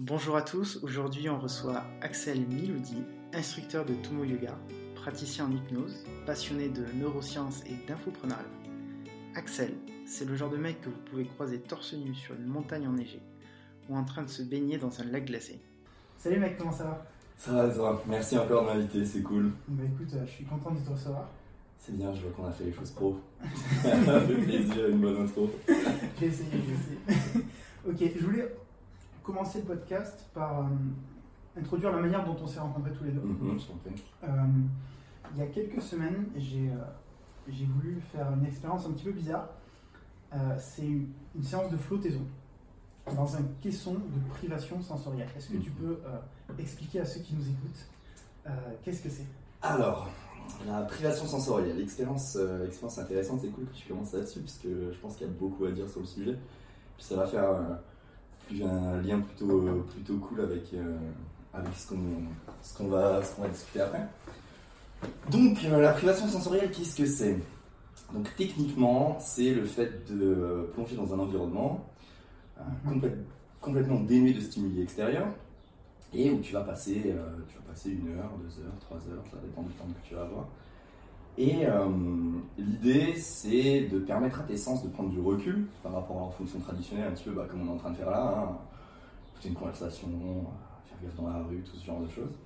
Bonjour à tous, aujourd'hui on reçoit Axel Miloudi, instructeur de Tomo Yoga, praticien en hypnose, passionné de neurosciences et d'infoprenariat. Axel, c'est le genre de mec que vous pouvez croiser torse nu sur une montagne enneigée ou en train de se baigner dans un lac glacé. Salut mec, comment ça va? Ça va, ça va. Merci encore de m'inviter, c'est cool. Bah écoute, euh, je suis content de te recevoir. C'est bien, je vois qu'on a fait les choses pro. ça fait plaisir, une bonne intro. J'ai essayé, j'ai essayé. ok, je voulais commencer le podcast par euh, introduire la manière dont on s'est rencontrés tous les deux. Mhm. Euh, il y a quelques semaines, j'ai euh, voulu faire une expérience un petit peu bizarre. Euh, c'est une, une séance de flottaison dans un caisson de privation sensorielle. Est-ce que tu Mhm. peux expliquer à ceux qui nous écoutent qu'est-ce que c'est? Alors, la privation sensorielle, expérience, euh, expérience intéressante, c'est cool que tu commences là-dessus, parce que je pense qu'il y a beaucoup à dire sur le sujet. Puis ça va faire j'ai un lien plutôt, plutôt cool avec, euh, avec ce qu'on qu'on va, qu'on va discuter après. Donc, euh, la privation sensorielle, qu'est-ce que c'est? Donc, techniquement, c'est le fait de plonger dans un environnement euh, complète- complètement dénué de stimuli extérieurs et où tu vas passer, tu vas passer une heure, deux heures, trois heures, ça dépend du temps que tu vas avoir. Et euh, l'idée, c'est de permettre à tes sens de prendre du recul par rapport à leur fonction traditionnelle, un petit peu bah, comme on est en train de faire là, hein, écouter une conversation, euh, faire gaffe dans la rue, tout ce genre de choses,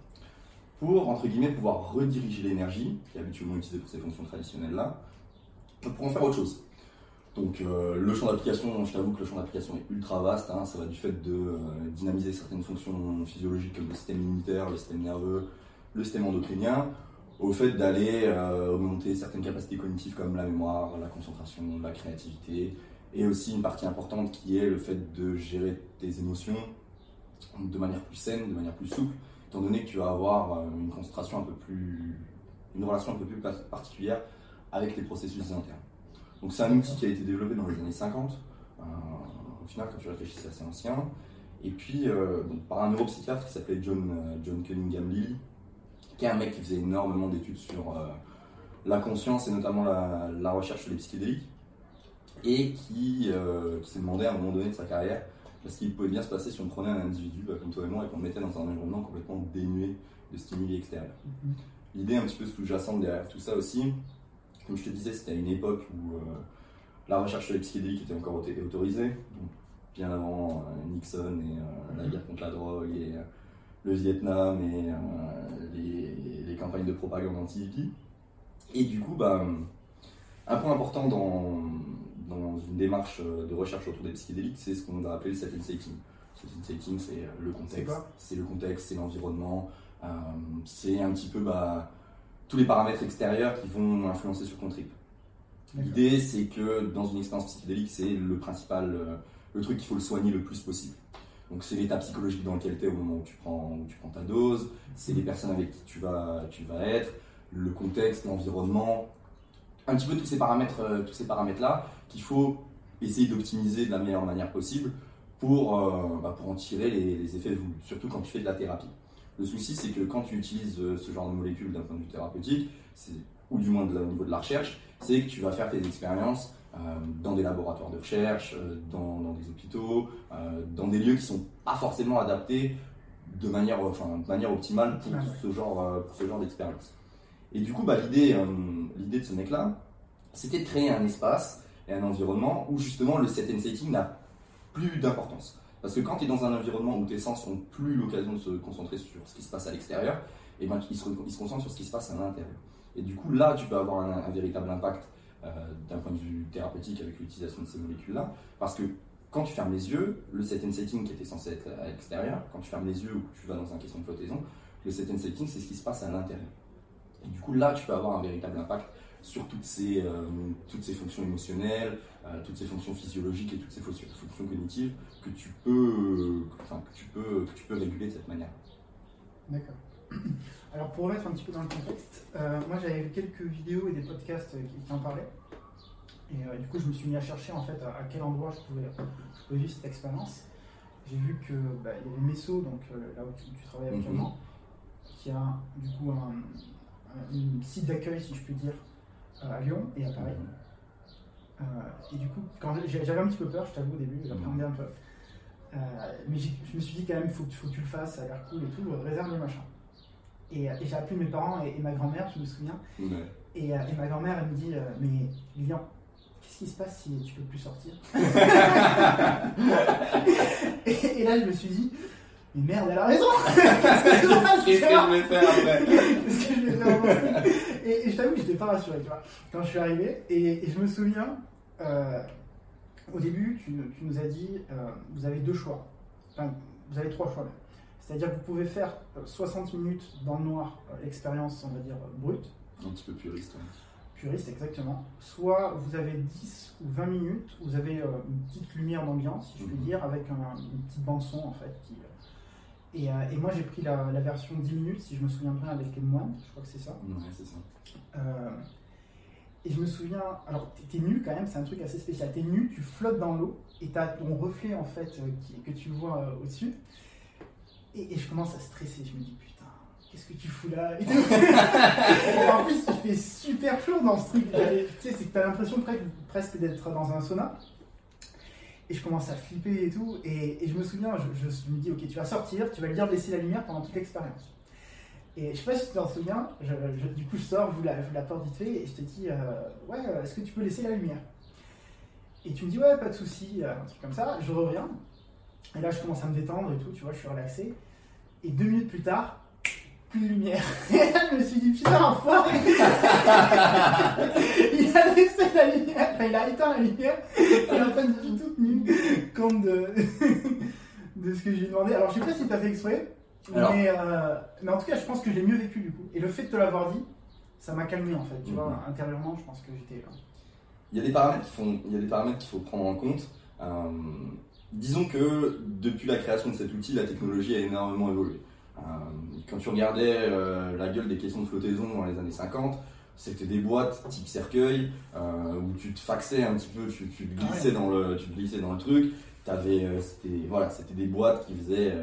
pour, entre guillemets, pouvoir rediriger l'énergie, qui est habituellement utilisée pour ces fonctions traditionnelles-là, pour en faire autre chose. Donc euh, le champ d'application, je t'avoue que le champ d'application est ultra vaste, hein, ça va du fait de dynamiser certaines fonctions physiologiques comme le système immunitaire, le système nerveux, le système endocrinien, au fait d'aller euh, augmenter certaines capacités cognitives comme la mémoire, la concentration, la créativité, et aussi une partie importante qui est le fait de gérer tes émotions de manière plus saine, de manière plus souple, étant donné que tu vas avoir euh, une concentration un peu plus, une relation un peu plus pa- particulière avec les processus internes. Donc c'est un outil qui a été développé dans les années 50. Euh, au final, quand tu réfléchis, c'est assez ancien. Et puis, par un neuropsychiatre qui s'appelait John, John Cunningham Lilly, qui est un mec qui faisait énormément d'études sur euh, la conscience et notamment la, la recherche sur les psychédéliques, et qui, euh, qui s'est demandé à un moment donné de sa carrière parce qu'il pouvait bien se passer si on prenait un individu bah, comme toi et moi et qu'on le mettait dans un environnement complètement dénué de stimuli extérieurs. L'idée un petit peu sous-jacente derrière tout ça aussi, comme je te disais, c'était à une époque où euh, la recherche sur les psychédéliques était encore auto- autorisée, donc bien avant euh, Nixon et euh, la guerre contre la drogue et le Vietnam et euh, les, les campagnes de propagande anti-hippie. Et du coup, bah, un point important dans, dans une démarche de recherche autour des psychédéliques, c'est ce qu'on va appeler le. Setting setting, c'est le contexte, c'est le contexte, c'est l'environnement, euh, c'est un petit peu bah, tous les paramètres extérieurs qui vont influencer sur ton trip. L'idée, c'est que dans une expérience psychédélique, c'est le principal, euh, le truc qu'il faut le soigner le plus possible. Donc, c'est l'état psychologique dans lequel tu es au moment où tu prends, ta dose, c'est les personnes avec qui tu vas, être, le contexte, l'environnement, un petit peu tous ces paramètres, euh, tous ces paramètres-là qu'il faut essayer d'optimiser de la meilleure manière possible pour, euh, bah, pour en tirer les, effets voulus, surtout quand tu fais de la thérapie. Le souci, c'est que quand tu utilises euh, ce genre de molécules d'un point de vue thérapeutique, ou du moins au niveau de la recherche, c'est que tu vas faire tes expériences dans des laboratoires de recherche, euh, dans, dans des hôpitaux, euh, dans des lieux qui sont pas forcément adaptés de manière, enfin, de manière optimale pour ce genre, euh, pour ce genre d'expérience. Et du coup, bah, l'idée, euh, l'idée de ce mec-là, c'était de créer un espace et un environnement où justement le set and setting n'a plus d'importance. Parce que quand tu es dans un environnement où tes sens n'ont plus l'occasion de se concentrer sur ce qui se passe à l'extérieur, et ben, ils, se, ils se concentrent sur ce qui se passe à l'intérieur. Et du coup, là, tu peux avoir un, un véritable impact euh, d'un point de vue thérapeutique avec l'utilisation de ces molécules-là. Parce que quand tu fermes les yeux, le set and setting qui était censé être à l'extérieur, quand tu fermes les yeux ou que tu vas dans un caisson de flottaison, le set and setting, c'est ce qui se passe à l'intérieur. Et du coup, là, tu peux avoir un véritable impact sur toutes ces, euh, toutes ces fonctions émotionnelles, euh, toutes ces fonctions physiologiques et toutes ces fonctions cognitives que tu peux, euh, enfin, que tu peux, que tu peux réguler de cette manière. D'accord. Alors pour remettre un petit peu dans le contexte, euh, moi j'avais vu quelques vidéos et des podcasts euh, qui en parlaient. Et euh, du coup je me suis mis à chercher en fait à, à quel endroit je pouvais, je pouvais vivre cette expérience. J'ai vu que bah, il y avait Messo, donc euh, là où tu, tu travailles Mhm. actuellement, qui a du coup un, site d'accueil si je puis dire euh, à Lyon et à Paris. Euh, et du coup, quand j'ai- j'avais un petit peu peur, je t'avoue au début, j'appréhendais un peu. mais je me suis dit quand même, il faut, faut, que tu le fasses, ça a l'air cool et tout, réserve le machin. Et, et j'ai appelé mes parents et, ma grand-mère, je me souviens. Et, et, ma grand-mère, elle me dit Mais Lilian, qu'est-ce qui se passe si tu peux plus sortir et, là, je me suis dit mais merde, elle a raison Qu'est-ce que je vais faire après? Qu'est-ce que je vais faire et, je t'avoue que je n'étais pas rassuré, tu vois, quand je suis arrivé. Et, je me souviens, euh, au début, tu, nous as dit, euh, vous avez deux choix. Enfin, vous avez trois choix même. C'est-à-dire que vous pouvez faire 60 euh, minutes dans le noir, l'expérience, on va dire, brute. Un petit peu puriste. Puriste, exactement. Soit vous avez 10 ou 20 minutes, vous avez une petite lumière d'ambiance, si je puis mhm. dire, avec une petite bande-son, en fait, qui et, euh, et, moi, j'ai pris la, la, version 10 minutes, si je me souviens bien, avec les moines, je crois que c'est ça. Ouais, c'est ça. Euh, et je me souviens, alors t'es nu quand même, c'est un truc assez spécial. T'es nu, tu flottes dans l'eau, et t'as ton reflet en fait euh, que tu vois au-dessus. Et, et, je commence à stresser, je me dis putain, qu'est-ce que tu fous là En plus, il fait super chaud dans ce truc. Tu sais, c'est que t'as l'impression presque d'être dans un sauna. Et je commence à flipper et tout. Et, je me souviens, je, me dis, ok, tu vas sortir, tu vas de laisser la lumière pendant toute l'expérience. Et je sais pas si tu t'en souviens, du coup je sors, je la, la porte vite fait et je te dis, euh, ouais, euh, est-ce que tu peux laisser la lumière? Et tu me dis, ouais, pas de souci, euh, un truc comme ça. Je reviens. Et là je commence à me détendre et tout, tu vois, je suis relaxé. Et deux minutes plus tard, plus de lumière. Et je me suis dit, putain, enfoiré Il a laissé la lumière, enfin, il a éteint la lumière, et en fait, je suis toute nue, compte de, de ce que j'ai demandé. Alors, je sais pas si t'as fait exprès, mais, euh, mais, en tout cas, je pense que j'ai mieux vécu du coup. Et le fait de te l'avoir dit, ça m'a calmé en fait, tu vois, mhm. intérieurement, je pense que j'étais. Il y a des paramètres qu'il faut, il y a des paramètres qu'il faut prendre en compte. Euh, disons que depuis la création de cet outil, la technologie a énormément évolué. Euh, quand tu regardais euh, la gueule des questions de flottaison dans les années 50, c'était des boîtes type cercueil euh, où tu te faxais un petit peu, tu, tu te glissais dans le, tu glissais dans le truc. Avais, c'était voilà, c'était des boîtes qui faisaient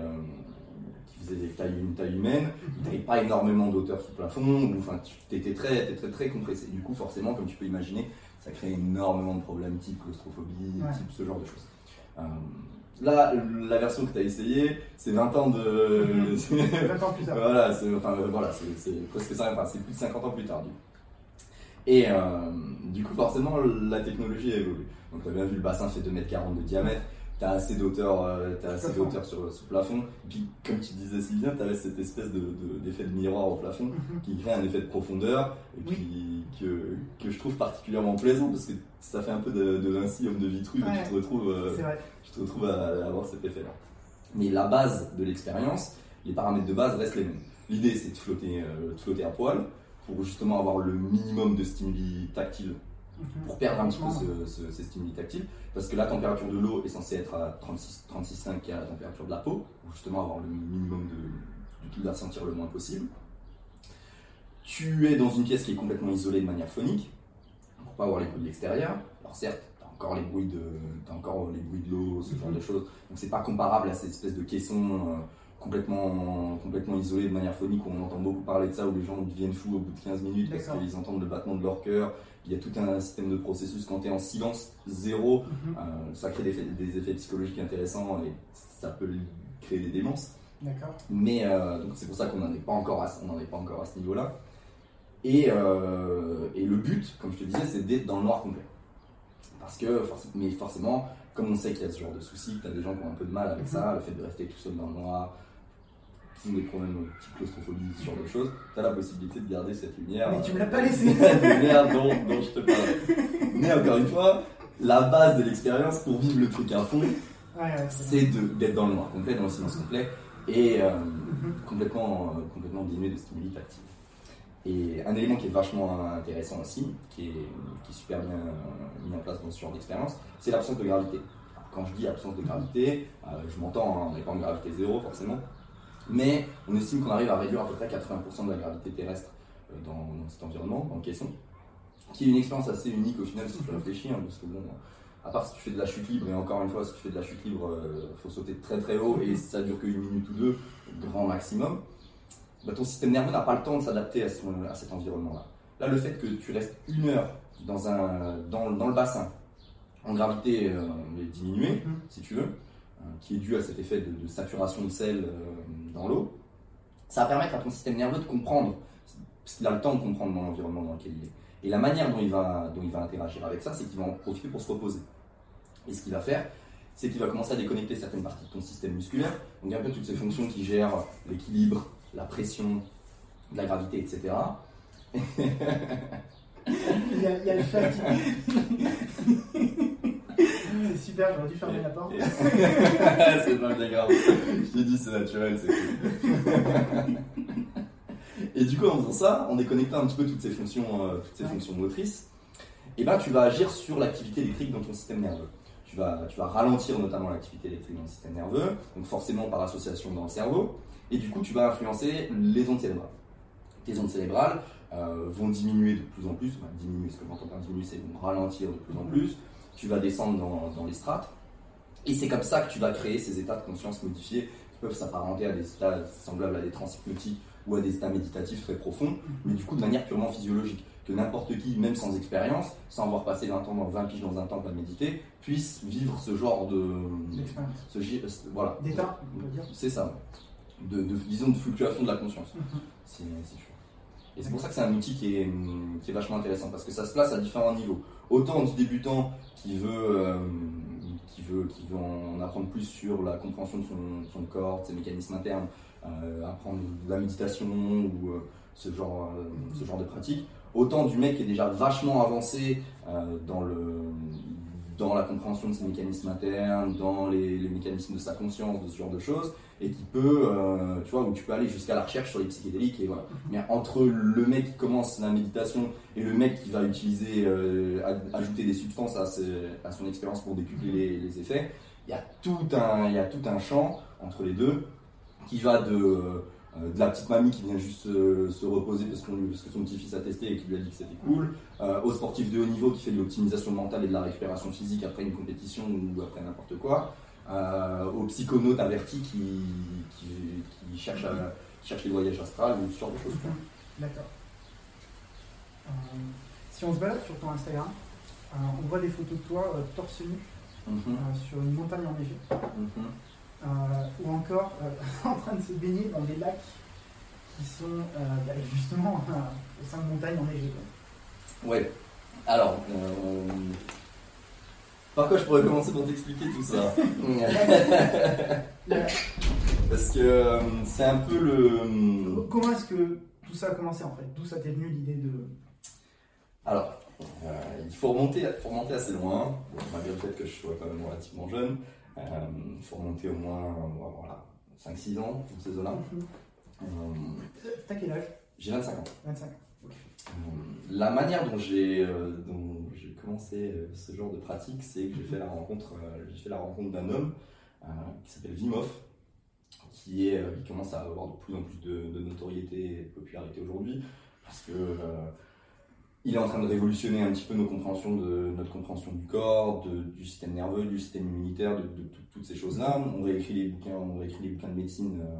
qui faisaient des tailles, une taille humaine. Tu n'avais pas énormément d'auteur sous plafond. Enfin, tu étais très, étais très très compressé. Du coup, forcément, comme tu peux imaginer, ça crée énormément de problèmes type claustrophobie, type ce genre de choses. Là, la version que tu as essayée, c'est 20 ans de. 20 ans plus tard. voilà, c'est enfin, voilà, presque ça, enfin, c'est plus de 50 ans plus tard. Du coup. Et euh, du coup, forcément, la technologie a évolué. Donc, tu as bien vu, le bassin fait 2m40 de diamètre tu as assez d'auteur euh, assez sur ce plafond. Et puis, comme tu disais si bien, tu avais cette espèce d'effet de, de, miroir au plafond mhm. qui crée un effet de profondeur et que, que, je trouve particulièrement plaisant parce que ça fait un peu de, de Vinci, homme de Vitruve, et tu te retrouves, euh, te retrouves à, avoir cet effet-là. Mais la base de l'expérience, les paramètres de base restent les mêmes. L'idée, c'est de flotter, euh, de flotter à poil pour justement avoir le minimum de stimuli tactile Mhm. pour perdre un petit peu ce, ces stimuli tactiles, parce que la température de l'eau est censée être à 36, 36,5 qui est la température de la peau, pour justement avoir le minimum de, de tout à sentir le moins possible. Tu es dans une pièce qui est complètement isolée de manière phonique, pour pas avoir les bruits de l'extérieur. Alors certes, tu as encore les bruits de, as encore les bruits de l'eau, ce genre mhm. de choses, donc c'est pas comparable à cette espèce de caisson euh, complètement, complètement isolé de manière phonique, où on entend beaucoup parler de ça, où les gens deviennent fous au bout de 15 minutes parce qu'ils entendent le battement de leur cœur. Il y a tout un système de processus quand tu es en silence zéro, mhm. euh, ça crée des, effets psychologiques intéressants et ça peut créer des démences. Mais euh, c'est pour ça qu'on n'en est pas encore à, on est pas encore à ce niveau-là. Et, euh, et, le but, comme je te disais, c'est d'être dans le noir complet. Parce que, mais forcément, comme on sait qu'il y a ce genre de soucis, tu as des gens qui ont un peu de mal avec mhm. ça, le fait de rester tout seul dans le noir, des problèmes de claustrophobie, ce genre de choses, tu as la possibilité de garder cette lumière. Mais tu me l'as pas laissé lumière dont, dont, je te parle. Mais encore une fois, la base de l'expérience pour vivre le truc à fond, c'est d'être dans le noir complet, dans le silence complet, et euh, mhm. complètement, euh, complètement dénué de stimuli tactiles. Et un élément qui est vachement intéressant aussi, qui est, qui est super bien mis en place dans ce genre d'expérience, c'est l'absence de gravité. quand je dis absence de gravité, euh, je m'entends, hein, on n'est pas en gravité zéro forcément, mais on estime qu'on arrive à réduire à peu près 80% de la gravité terrestre euh, dans, cet environnement, dans le caisson, qui est une expérience assez unique au final si tu réfléchis, hein, parce que bon, à part si tu fais de la chute libre, et encore une fois, si tu fais de la chute libre, il euh, faut sauter très très haut et ça dure qu'une minute ou deux, grand maximum, bah, ton système nerveux n'a pas le temps de s'adapter à, à, cet environnement-là. Là, le fait que tu restes une heure dans, un, dans, dans le bassin, en gravité euh, diminuée, mm-hmm. si tu veux, qui est dû à cet effet de, saturation de sel dans l'eau, ça va permettre à ton système nerveux de comprendre, parce qu'il a le temps de comprendre dans l'environnement dans lequel il est. Et la manière dont il va, dont il va interagir avec ça, c'est qu'il va en profiter pour se reposer. Et ce qu'il va faire, c'est qu'il va commencer à déconnecter certaines parties de ton système musculaire, donc un peu toutes ces fonctions qui gèrent l'équilibre, la pression, la gravité, etc. il, y a, il y a le chat qui... c'est super, j'aurais dû fermer la porte. c'est pas bien grave. Je t'ai dit, c'est naturel, c'est cool. Et du coup, en faisant ça, en déconnectant un petit peu toutes ces fonctions, euh, toutes ces fonctions motrices, et eh ben, tu vas agir sur l'activité électrique dans ton système nerveux tu vas, tu vas ralentir notamment l'activité électrique dans le système nerveux, donc forcément par association dans le cerveau, et du coup tu vas influencer les ondes cérébrales. Tes ondes cérébrales euh, vont diminuer de plus en plus, enfin diminuer, ce que j'entends par diminuer, c'est vont ralentir de plus en plus, tu vas descendre dans, dans les strates, et c'est comme ça que tu vas créer ces états de conscience modifiés qui peuvent s'apparenter à des états semblables à des trans hypnotiques ou à des états méditatifs très profonds, mais du coup de manière purement physiologique que n'importe qui, même sans expérience, sans avoir passé 20 ans dans 20 piges dans un temple à méditer, puisse vivre ce genre de. Ce, euh, voilà. D'état, on peut dire. C'est ça. De, disons, de fluctuation de la conscience. Mhm. C'est Et c'est pour ça que c'est un outil qui est, qui est vachement intéressant, parce que ça se place à différents niveaux. Autant du débutant qui veut, euh, qui veut, en apprendre plus sur la compréhension de son, corps, de ses mécanismes internes, euh, apprendre la méditation ou ce, genre, ce genre de pratique, autant du mec qui est déjà vachement avancé euh, dans, la compréhension de ses mécanismes internes, dans les, mécanismes de sa conscience, de ce genre de choses, et qui peut, euh, tu vois, où tu peux aller jusqu'à la recherche sur les psychédéliques, et voilà. Mhm. Mais entre le mec qui commence la méditation et le mec qui va utiliser, euh, ajouter des substances à, à son expérience pour décupler les, les effets, il y, a tout un, il y a tout un champ entre les deux qui va de euh, de la petite mamie qui vient juste se, reposer parce, que son petit-fils a testé et qui lui a dit que c'était cool, au sportif de haut niveau qui fait de l'optimisation mentale et de la récupération physique après une compétition ou après n'importe quoi, euh, au psychonaute averti qui, qui, cherche, à, les voyages astrales ou ce genre de choses. D'accord. si on se balade sur ton Instagram, on voit des photos de toi torse nu mhm. sur une montagne enneigée. Mhm. Euh, ou encore euh, en train de se baigner dans des lacs qui sont euh, bah, justement au sein de montagnes enneigées. Ouais. Alors, par quoi je pourrais commencer pour t'expliquer tout ça Parce que c'est un peu le. Comment est-ce que tout ça a commencé en fait? D'où ça t'est venu l'idée de. Alors, il faut remonter, faut remonter assez loin, malgré le fait que je sois quand même relativement jeune. Il euh, faut remonter au moins voilà, 5-6 ans dans ces eaux-là. Mhm. Euh, T'as quel âge? J'ai 25 ans. 25 euh, La manière dont j'ai commencé ce genre de pratique, c'est que j'ai fait la rencontre, rencontre d'un homme qui s'appelle Vimov, qui, commence à avoir de plus en plus de, notoriété et de popularité aujourd'hui, parce que il est en train de révolutionner un petit peu notre compréhension du corps, du système nerveux, du système immunitaire, de, toutes ces choses-là. On réécrit les bouquins, on réécrit les bouquins de médecine euh,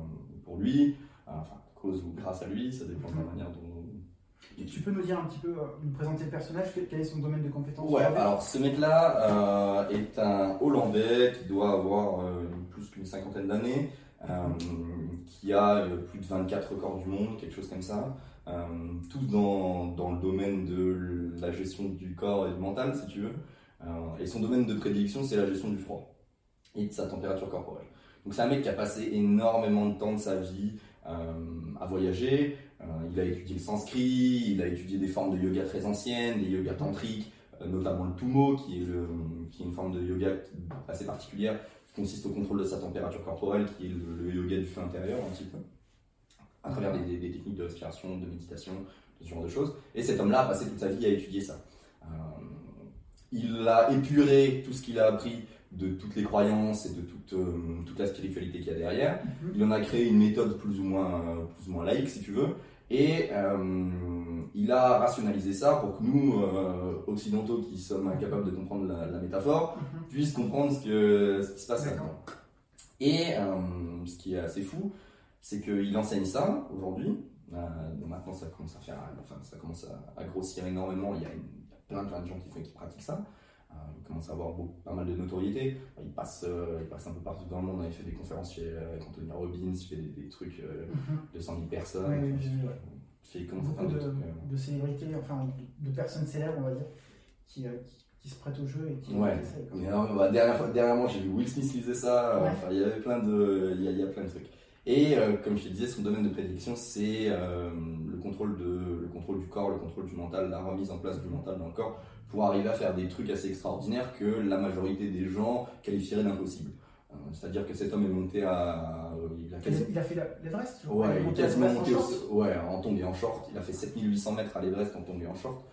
pour lui, euh, enfin, cause ou grâce à lui, ça dépend de la manière dont. Tu peux nous dire un petit peu, euh, nous présenter le personnage, quel est son domaine de compétence Ouais, alors ce mec-là est un Hollandais qui doit avoir plus qu'une cinquantaine d'années, qui a plus de 24 records du monde, quelque chose comme ça. Euh, tous dans, dans, le domaine de la gestion du corps et du mental, si tu veux. Euh, et son domaine de prédilection, c'est la gestion du froid et de sa température corporelle. Donc c'est un mec qui a passé énormément de temps de sa vie euh, à voyager. Il a étudié le sanskrit, il a étudié des formes de yoga très anciennes, des yogas tantriques, notamment le tumo, qui est, le, qui est une forme de yoga assez particulière, qui consiste au contrôle de sa température corporelle, qui est le, le yoga du feu intérieur un petit peu à travers des, techniques de respiration, de méditation, de ce genre de choses. Et cet homme-là a passé toute sa vie à étudier ça. Euh, il a épuré tout ce qu'il a appris de toutes les croyances et de toute, euh, toute la spiritualité qu'il y a derrière. Mhm. Il en a créé une méthode plus ou moins, euh, plus ou moins laïque, si tu veux. Et il a rationalisé ça pour que nous, occidentaux qui sommes incapables de comprendre la, métaphore, mhm. puissions comprendre ce, que, ce qui se passe là-dedans. Et ce qui est assez fou, c'est qu'il enseigne ça aujourd'hui. Euh, maintenant, ça commence à faire, enfin, ça commence à, grossir énormément. Il y a, plein, plein de gens qui, font, qui pratiquent ça. Euh, il commence à avoir beaucoup, pas mal de notoriété. Il passe, il passe un peu partout dans le monde. Il fait des conférences chez Anthony Robbins, il fait des, trucs de 100 000 personnes. Oui, il fait beaucoup de, de, célébrités, enfin de, personnes célèbres, on va dire, qui, qui, se prêtent au jeu et qui. Ouais. Mais bah, dernière dernièrement, j'ai vu Will Smith qui faisait ça. Enfin, il y avait plein de, il y a, il y a plein de trucs. Et euh, comme je te disais, son domaine de prédiction, c'est euh, le, contrôle de, le contrôle du corps, le contrôle du mental, la remise en place du mental dans le corps, pour arriver à faire des trucs assez extraordinaires que la majorité des gens qualifieraient d'impossible. Euh, c'est-à-dire que cet homme est monté à. il, a quasi... il a fait l'Everest Ouais, il, est quasiment monté en, ouais, en short. Il a fait 7800 mètres à l'Everest en et en short.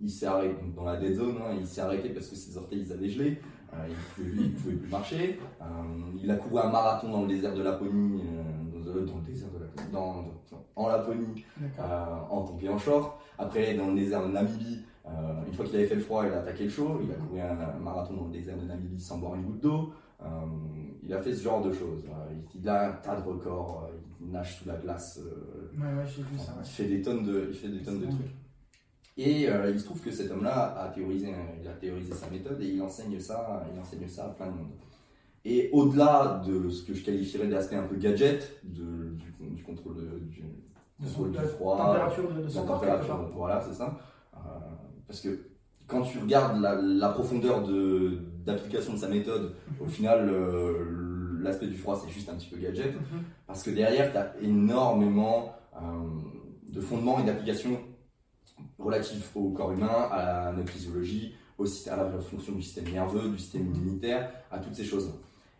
il s'est arrêté dans la dead zone, hein, il s'est arrêté parce que ses orteils ils avaient gelé. Euh, il ne pouvait, plus marcher. Euh, il a couru un marathon dans le désert de Laponie, euh, dans le désert de Laponie, dans, en Laponie, en tombé en short. Après, dans le désert de Namibie, une fois qu'il avait fait le froid, il a attaqué le chaud. Il a couru un, marathon dans le désert de Namibie sans boire une goutte d'eau. il a fait ce genre de choses. il a un tas de records. il nage sous la glace. ouais, ouais, vu ça. Il fait des tonnes de, il fait des tonnes de trucs. Et euh, il se trouve que cet homme-là a théorisé, il a théorisé sa méthode et il enseigne ça, il enseigne ça à plein de monde. Et au-delà de ce que je qualifierais d'aspect un peu gadget, de, du, contrôle, de, du, contrôle du froid, température de, son température, voilà, c'est ça. Euh, parce que quand tu regardes la, profondeur d'application de, sa méthode, au final, l'aspect du froid, c'est juste un petit peu gadget. Mhm. Parce que derrière, tu as énormément euh, de fondements et d'applications relatif au corps humain, à notre physiologie, à la fonction du système nerveux, du système immunitaire, à toutes ces choses.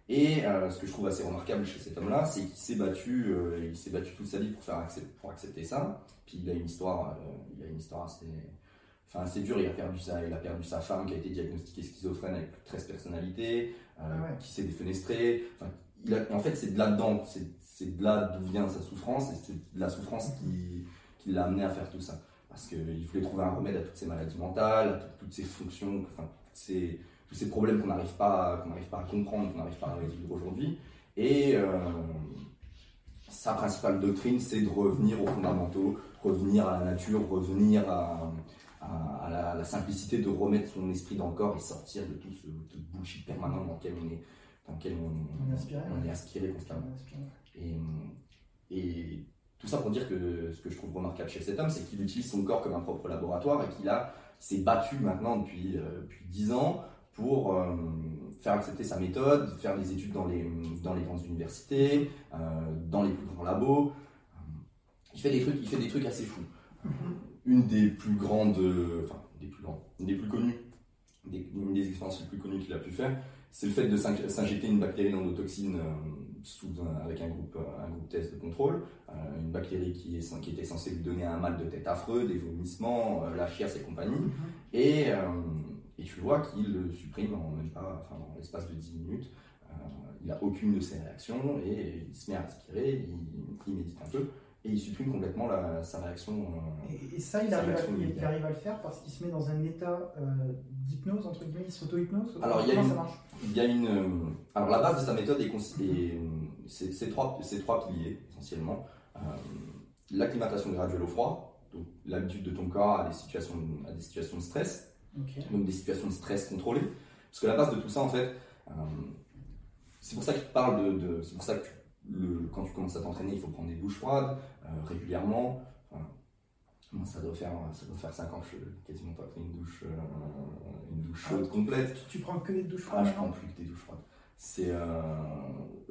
Et euh, ce que je trouve assez remarquable chez cet homme-là, c'est qu'il s'est battu, euh, il s'est battu toute sa vie pour faire accepter, pour accepter ça. Puis il a une histoire, euh, il a une histoire assez, enfin assez dure. Il a perdu sa, il a perdu sa femme qui a été diagnostiquée schizophrène avec 13 personnalités, ah qui s'est défenestrée. Enfin, il a, en fait, c'est de là-dedans, c'est de là d'où vient sa souffrance, et c'est de la souffrance qui, qui l'a amené à faire tout ça parce qu'il voulait trouver un remède à toutes ces maladies mentales, à toutes ces fonctions, enfin, ces, tous ces problèmes qu'on n'arrive pas, pas à comprendre, qu'on n'arrive pas à résoudre aujourd'hui. Et euh, sa principale doctrine, c'est de revenir aux fondamentaux, revenir à la nature, revenir à, à, la, simplicité de remettre son esprit dans le corps et sortir de tout ce bullshit permanent dans lequel on est, dans lequel on, on, est aspiré constamment. Et, et tout ça pour dire que ce que je trouve remarquable chez cet homme, c'est qu'il utilise son corps comme un propre laboratoire et qu'il a s'est battu maintenant depuis, euh, depuis 10 ans pour euh, faire accepter sa méthode, faire des études dans les, dans les grandes universités, euh, dans les plus grands labos. Il fait des trucs, il fait des trucs assez fous. Mm-hmm. Une des plus grandes, enfin des plus grandes, des plus connues, une des expériences les plus connues qu'il a pu faire, c'est le fait de s'injecter une bactérie d'endotoxine avec un groupe, un groupe test de contrôle, euh, une bactérie qui, est, qui était censée lui donner un mal de tête affreux, des vomissements, euh, la chiasse et compagnie. Mhm. Et, euh, et tu vois qu'il le supprime en enfin, dans l'espace de 10 minutes. il n'a aucune de ses réactions et il se met à respirer, il, médite un peu et il supprime complètement la, sa réaction. et, ça, il arrive, à, il arrive, à, le faire parce qu'il se met dans un état d'hypnose, entre guillemets, il s'auto-hypnose Alors, il y, a une, il y a une. alors, la base de sa méthode est, c'est trois, trois piliers essentiellement. Euh, l'acclimatation graduelle au froid, donc l'habitude de ton corps à des situations, à des situations de stress, donc des situations de stress contrôlées. Parce que la base de tout ça, en fait, euh, c'est pour ça qu'il parle de, c'est pour ça que le, quand tu commences à t'entraîner, il faut prendre des douches froides euh, régulièrement. moi, ça doit faire, ça doit faire 5 ans que je quasiment pas pris une douche, une douche chaude ah, complète. Tu, prends que des douches froides Ah, je prends plus que des douches froides. C'est,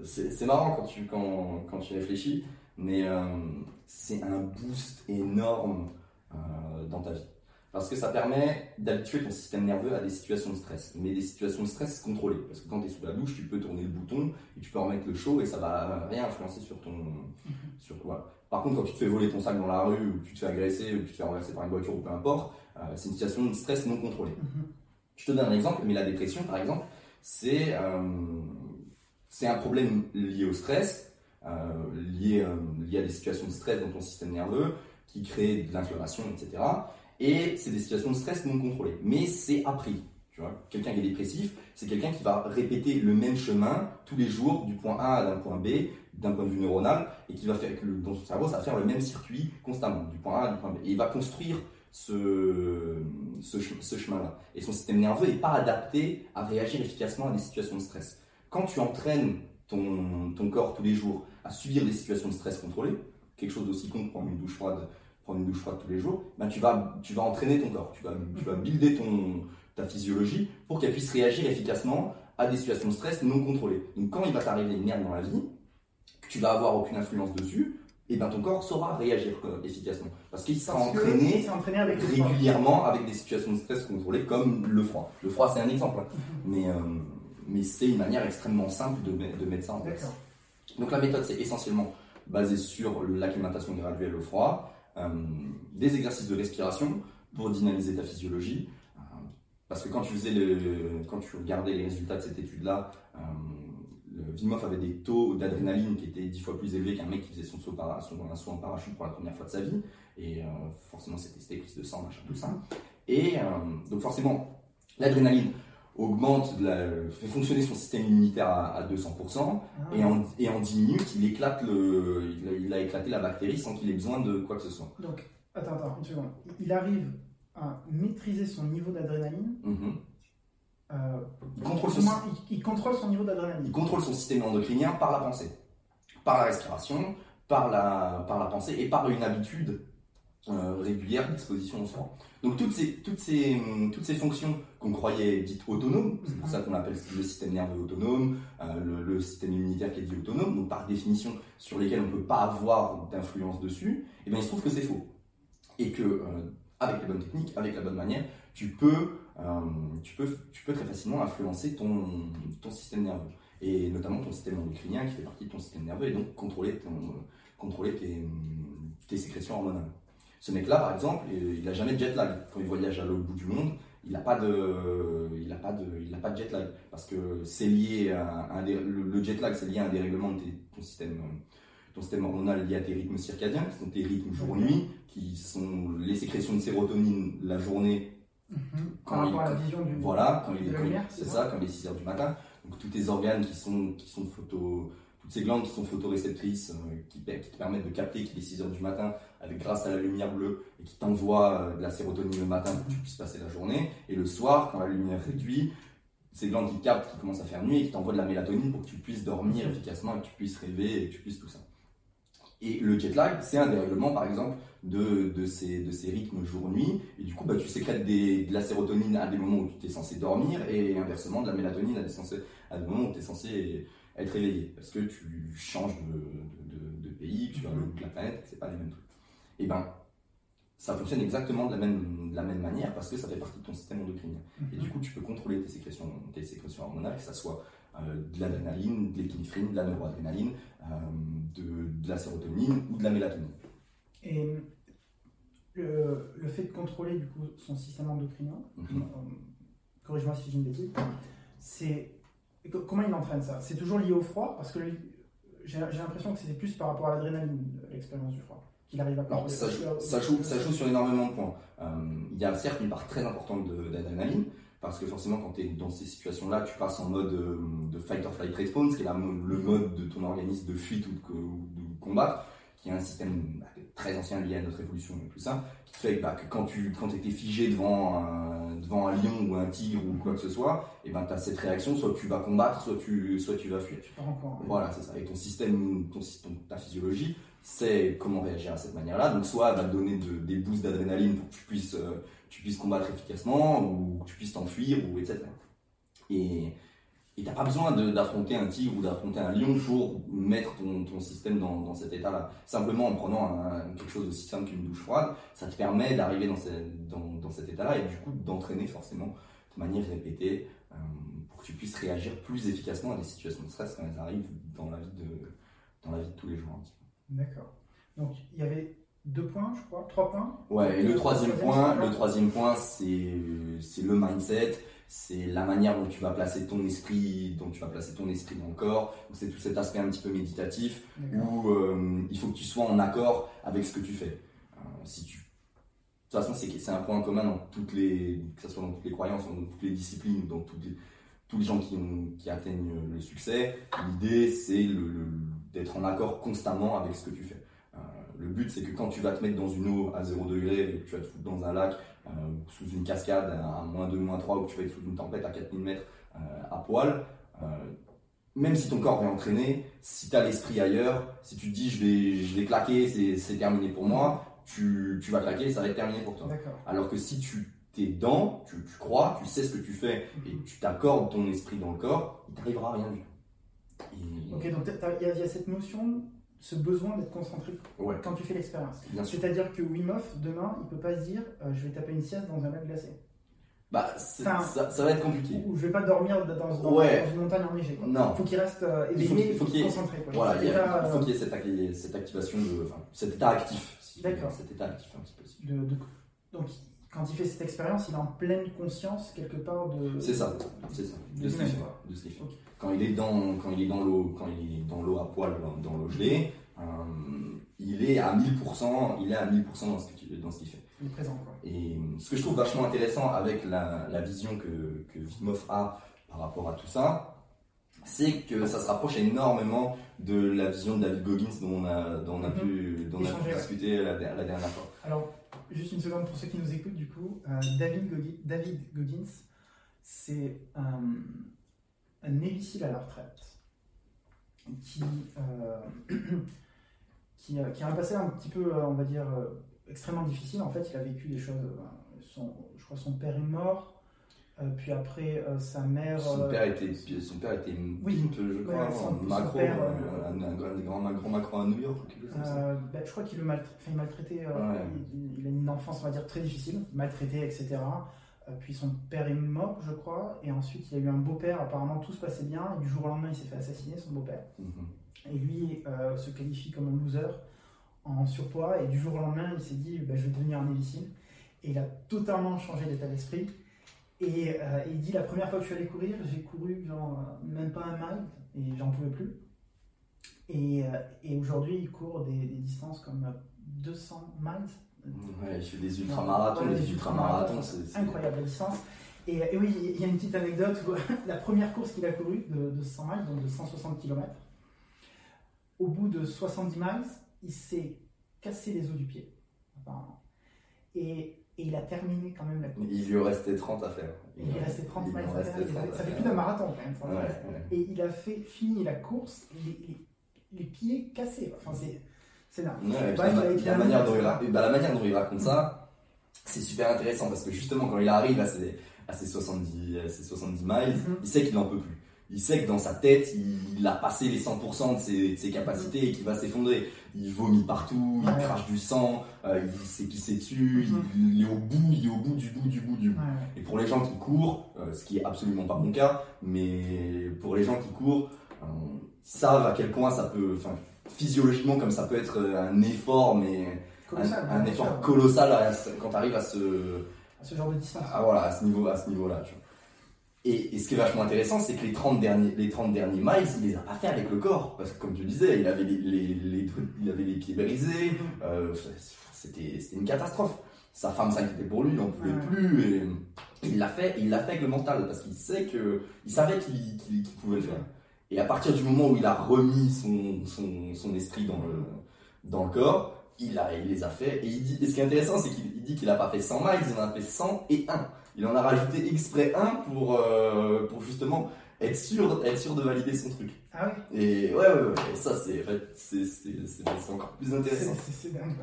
c'est, marrant quand tu, quand, quand tu réfléchis mais euh, c'est un boost énorme euh, dans ta vie. Parce que ça permet d'habituer ton système nerveux à des situations de stress, mais des situations de stress contrôlées. Parce que quand tu es sous la douche, tu peux tourner le bouton et tu peux remettre le chaud et ça va rien influencer sur ton. Mhm. Sur, toi. Par contre, quand tu te fais voler ton sac dans la rue, ou tu te fais agresser, ou tu te fais renverser par une voiture, ou peu importe, euh, c'est une situation de stress non contrôlée. Mhm. Je te donne un exemple, mais la dépression, par exemple, c'est c'est un problème lié au stress euh, liées, euh, à des situations de stress dans ton système nerveux qui créent de l'inflammation, etc. Et c'est des situations de stress non contrôlées. Mais c'est appris. Quelqu'un qui est dépressif, c'est quelqu'un qui va répéter le même chemin tous les jours du point A à un point B, d'un point de vue neuronal, et qui va faire que dans son cerveau, ça va faire le même circuit constamment, du point A à du point B. Et il va construire ce, ce, chemin-là. Et son système nerveux n'est pas adapté à réagir efficacement à des situations de stress. Quand tu entraînes ton, ton corps tous les jours à subir des situations de stress contrôlées, quelque chose d'aussi con que prendre une douche froide, prendre une douche froide tous les jours, ben tu, vas, tu vas entraîner ton corps, tu vas, tu vas builder ton, ta physiologie pour qu'elle puisse réagir efficacement à des situations de stress non contrôlées. Donc quand il va t'arriver une merde dans la vie, que tu vas avoir aucune influence dessus, et ben ton corps saura réagir euh, efficacement. Parce qu'il sera entraîné, régulièrement avec des situations de stress contrôlées comme le froid. Le froid, c'est un exemple, hein. mhm. mais, euh, mais c'est une manière extrêmement simple de, de mettre ça en place. Donc la méthode, c'est essentiellement basé sur l'acclimatation graduelle au froid, des exercices de respiration pour dynamiser ta physiologie. parce que quand tu, faisais le, quand tu regardais les résultats de cette étude-là, Wim avait des taux d'adrénaline qui étaient dix fois plus élevés qu'un mec qui faisait son saut, son, saut en parachute pour la première fois de sa vie. Et euh, forcément, c'était prise de sang, machin, tout ça. Et euh, donc, forcément, l'adrénaline augmente, fait fonctionner son système immunitaire à, 200%, ah. et, en, et, en, 10 minutes, il, éclate le, il, a, éclaté la bactérie sans qu'il ait besoin de quoi que ce soit. Donc, attends, attends, une seconde. Il arrive à maîtriser son niveau d'adrénaline mm-hmm. Euh, il, contrôle son, il, contrôle son niveau d'adrénaline? Il contrôle son système endocrinien par la pensée, par la respiration, par la, par la pensée et par une habitude euh, régulière d'exposition au sang. Donc toutes ces, toutes ces, toutes ces fonctions qu'on croyait dites autonomes, c'est pour ça qu'on appelle le système nerveux autonome, euh, le, système immunitaire qui est dit autonome, donc par définition sur lesquels on ne peut pas avoir d'influence dessus, et eh bien il se trouve que c'est faux. Et que avec les bonnes techniques, avec la bonne manière, tu peux euh, tu, peux, tu peux très facilement influencer ton, ton système nerveux, et notamment ton système endocrinien qui fait partie de ton système nerveux, et donc contrôler, ton, contrôler tes, tes sécrétions hormonales. Ce mec-là, par exemple, il n'a jamais de jet lag. Quand il voyage à l'autre bout du monde, il n'a pas, de, il a pas, de, il a pas de jet lag. Parce que c'est lié à, un le, jet lag, c'est lié à un dérèglement de ton système, ton système hormonal lié à tes rythmes circadiens, qui sont tes rythmes jour-nuit, qui sont les sécrétions de sérotonine la journée Mhm. Quand il, la vision du, voilà, quand il, c'est ça, quand il est 6 heures du matin. Donc tous tes organes qui sont, qui sont photo, ces glandes qui sont photoréceptrices, euh, qui, te permettent de capter qu'il est 6 heures du matin avec grâce à la lumière bleue et qui t'envoient euh, de la sérotonine le matin pour que tu puisses passer la journée. Et le soir, quand la lumière réduit, ces glandes qui captent, qui commencent à faire nuit et qui t'envoient de la mélatonine pour que tu puisses dormir efficacement et que tu puisses rêver et que tu puisses tout ça. Et le jet lag, c'est un dérèglement, par exemple, de, de, ces, de ces rythmes jour-nuit. Et du coup, bah, tu sécrètes des, de la sérotonine à des moments où tu es censé dormir, et inversement, de la mélatonine à des moments où tu es censé être éveillé. Parce que tu changes de, de, de pays, tu vas le bout de la planète, c'est pas les mêmes trucs. Et ben, ça fonctionne exactement de la même, de la même manière parce que ça fait partie de ton système endocrinien. Et du mhm. coup, tu peux contrôler tes sécrétions, tes sécrétions hormonales, que ça soit euh, de l'adrénaline, de l'épinéphrine, de la neuroadrénaline, euh, de, de, la sérotonine ou de la mélatonine. Et le, le, fait de contrôler du coup son système endocrinien, mhm. euh, corrige-moi si j'ai une bêtise, c'est comment il entraîne ça? C'est toujours lié au froid? Parce que j'ai l'impression que c'était plus par rapport à l'adrénaline l'expérience du froid qu'il arrive à ça, ça, joue, ça joue sur énormément de points. il y a certes une part très importante d'adrénaline, parce que forcément, quand tu es dans ces situations-là, tu passes en mode euh, de fight or flight response, qui est la, le mode de ton organisme de fuite ou de, combat, qui est un système bah, très ancien lié à notre évolution et tout ça, qui fait bah, que quand tu quand étais figé devant un, devant un lion ou un tigre ou quoi que ce soit, et ben tu as cette réaction, soit tu vas combattre, soit tu, soit tu vas fuir. Voilà, c'est ça. Et ton système, ton, ta physiologie, c'est comment réagir à cette manière-là. Donc soit elle va te donner des boosts d'adrénaline pour que tu puisses... Euh, tu puisses combattre efficacement ou que tu puisses t'enfuir ou etc. Et tu n'as pas besoin d'affronter un tigre ou d'affronter un lion pour mettre ton, ton système dans, dans cet état-là. Simplement en prenant quelque chose aussi simple qu'une douche froide, ça te permet d'arriver dans, dans, dans, cet état-là et du coup d'entraîner forcément de manière répétée euh, pour que tu puisses réagir plus efficacement à des situations de stress quand elles arrivent dans la vie de, dans la vie de tous les jours. D'accord. Donc il y avait deux points, je crois, trois points? Ouais, et le troisième point, le troisième point, c'est le mindset, c'est la manière dont tu vas placer ton esprit, dont tu vas placer ton esprit dans le corps. C'est tout cet aspect un petit peu méditatif où euh, il faut que tu sois en accord avec ce que tu fais. Euh, si tu de toute façon, c'est un point commun dans toutes les, que ce soit dans toutes les croyances, dans toutes les disciplines, dans toutes les, tous les gens qui, ont, qui atteignent le succès. L'idée, c'est le, d'être en accord constamment avec ce que tu fais le but, c'est que quand tu vas te mettre dans une eau à 0 degré et que tu vas te foutre dans un lac, euh, sous une cascade à moins 2, moins 3, ou que tu vas être sous une tempête à 4000 mètres euh, à poil, euh, même si ton corps est entraîné, si tu as l'esprit ailleurs, si tu te dis je vais, je vais claquer, c'est terminé pour moi, tu, tu vas claquer ça va être terminé pour toi. Alors que si tu t'es dedans, tu, tu, crois, tu sais ce que tu fais et tu t'accordes ton esprit dans le corps, il t'arrivera rien du tout. Ok, donc il y, a cette notion, ce besoin d'être concentré quand tu fais l'expérience. C'est-à-dire que Wim Hof, demain, il peut pas se dire euh, je vais taper une sieste dans un lac glacé. Bah, ça, ça, va être compliqué. Ou je vais pas dormir dans, dans, une montagne enneigée. Quoi. Non. Faut qu'il reste euh, éveillé, il faut qu'il concentré. Quoi. Voilà, il, faut qu'il y ait cette, cette activation, de, enfin, cet état actif. D'accord. Cet état actif un petit peu. De, de, donc, quand il fait cette expérience, il est en pleine conscience quelque part de. C'est ça, c'est ça, de, ce qu'il fait. De ce fait. Quand il est dans, quand il est dans l'eau, quand il est dans l'eau à poil, dans, l'eau gelée, euh, il est à 1000%, il est à 1000% dans ce qu'il qu'il fait. Il est présent quoi. Et ce que je trouve vachement intéressant avec la, la vision que que Vimov a par rapport à tout ça, c'est que ça se rapproche énormément de la vision de David Goggins dont on a, dont on a mhm. pu, dont on a pu discuter la, la, dernière fois. Alors, Juste une seconde pour ceux qui nous écoutent, du coup, euh, David, Goggins, c'est un, un à la retraite qui, euh, a un passé un petit peu, on va dire, euh, extrêmement difficile. En fait, il a vécu des choses. Son, je crois son père est mort, euh, puis après, euh, sa mère. Son euh, père était, son père était oui, je crois, un macro, un, grand, grand macro à New York, quelque chose comme ça. Ben, je crois qu'il le maltraitait, maltraité, il, a une enfance, on va dire, très difficile, maltraité, etc. puis son père est mort, je crois, et ensuite il y a eu un beau-père, apparemment tout se passait bien, et du jour au lendemain il s'est fait assassiner, son beau-père. Mhm. Et lui se qualifie comme un loser en surpoids, et du jour au lendemain il s'est dit, ben, je vais devenir un évicile. Et il a totalement changé d'état d'esprit. Et euh, il dit la première fois que je suis allé courir, j'ai couru genre même pas un mile et j'en pouvais plus. Et, euh, et aujourd'hui, il court des, distances comme 200 miles. Ouais, il fait des ultramarathons, ouais, des ultramarathons, c'est incroyable la distance. Et, oui, il y a une petite anecdote où la première course qu'il a courue de, de 100 miles, donc de 160 km, au bout de 70 miles, il s'est cassé les os du pied, apparemment. Et et il a terminé quand même la course. Il lui restait 30 à faire. Il, lui restait 30 miles à faire. Ça fait plus d'un marathon quand même. Et il a fait, fini la course, les, les, pieds cassés. Enfin, c'est. C'est là. la, manière dont il, bah, la manière dont il raconte ça, c'est super intéressant parce que justement, quand il arrive à ses, à ses 70, à ses 70 miles, mm-hmm. il sait qu'il n'en peut plus il sait que dans sa tête, il, a passé les 100% de ses, de ses, capacités et qu'il va s'effondrer. Il vomit partout, il crache du sang, euh, il sait qui c'est dessus, il, est au bout, il est au bout du bout du bout du bout. Et pour les gens qui courent, euh, ce qui est absolument pas mon cas, mais pour les gens qui courent, euh, savent à quel point ça peut, enfin, physiologiquement comme ça peut être un effort, mais un, effort colossal quand tu arrives à ce, à ce genre de distance. Ah, voilà, à ce niveau, à ce niveau-là. Et, ce qui est vachement intéressant, c'est que les 30 derniers, les 30 derniers miles, il les a pas fait avec le corps. Parce que comme tu disais, il avait les, les, il avait les pieds brisés, euh, c'était une catastrophe. Sa femme s'inquiétait pour lui, il n'en pouvait plus. Et il l'a fait, il l'a fait avec le mental, parce qu'il sait que, il savait qu'il pouvait le faire. Et à partir du moment où il a remis son, son, son esprit dans le, dans le corps, il, a, il les a fait. Et, il dit, et ce qui est intéressant, c'est qu'il dit qu'il n'a pas fait 100 miles, il en a fait 100 et 1 il en a rajouté exprès un pour, euh, pour justement être sûr, être sûr de valider son truc. Ah oui Et ouais, ouais, ouais, ça c'est encore plus intéressant. C'est dingue,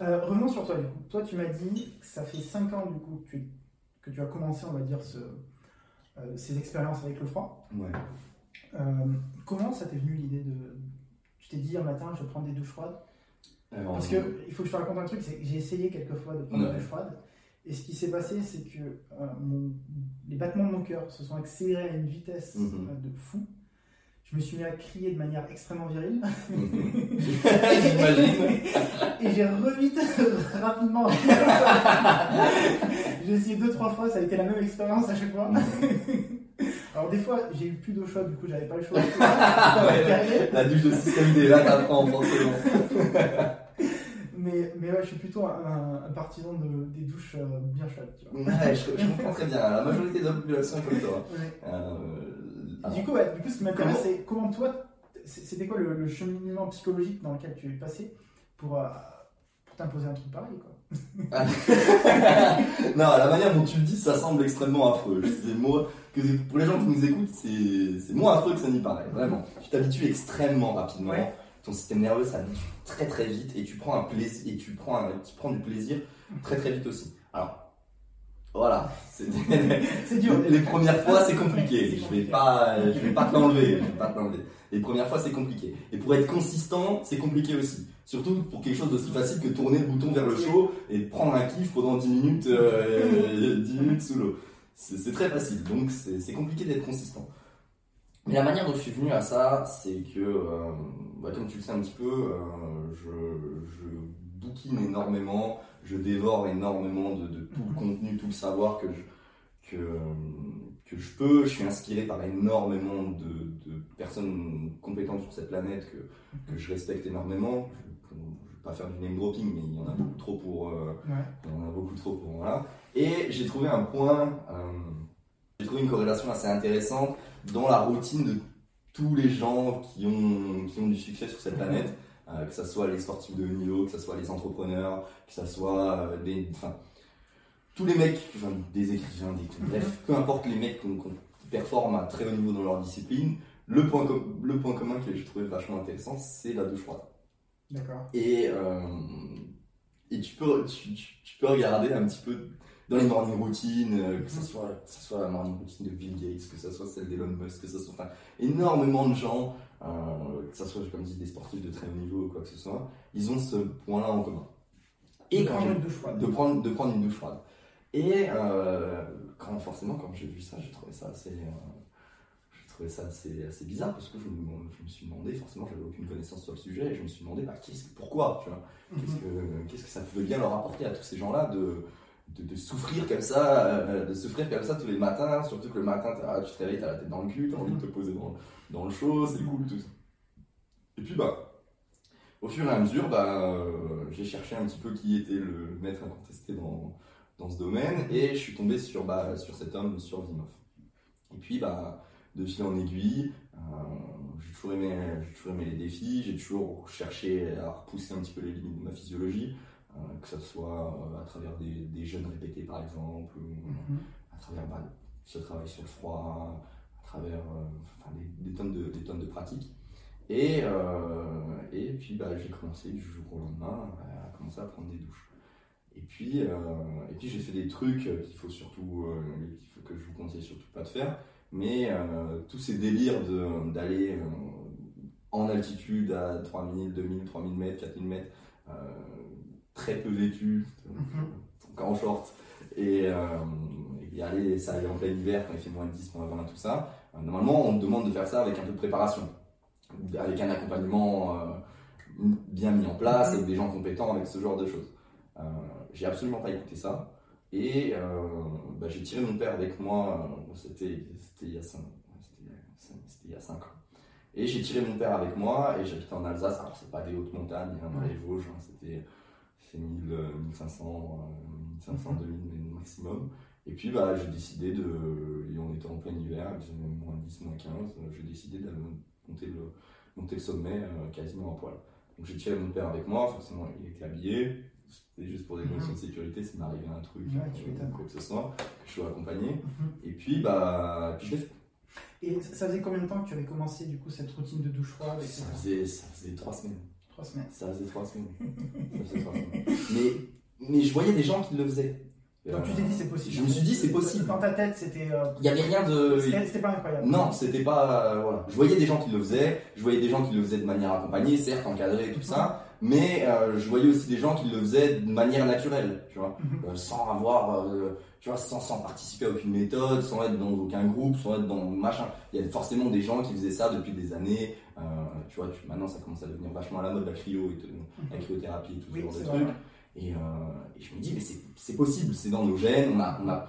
euh, revenons sur toi du coup. Toi tu m'as dit que ça fait 5 ans du coup que tu, que tu as commencé, on va dire, ce, euh, ces expériences avec le froid. Ouais. comment ça t'est venu l'idée de. Tu t'es dit un matin, je vais prendre des douches froides? Parce que il faut que je te raconte un truc, c'est que j'ai essayé quelques fois de prendre des douches froides. Et ce qui s'est passé, c'est que euh, les battements de mon cœur se sont accélérés à une vitesse mhm. euh, de fou. Je me suis mis à crier de manière extrêmement virile. et j'ai revite rapidement. j'ai essayé deux, trois fois, ça a été la même expérience à chaque fois. Mhm. Alors des fois, j'ai eu plus d'eau chaude, du coup, j'avais pas le choix. la douche de système D, là, t'apprends forcément. Mais, mais ouais, je suis plutôt un, partisan de, des douches euh, bien chaudes. Tu vois. Ouais, je, comprends très bien. La majorité de la population est comme toi. Euh, du, coup, ouais, du coup, ce qui m'intéresse, c'est comment toi, c'était quoi le, cheminement psychologique dans lequel tu es passé pour, euh, pour t'imposer un truc pareil, quoi? non, la manière dont tu le dis, ça semble extrêmement affreux. C'est moi, que pour les gens qui nous écoutent, c'est moins affreux que ça n'y paraît, vraiment. Tu t'habitues extrêmement rapidement. Ouais. Ton système nerveux s'habitue très très vite et tu prends un plaisir et tu prends, un- tu prends du plaisir très très vite aussi. Alors, voilà. c'est- dur. les premières fois, c'est compliqué. C'est Je vais pas, je vais pas te l'enlever. Les premières fois, c'est compliqué. Et pour être consistant, c'est compliqué aussi. Surtout pour quelque chose d'aussi facile que tourner le bouton vers le chaud et prendre un kiff pendant 10 minutes, euh, 10 minutes sous l'eau. C'est très facile. Donc, c'est c'est compliqué d'être consistant. Mais la manière dont je suis venu à ça, c'est que, euh, bah, comme tu le sais un petit peu, euh, je, je bouquine énormément, je dévore énormément de, de tout le contenu, tout le savoir que je, que, que je peux. Je suis inspiré par énormément de, de personnes compétentes sur cette planète que, que je respecte énormément. Je ne vais pas faire du name dropping, mais il y en a beaucoup trop pour. euh, Ouais. il y en a beaucoup trop pour voilà. Et j'ai trouvé un point, euh, j'ai trouvé une corrélation assez intéressante dans la routine de tous les gens qui ont, qui ont du succès sur cette planète, euh, que ce soit les sportifs de haut niveau, que ce soit les entrepreneurs, que ce soit euh, des, enfin, tous les mecs, enfin, des écrivains, des bref, peu importe les mecs qu'on- qui performent à très haut niveau dans leur discipline, le point, le point commun que j'ai trouvé vachement intéressant, c'est la douche froide. D'accord. Et, euh, et tu, peux, tu peux regarder un petit peu dans les morning routines, euh, que ce soit, que soit la morning routine de Bill Gates, que ce soit celle d'Elon Musk, que ce soit enfin, énormément de gens, euh, que ce soit comme je dis des sportifs de très haut niveau ou quoi que ce soit, ils ont ce point-là en commun. Et De quand prendre une douche froide. de prendre, de prendre une douche froide. Et euh, quand, forcément, quand j'ai vu ça, j'ai trouvé ça assez, euh, ça assez, assez bizarre parce que je me, je me suis demandé, forcément, j'avais aucune connaissance sur le sujet, et je me suis demandé bah, qu'est-ce- pourquoi, tu vois, qu'est-ce Mhm. que, qu'est-ce que ça pouvait bien leur apporter à tous ces gens-là de, de, souffrir comme ça, euh, de souffrir comme ça tous les matins, surtout que le matin, tu te réveilles, t'as la tête dans le cul, t'as envie de te poser dans, dans le chaud, c'est cool, tout ça. Et puis, bah, au fur et à mesure, bah, euh, j'ai cherché un petit peu qui était le maître incontesté dans, dans ce domaine et je suis tombé sur, bah, sur cet homme, sur Vimov. Et puis, bah, de fil en aiguille, euh, j'ai toujours, j'ai toujours aimé les défis, j'ai toujours cherché à repousser un petit peu les limites de ma physiologie, que ce soit euh, à travers des, des jeûnes répétés par exemple, ou Mhm. à travers bah, ce travail sur le froid, à travers euh, enfin, des, des tonnes de, des tonnes de pratiques. Et, euh, et puis bah, j'ai commencé du jour au lendemain à commencer à prendre des douches. Et puis, euh, et puis j'ai fait des trucs qu'il faut surtout, euh, faut que je vous conseille surtout pas de faire. Mais euh, tous ces délires d'aller euh, en altitude à 3000, 2000, 3000 mètres, 4000 mètres, euh, très peu vêtu, donc en short, et, euh, et aller, ça aller en plein hiver quand il fait moins de 10, moins 20, tout ça. Euh, normalement, on te demande de faire ça avec un peu de préparation, avec un accompagnement euh, bien mis en place, avec des gens compétents, avec ce genre de choses. Euh, j'ai absolument pas écouté ça. Et bah, j'ai tiré mon père avec moi, c'était c'était il y a 5 c'était il y a cinq ans. Et j'ai tiré mon père avec moi et j'habitais en Alsace, alors c'est pas des hautes montagnes, hein, dans les Vosges, hein, c'était c'est 1000, euh, 1500, euh, 1500, 2000 maximum. Et puis bah, j'ai décidé de, et on était en plein hiver, il faisait moins 10, moins 15, euh, j'ai décidé de monter le, monter le sommet euh, quasiment à poil. Donc j'ai tiré mon père avec moi, forcément il était habillé, c'était juste pour des Mhm. notions de sécurité, s'il m'arrivait un truc, Ouais, euh, quoi que ce soit, que je sois accompagné. Mhm. Et puis bah, puis je l'ai fait. Et ça ça faisait combien de temps que tu avais commencé du coup cette routine de douche froide etc. Ça faisait, ça faisait trois semaines. Trois semaines. Ça faisait trois semaines. Ça faisait trois semaines. Mais, mais je voyais des gens qui le faisaient. Donc tu t'es dit c'est possible. Je me suis dit, c'est possible. Dans ta tête c'était. euh, Il n'y avait rien de. C'était c'était pas incroyable. Non, c'était pas. euh, voilà. Je voyais des gens qui le faisaient, je voyais des gens qui le faisaient de manière accompagnée, certes encadrée et tout ça, mais euh, je voyais aussi des gens qui le faisaient de manière naturelle, tu vois, Mhm. Euh, sans avoir, euh, tu vois, sans, sans participer à aucune méthode, sans être dans aucun groupe, sans être dans machin. Il y a forcément des gens qui faisaient ça depuis des années, tu vois, tu- maintenant ça commence à devenir vachement à la mode, la cryo et tout, la cryothérapie et tout ce genre de trucs. Et, et je me dis, mais c'est possible, c'est dans nos gènes, on a, on a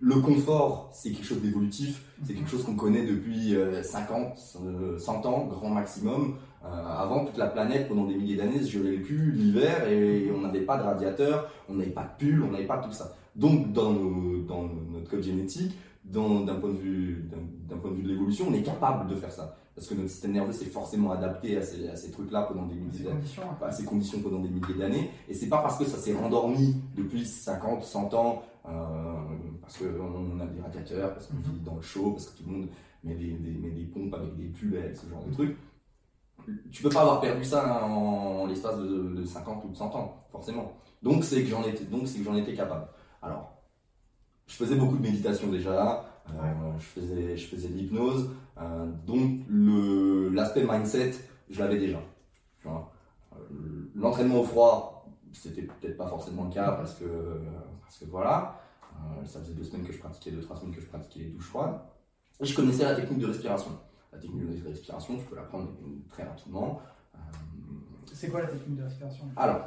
le confort, c'est quelque chose d'évolutif, c'est quelque chose qu'on connaît depuis euh, 50, euh, 100 ans, grand maximum. Euh, avant, toute la planète, pendant des milliers d'années, se gelait le cul l'hiver et on n'avait pas de radiateur, on n'avait pas de pull, on n'avait pas tout ça. Donc, dans, nos- dans notre code génétique, d'un point de vue d'un d'un point de vue de l'évolution, on est capable de faire ça. Parce que notre système nerveux s'est forcément adapté à ces, à ces trucs-là pendant des milliers d'années à ces conditions pendant des milliers d'années. Et c'est pas parce que ça s'est rendormi depuis 50, 100 ans, euh, parce qu'on a des radiateurs, parce qu'on Mhm. vit dans le chaud, parce que tout le monde met des, des- met des pompes avec des pulls, ce genre de trucs. Tu peux pas avoir perdu ça en, en l'espace de, de 50 ou de 100 ans, forcément. Donc c'est que j'en étais, donc c'est que j'en étais capable. Alors, je faisais beaucoup de méditation déjà, euh, je faisais, je faisais de l'hypnose, euh, donc le, l'aspect mindset, je l'avais déjà. Euh, L'entraînement au froid, c'était peut-être pas forcément le cas parce que, parce que voilà, euh, ça faisait deux semaines que je pratiquais, deux, trois semaines que je pratiquais les douches froides. Et je connaissais la technique de respiration. La technique de respiration, tu peux l'apprendre très rapidement. Euh, C'est quoi la technique de respiration? Alors,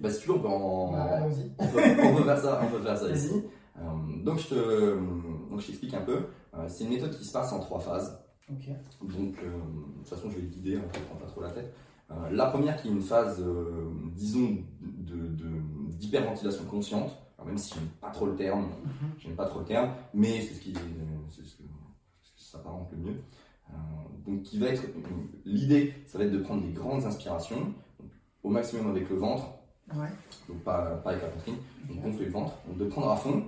bah, si tu veux, on peut en, Bah, on peut, on peut faire ça, on peut faire ça ici. Euh, donc je te, donc je t'explique un peu. Euh, c'est une méthode qui se passe en trois phases. Ok. Donc euh, de toute façon je vais te guider, on ne prend pas trop la tête. Euh, la première qui est une phase, euh, disons, de, de- d'hyperventilation consciente. Alors, même si j'aime pas trop le terme, Mhm. j'aime pas trop le terme, mais c'est ce qui, c'est ce que, ce qui s'apparente le mieux. Euh, donc qui va être, l'idée, ça va être de prendre des grandes inspirations, donc, au maximum avec le ventre, Ouais. donc pas, pas avec la poitrine, donc Ok. gonfler le ventre, donc de prendre à fond.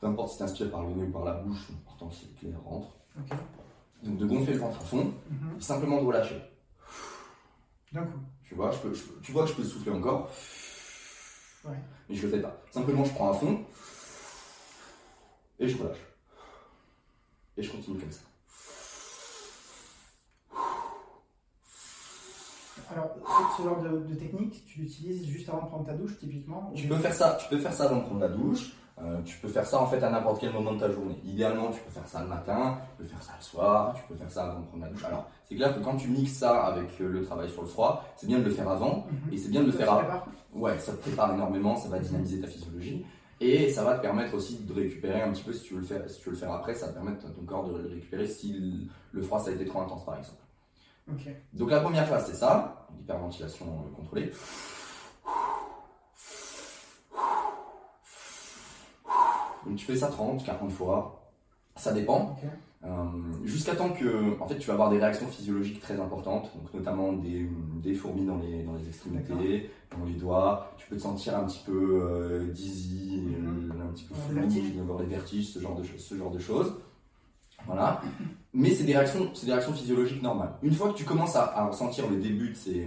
Peu importe si tu inspires par le nez ou par la bouche, l'important c'est que l'air rentre. Donc de gonfler le ventre à fond, Mhm. et simplement de relâcher. D'un coup. Tu vois, je peux, je tu vois que je peux souffler encore, Ouais. mais je le fais pas. Simplement je prends à fond, et je relâche. Et je continue comme ça. Alors, ce, genre de, de technique, tu l'utilises juste avant de prendre ta douche, typiquement Tu peux faire ça, tu peux faire ça avant de prendre la douche. euh, tu peux faire ça en fait à n'importe quel moment de ta journée. Idéalement, tu peux faire ça le matin, tu peux faire ça le soir, tu peux faire ça avant de prendre la douche. Alors, c'est clair que quand tu mixes ça avec euh, le travail sur le froid, c'est bien de le faire avant Mhm. et c'est bien de le faire prépare Ouais, ça te prépare énormément, ça va dynamiser ta physiologie et ça va te permettre aussi de récupérer un petit peu si tu veux le faire, si tu veux le faire après, ça va permettre à ton corps de le récupérer si le- froid ça a été trop intense par exemple. Donc la première phase c'est ça, l'hyperventilation euh, contrôlée. Donc tu fais ça 30, 40 fois, ça dépend. Euh, Jusqu'à temps que, en fait, tu vas avoir des réactions physiologiques très importantes, donc notamment des, des fourmis dans les, dans les extrémités, dans les doigts. Tu peux te sentir un petit peu euh, dizzy, Mhm. un petit peu flou, des vertiges. avoir des vertiges, ce genre de, choses- ce genre de choses. Voilà. Mais c'est des réactions, c'est des réactions physiologiques normales. Une fois que tu commences à, à ressentir le début de ces,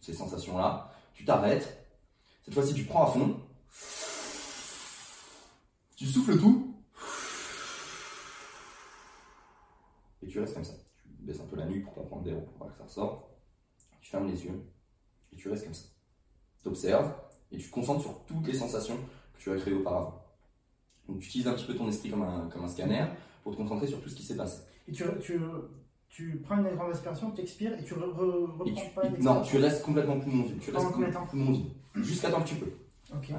ces sensations-là, tu t'arrêtes. Cette fois-ci, tu prends à fond. Tu souffles tout. Tu restes comme ça. Tu baisses un peu la nuque pour pas prendre d'air pour que ça ressorte. Tu fermes les yeux. Et tu restes comme ça. Tu observes et tu te concentres sur toutes les sensations que tu as créées auparavant. Donc tu utilises un petit peu ton esprit comme un, comme un scanner pour te concentrer sur tout ce qui s'est passé. Et tu, tu, tu prends une grande respiration, tu expires et tu re, re- reprends Et tu- pas non, l'expiration. tu restes complètement poumon vide. Tu restes poumon vide. Jusqu'à temps que tu peux. Euh,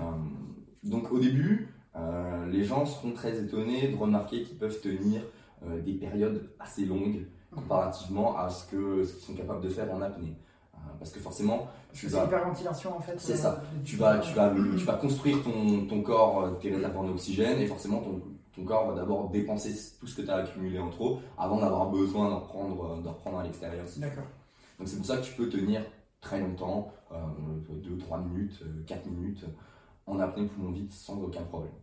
donc au début, euh, les gens seront très étonnés de remarquer qu'ils peuvent tenir euh, des périodes assez longues comparativement à ce que ce qu'ils sont capables de faire en apnée. Euh, parce que forcément, tu C'est vas, l'hyperventilation en fait. C'est euh, ça. tu vas, tu vas, tu vas construire ton, ton corps, tes réservoirs d'oxygène, et forcément ton, ton corps va d'abord dépenser tout ce que tu as accumulé en trop avant d'avoir besoin d'en reprendre, d'en reprendre à l'extérieur. D'accord. Donc c'est pour ça que tu peux tenir très longtemps, 2, 3 minutes, 4 minutes, en apnée poumon vide sans aucun problème.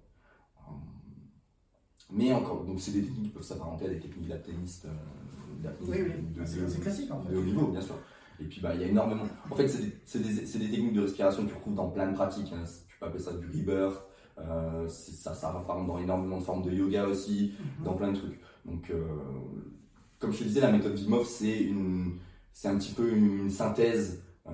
Mais encore, donc c'est des techniques qui peuvent s'apparenter à des techniques d'apnéistes, euh, Oui, oui. de- de- C'est c'est classique en fait. de haut niveau, bien sûr. Et puis, bah, il y a énormément. En fait, c'est des, techniques de respiration que tu retrouves dans plein de pratiques. hein. Tu peux appeler ça du rebirth. Euh, ça, ça dans énormément de formes de yoga aussi, Mhm. dans plein de trucs. Donc, euh, comme je te disais, la méthode une, c'est un petit peu une synthèse euh,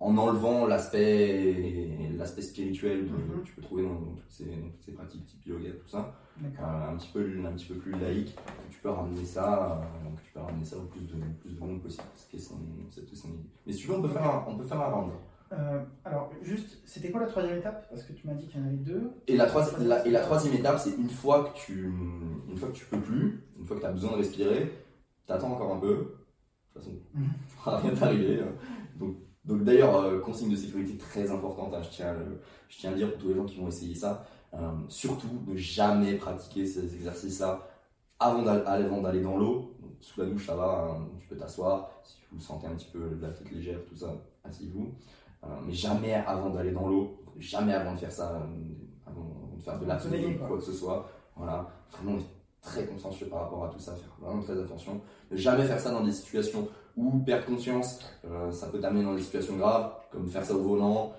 en enlevant l'aspect, l'aspect spirituel de- Mhm. que tu peux trouver dans, dans toutes ces, dans toutes ces pratiques type yoga, tout ça. Euh, un petit peu un petit peu plus laïque que tu peux ramener ça euh, que tu peux ramener ça au plus de plus de monde possible c'était son c'était son idée mais si tu veux on peut faire un, on peut faire un round Euh, alors, juste, c'était quoi la troisième étape? Parce que tu m'as dit qu'il y en avait deux. et la, troisi- la- et la troisième étape c'est une fois que tu une fois que tu peux plus une fois que tu as besoin de respirer t'attends encore un peu de toute façon Mhm. rien t'arriver euh. donc donc d'ailleurs euh, consigne de sécurité très importante hein, je tiens à le- je tiens à le dire pour tous les gens qui vont essayer ça euh, surtout ne jamais pratiquer ces exercices là avant d'aller dans l'eau. Sous la douche, ça va, hein, tu peux t'asseoir. Si vous sentez un petit peu la tête légère, tout ça, asseyez-vous. Euh, mais jamais avant d'aller dans l'eau, jamais avant de faire ça, avant de faire de la ou quoi que ce soit. Voilà, vraiment très consciencieux par rapport à tout ça, faire vraiment très attention. Ne jamais faire ça dans des situations où perdre conscience, euh, ça peut t'amener dans des situations graves, comme faire ça au volant,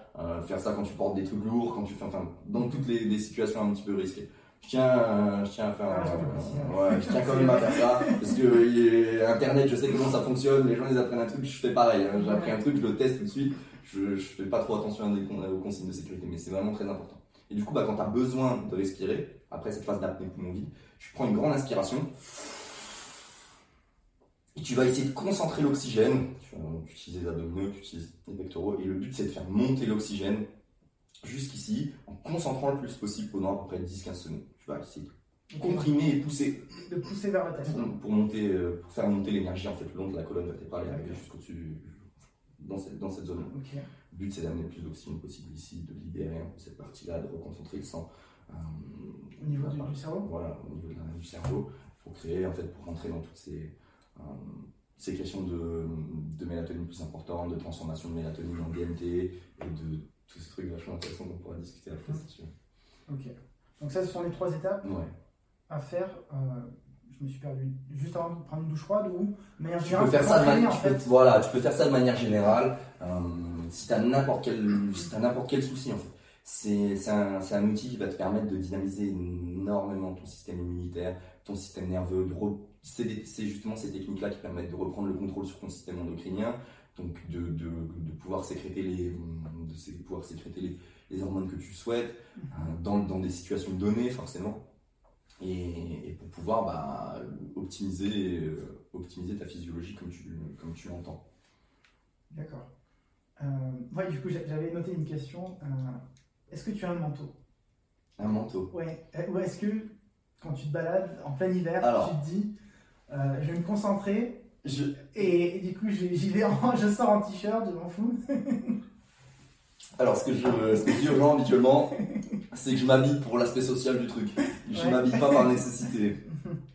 faire ça quand tu portes des trucs lourds, quand tu fais, enfin, dans toutes les, situations un petit peu risquées. Je tiens, je tiens à faire, ah, ouais, je tiens quand même à faire ça, parce que Internet, je sais comment ça fonctionne, les gens ils apprennent un truc, je fais pareil, hein. appris un truc, je le teste tout de suite, je, je fais pas trop attention aux consignes de sécurité, mais c'est vraiment très important. Et du coup, bah, quand tu as besoin de respirer, après cette phase d'apnée poumon vide, tu prends une grande inspiration et tu vas essayer de concentrer l'oxygène. Tu vas utiliser les abdominaux, tu utilises les pectoraux, et le but c'est de faire monter l'oxygène jusqu'ici en concentrant le plus possible pendant à peu près 10-15 secondes. Tu vas essayer de comprimer et pousser. De pousser vers la tête. Pour, monter, euh, pour faire monter l'énergie en fait le long de la colonne vertébrale et arriver jusqu'au-dessus dans cette, dans cette zone. Le but, c'est d'amener le plus d'oxygène possible ici, de libérer cette partie-là, de reconcentrer le sang. Euh, au niveau du, cerveau Voilà, au niveau du cerveau, pour créer, en fait, pour rentrer dans toutes ces, euh, questions de, de, mélatonine plus importantes, de transformation de mélatonine en DMT, et de tous ces trucs vachement intéressants qu'on pourra discuter après, si tu veux. Ok. Donc ça, ce sont les trois étapes à faire. Euh, je me suis perdu juste avant de prendre une douche froide ou manière générale tu peux faire ça de manière voilà tu peux faire ça de manière générale euh, si tu as n'importe quel si as quel souci en fait c'est un, un, outil qui va te permettre de dynamiser énormément ton système immunitaire ton système nerveux c'est justement ces techniques là qui permettent de reprendre le contrôle sur ton système endocrinien donc de, de, de pouvoir sécréter les de pouvoir sécréter les, les hormones que tu souhaites euh, dans, dans des situations données forcément et, pour pouvoir bah, optimiser, euh, optimiser ta physiologie comme tu, comme tu l'entends. D'accord. Euh, du coup, j'avais noté une question. Euh, est-ce que tu as un manteau? Un manteau Ouais. Ou est-ce que quand tu te balades en plein hiver, tu te dis, je vais me concentrer je... et, du coup, j'y vais, en, je sors en t-shirt, je m'en fous Alors, ce que je, ce que je dis aux gens habituellement, c'est que je m'habille pour l'aspect social du truc. Je ne m'habille pas par nécessité.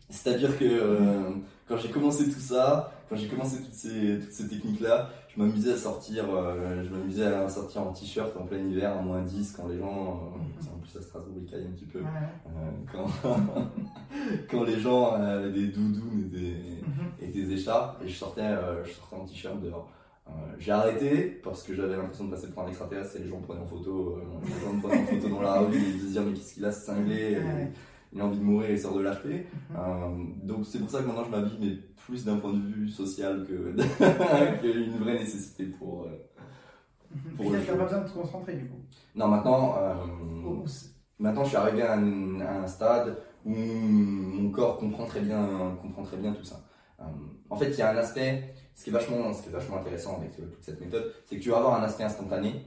C'est-à-dire que euh, quand j'ai commencé tout ça, quand j'ai commencé toutes ces, toutes ces techniques-là, je m'amusais à sortir, euh, je m'amusais à sortir en t-shirt en plein hiver, en moins 10, quand les gens, euh, en plus à Strasbourg il caille un petit peu, quand, quand les gens avaient des doudounes et des, mhm. et des écharpes, et je sortais, je sortais en t-shirt dehors. Euh, j'ai arrêté parce que j'avais l'impression de passer pour un extraterrestre et les gens me prenaient en photo, euh, les gens me prenaient en photo dans la rue, ils se disaient mais qu'est-ce qu'il a cinglé, a envie de mourir et sort de l'HP. Mhm. Euh, donc c'est pour ça que maintenant je m'habille mais plus d'un point de vue social que qu'une vraie nécessité pour. Mhm. pour tu n'as pas besoin de te concentrer du coup. Non maintenant, maintenant je suis arrivé à un, à un, stade où mon corps comprend très bien, comprend très bien tout ça. en fait il y a un aspect ce qui est vachement, ce qui est vachement intéressant avec toute cette méthode, c'est que tu vas avoir un aspect instantané.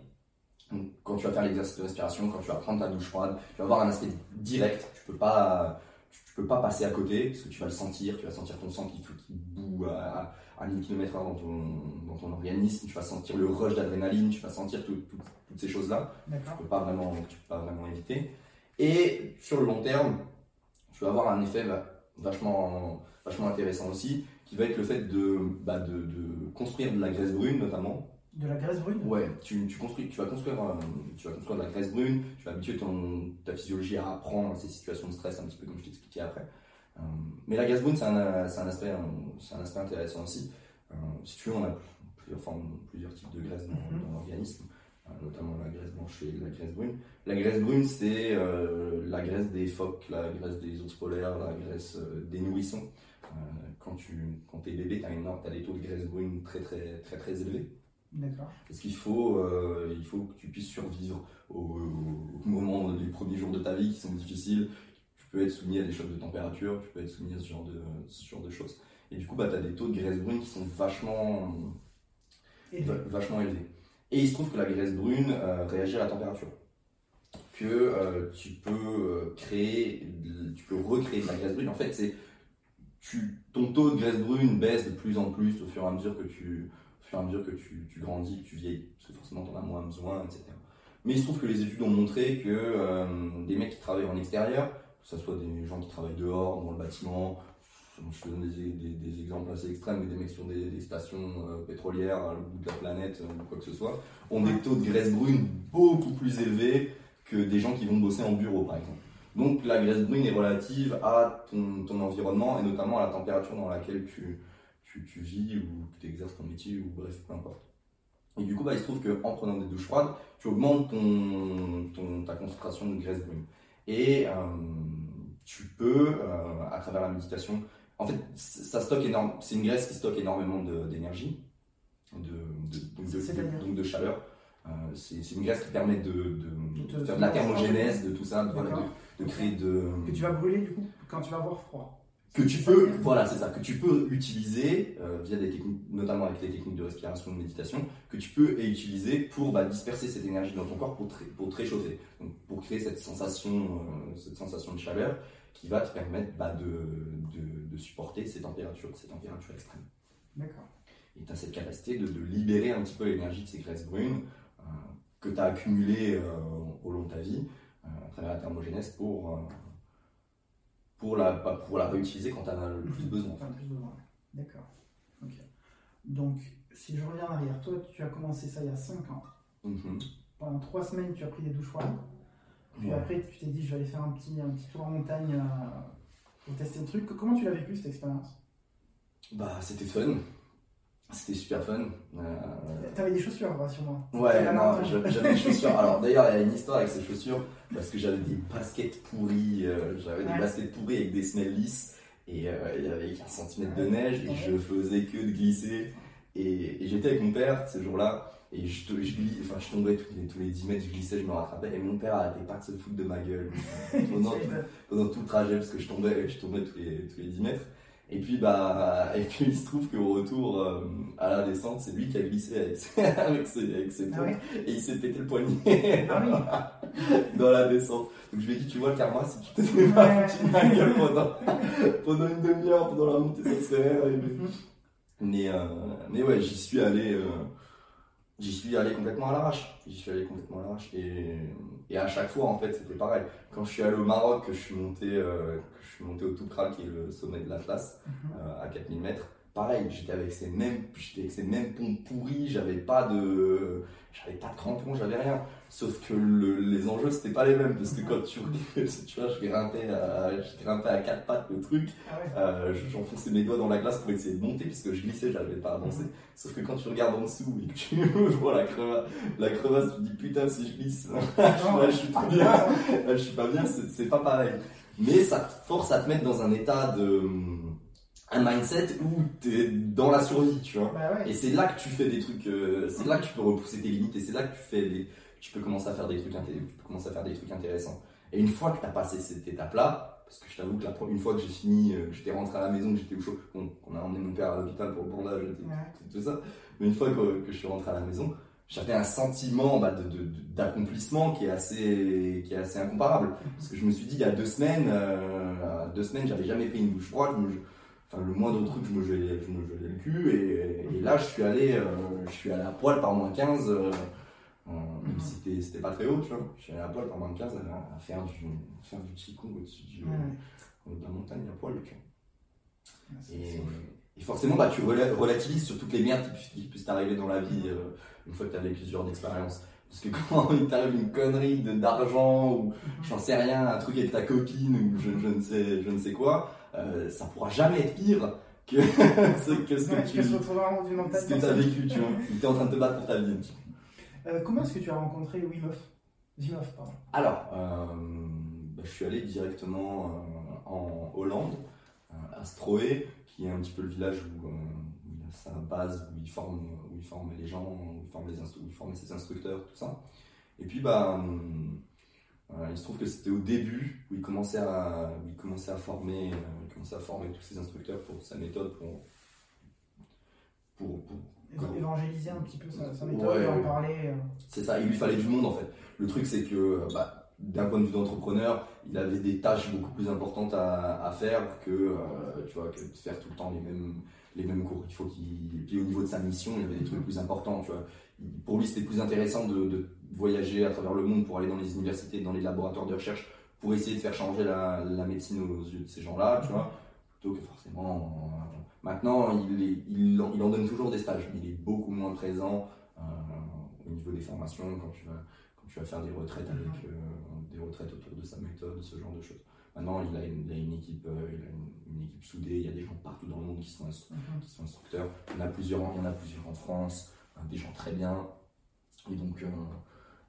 Quand tu vas faire l'exercice de respiration, quand tu vas prendre ta douche froide, tu vas avoir un aspect direct. Tu peux pas, tu, peux pas passer à côté parce que tu vas le sentir. Tu vas sentir ton sang qui, qui boue à, à 1000 km dans ton, dans ton organisme. Tu vas sentir le rush d'adrénaline. Tu vas sentir toutes ces choses-là. Tu peux pas vraiment, tu peux pas vraiment éviter. Et sur le long terme, tu vas avoir un effet vachement, vachement intéressant aussi qui va être le fait de, bah, de, de, construire de la graisse brune notamment. De la graisse brune? Ouais, tu, tu, construis, tu, vas construire, euh, tu vas construire de la graisse brune, tu vas habituer ton, ta physiologie à apprendre ces situations de stress, un petit peu comme je t'expliquais après. Euh, mais la graisse brune, c'est un, un, aspect, c'est un aspect intéressant aussi. Euh, si tu veux, on a plusieurs, formes, plusieurs types de graisse dans, mhm. dans l'organisme, notamment la graisse blanche et la graisse brune. La graisse brune, c'est la graisse des phoques, la graisse des ours polaires, la graisse des nourrissons. Euh, quand tu quand es bébé, tu as, as, des taux de graisse brune très très très très élevés. Parce qu'il faut, euh, il faut que tu puisses survivre au, moment des premiers jours de ta vie qui sont difficiles. Tu peux être soumis à des chocs de température, tu peux être soumis à ce genre de, ce genre de choses. Et du coup, bah, tu as des taux de graisse brune qui sont vachement, vachement élevés. Et il se trouve que la graisse brune euh, réagit à la température. Que tu peux créer, tu peux recréer de la graisse brune. En fait, c'est ton taux de graisse brune baisse de plus en plus au fur et à mesure que tu, fur et à mesure que tu, tu grandis, que tu vieillis, parce que forcément tu en as moins besoin, etc. Mais il se trouve que les études ont montré que euh, des mecs qui travaillent en extérieur, que ce soit des gens qui travaillent dehors, dans le bâtiment, je te donne des, exemples assez extrêmes, mais des mecs sur des, stations euh, pétrolières à bout de la planète ou quoi que ce soit, ont des taux de graisse brune beaucoup plus élevés que des gens qui vont bosser en bureau par exemple. Donc la graisse brune est relative à ton, environnement et notamment à la température dans laquelle tu, tu, vis ou que tu exerces ton métier ou bref, peu importe. Et du coup, bah, il se trouve qu'en prenant des douches froides, tu augmentes ton, ta concentration de graisse brune. Et euh, tu peux, euh, à travers la méditation, en fait, ça stocke énorme, c'est une graisse qui stocke énormément d'énergie, de, de, donc de chaleur. Euh, c'est une graisse qui permet de, faire de la thermogénèse, de tout ça, de, créer de. Que tu vas brûler du coup quand tu vas avoir froid que tu peux, voilà, c'est ça, que tu peux utiliser euh, via des techniques, notamment avec les techniques de respiration, de méditation, que tu peux utiliser pour bah, disperser cette énergie dans ton corps pour, pour te réchauffer, donc pour créer cette sensation, euh, cette sensation de chaleur qui va te permettre bah, de, de, de, supporter ces températures, ces températures extrêmes. D'accord. Et tu as cette capacité de, de, libérer un petit peu l'énergie de ces graisses brunes euh, que tu as accumulées au long de ta vie à travers la thermogénèse pour pour la, pour la réutiliser quand tu en as le plus besoin. D'accord. Donc, si je reviens en arrière, toi, tu as commencé ça il y a 5 ans. Mhm. Pendant 3 semaines, tu as pris des douches froides. Puis après, tu t'es dit, je vais aller faire un petit, un petit tour en montagne euh, pour tester le truc. Comment tu l'as vécu cette expérience? Bah, c'était fun. C'était super fun. Euh... T'avais des chaussures, moi Ouais, non, j'avais des chaussures. Alors d'ailleurs, il y a une histoire avec ces chaussures parce que j'avais des baskets pourries. Euh, j'avais des baskets pourries avec des semelles lisses et il y avait 15 cm de neige et je faisais que de glisser. Et, j'étais avec mon père ce jour-là et je, je, enfin, je tombais tous les, tous les 10 mètres, je glissais, je me rattrapais et mon père arrêtait pas de se foutre de ma gueule pendant, tout, pendant tout le trajet parce que je tombais, je tombais tous les, tous les 10 mètres. Et puis, bah, et puis il se trouve qu'au retour euh, à la descente, c'est lui qui a glissé avec ses, avec ses, avec ses ah et il s'est pété le poignet ah dans la descente. Donc je lui ai dit, tu vois, le karma, si tu t'étais pas foutu ma gueule pendant, pendant une demi-heure, pendant la montée, ça serait arrivé. Mhm. Mais, euh, mais ouais, j'y suis allé. Euh, j'y suis allé complètement à l'arrache. J'y suis allé complètement à l'arrache. Et, et, à chaque fois, en fait, c'était pareil. Quand je suis allé au Maroc, que je suis monté, euh, que je suis monté au Toubkal, qui est le sommet de l'Atlas, mhm. euh, à 4000 mètres, pareil, j'étais avec ces mêmes, j'étais avec ces mêmes pompes pourries, j'avais pas de, j'avais pas de crampons, j'avais rien. Sauf que les enjeux c'était pas les mêmes parce que quand tu, tu vois, je grimpais à, je grimpais à quatre pattes le truc, ah euh, j'enfonçais mes doigts dans la glace pour essayer de monter puisque je glissais, j'arrivais pas à avancer. Mhm. Sauf que quand tu regardes en dessous et que tu vois la crevasse, la crevasse, tu te dis putain si je glisse, je suis pas bien, je suis pas bien, c'est pas pareil. Mais ça te force à te mettre dans un état de un mindset où tu es dans la survie, tu vois. Bah et c'est là que tu fais des trucs, euh, c'est là que tu peux repousser tes limites et c'est là que tu fais des, tu peux commencer à faire des trucs, tu peux commencer à faire des trucs intéressants. Et une fois que tu as passé cette étape-là, parce que je t'avoue que la, une fois que j'ai fini, euh, que j'étais rentré à la maison, que j'étais au chaud, bon, on a emmené mon père à l'hôpital pour le bandage et tout ça, mais une fois que, que je suis rentré à la maison, j'avais un sentiment bah, d'accomplissement qui est assez qui est assez incomparable parce que je me suis dit il y a deux semaines euh, deux semaines j'avais jamais pris une douche froide enfin le moindre truc je me gelais, je me gelais le cul et, et, là je suis allé euh, je suis allé à poil par moins 15 euh, euh, même si c'était c'était pas très haut tu vois. Je suis allé à poil par moins 15 à, faire du faire du qigong au-dessus de la montagne à poil tu vois. Et, et, forcément bah tu relativises sur toutes les merdes qui, puissent t'arriver dans la vie une fois que tu as vécu ce genre d'expérience. Parce que quand il t'arrive une connerie d'argent ou j'en sais rien, un truc avec ta copine ou je, je ne, sais, je ne sais quoi, euh, ça pourra jamais être pire que, ce, que ce que tu ce que as vécu, tu vois. Tu es en train de te battre pour ta vie. Euh, comment est-ce que tu as rencontré Wim Hof pardon. Alors, euh, bah, je suis allé directement en Hollande, à Stroe, qui est un petit peu le village où, il a sa base, où il forme, où il forme les gens, où il forme, les où il forme ses instructeurs, tout ça. Et puis, bah, il se trouve que c'était au début où il commençait à, il commençait à former, euh, à former tous ses instructeurs pour sa méthode pour, pour, pour évangéliser un petit peu sa, méthode, en parler. Euh. C'est ça, il lui fallait du monde en fait. Le truc c'est que euh, bah, d'un point de vue d'entrepreneur, il avait des tâches beaucoup plus importantes à, à faire que, tu vois, que de faire tout le temps les mêmes, les mêmes cours. Il faut qu'il, puis au niveau de sa mission, il y avait des trucs plus importants. Tu vois. Pour lui, c'était plus intéressant de, de voyager à travers le monde pour aller dans les universités, dans les laboratoires de recherche, pour essayer de faire changer la, la médecine aux yeux de ces gens-là, tu vois, plutôt que forcément. euh, maintenant, il, est- il, en, il en donne toujours des stages, mais il est beaucoup moins présent euh, au niveau des formations quand tu vas, quand tu vas faire des retraites avec euh, des retraites autour de sa méthode, ce genre de choses. Maintenant, il a une, il a une équipe, il a une, une équipe soudée. Il y a des gens partout dans le monde qui sont, instru- Mhm. qui sont instructeurs. Il y en a plusieurs, il y en a plusieurs en France, des gens très bien. Et donc,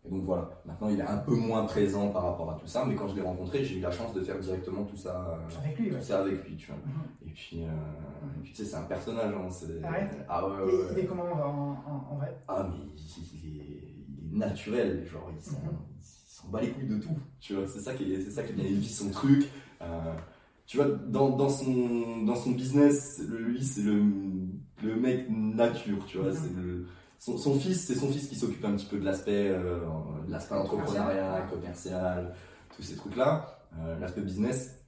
et donc voilà. Maintenant, il est un peu moins présent par rapport à tout ça, mais quand je l'ai rencontré, j'ai eu la chance de faire directement tout ça, euh, Avec lui, ouais. tout ça avec lui, tu vois. Mhm. Et puis, euh, et puis, tu sais, c'est un personnage. Hein, c'est- Ah ouais? Ah ouais, il est comment en, vrai? Ah, mais il, est, il est naturel, genre, il s'en, s'en bat les couilles de tout, tu vois, c'est ça qui est, c'est ça qui est il vit son truc, euh, tu vois, dans, dans, son, dans son business, lui, c'est le, le mec nature, tu vois, Mhm. c'est le, son, son fils, c'est son fils qui s'occupe un petit peu de l'aspect, euh, l'aspect entrepreneuriat, commercial, tous ces trucs-là, euh, l'aspect business,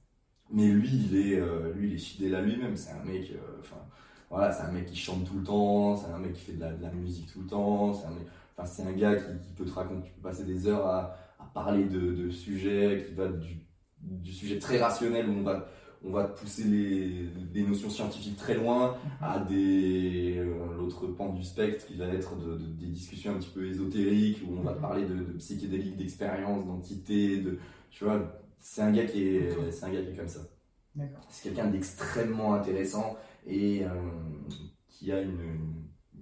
mais lui, il est, euh, lui, il est fidèle à lui-même, c'est un mec, enfin, voilà, c'est un mec qui chante tout le temps, c'est un mec qui fait de la, de la musique tout le temps, c'est un, mec- enfin, c'est un gars qui, qui peut te raconter, tu peux passer des heures à, à parler de, de sujets, qui va du, du sujet très rationnel où on va, on va pousser les, des notions scientifiques très loin à des, euh, l'autre pan du spectre qui va être de, de- des discussions un petit peu ésotériques où on va te parler de, de psychédéliques, d'expériences, d'entités, de, tu vois, c'est un gars qui est, c'est un gars qui est comme ça. C'est quelqu'un d'extrêmement intéressant et euh, qui a une,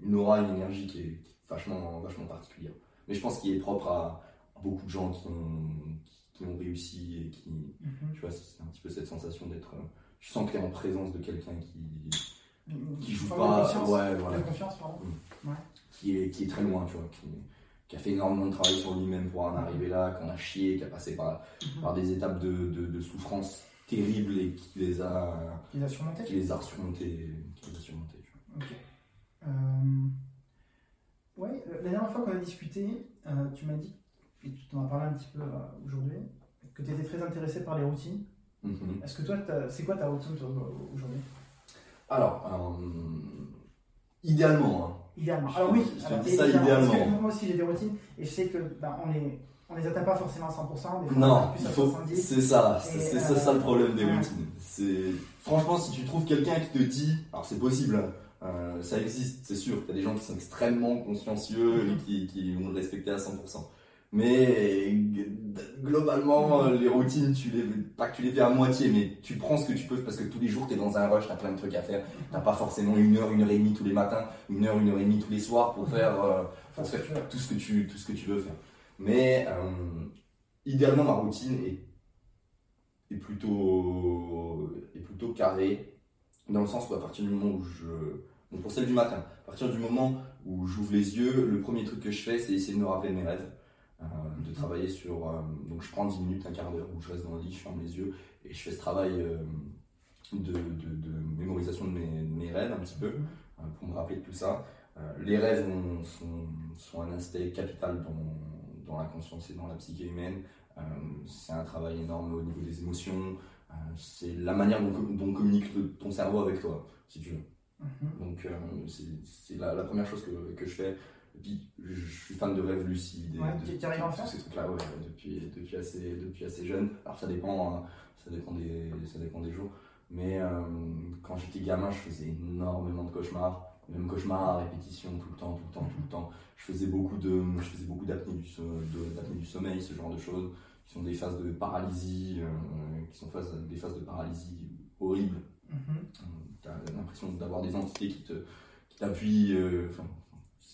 une aura, une énergie qui est, qui est vachement, vachement particulière. Mais je pense qu'il est propre à beaucoup de gens qui ont, qui, qui ont réussi et qui, Mhm. tu vois, c'est un petit peu cette sensation d'être. euh, Tu sens que tu es en présence de quelqu'un qui, qui joue pas. Ouais, voilà. confiance, pardon. Qui est, qui est très loin, tu vois. Qui, qui a fait énormément de travail sur lui-même pour en arriver là, qu'on a chié, qui a passé par, Mhm. par des étapes de, de, de souffrance terribles et qui les a, Il a surmonté. qui les a surmontés. Qui les a tu vois. Ok. Euh, Ouais, la dernière fois qu'on a discuté, euh, tu m'as dit, et tu t'en as parlé un petit peu euh, aujourd'hui, que tu étais très intéressé par les routines. Mhm. Est-ce que toi, c'est quoi ta routine aujourd'hui? Alors, euh, idéalement, hein, Idéalement. Alors oui, je alors, dis ça idéalement. Parce que moi aussi j'ai des routines et je sais que ben, on les, on les atteint pas forcément à 100%, des fois on Non, est plus il à faut. 70. C'est ça, c'est euh, ça le problème des ouais. routines. C'est franchement, si tu trouves quelqu'un qui te dit, alors c'est possible, hein, euh, ça existe, c'est sûr. T'as des gens qui sont extrêmement consciencieux et qui, qui vont le respecter à 100%. Mais globalement, euh, les routines, tu les, pas que tu les fais à moitié, mais tu prends ce que tu peux parce que tous les jours t'es dans un rush, t'as plein de trucs à faire. T'as pas forcément une heure, une heure et demie tous les matins, une heure, une heure et demie tous les soirs pour faire. euh, que faire tu veux. tout ce que tu, tout ce que tu veux faire. Mais euh, idéalement, ma routine est, est, plutôt, est plutôt carrée, dans le sens où à partir du moment où je... Pour celle du matin, à partir du moment où j'ouvre les yeux, le premier truc que je fais, c'est essayer de me rappeler mes rêves, euh, de travailler sur... euh, donc je prends 10 minutes, un quart d'heure, où je reste dans le lit, je ferme les yeux, et je fais ce travail euh, de, de, de mémorisation de mes, de mes rêves un petit peu euh, pour me rappeler de tout ça. Les rêves ont- sont, sont un aspect capital dans, dans la conscience et dans la psyché humaine. C'est un travail énorme au niveau des émotions. C'est la manière dont, dont communique ton cerveau avec toi, si tu veux. Mhm. Donc c'est c'est la, la première chose que, que je fais. Et puis je, suis fan de rêves lucides. et Ouais, de, arrives à en tous faire ces trucs-là, ouais, depuis, depuis, assez, depuis assez jeune. Alors ça dépend, hein, ça dépend, des, ça dépend des jours. Mais euh, quand j'étais gamin, je faisais énormément de cauchemars. Même cauchemars à répétition tout le temps, tout le temps, tout le temps. Je faisais beaucoup de, je faisais beaucoup d'apnée du, de- du sommeil, ce genre de choses, qui sont des phases de paralysie, euh, qui sont phases, des phases de paralysie horribles. Mhm. Tu as l'impression d'avoir des entités qui te qui t'appuient. euh, enfin,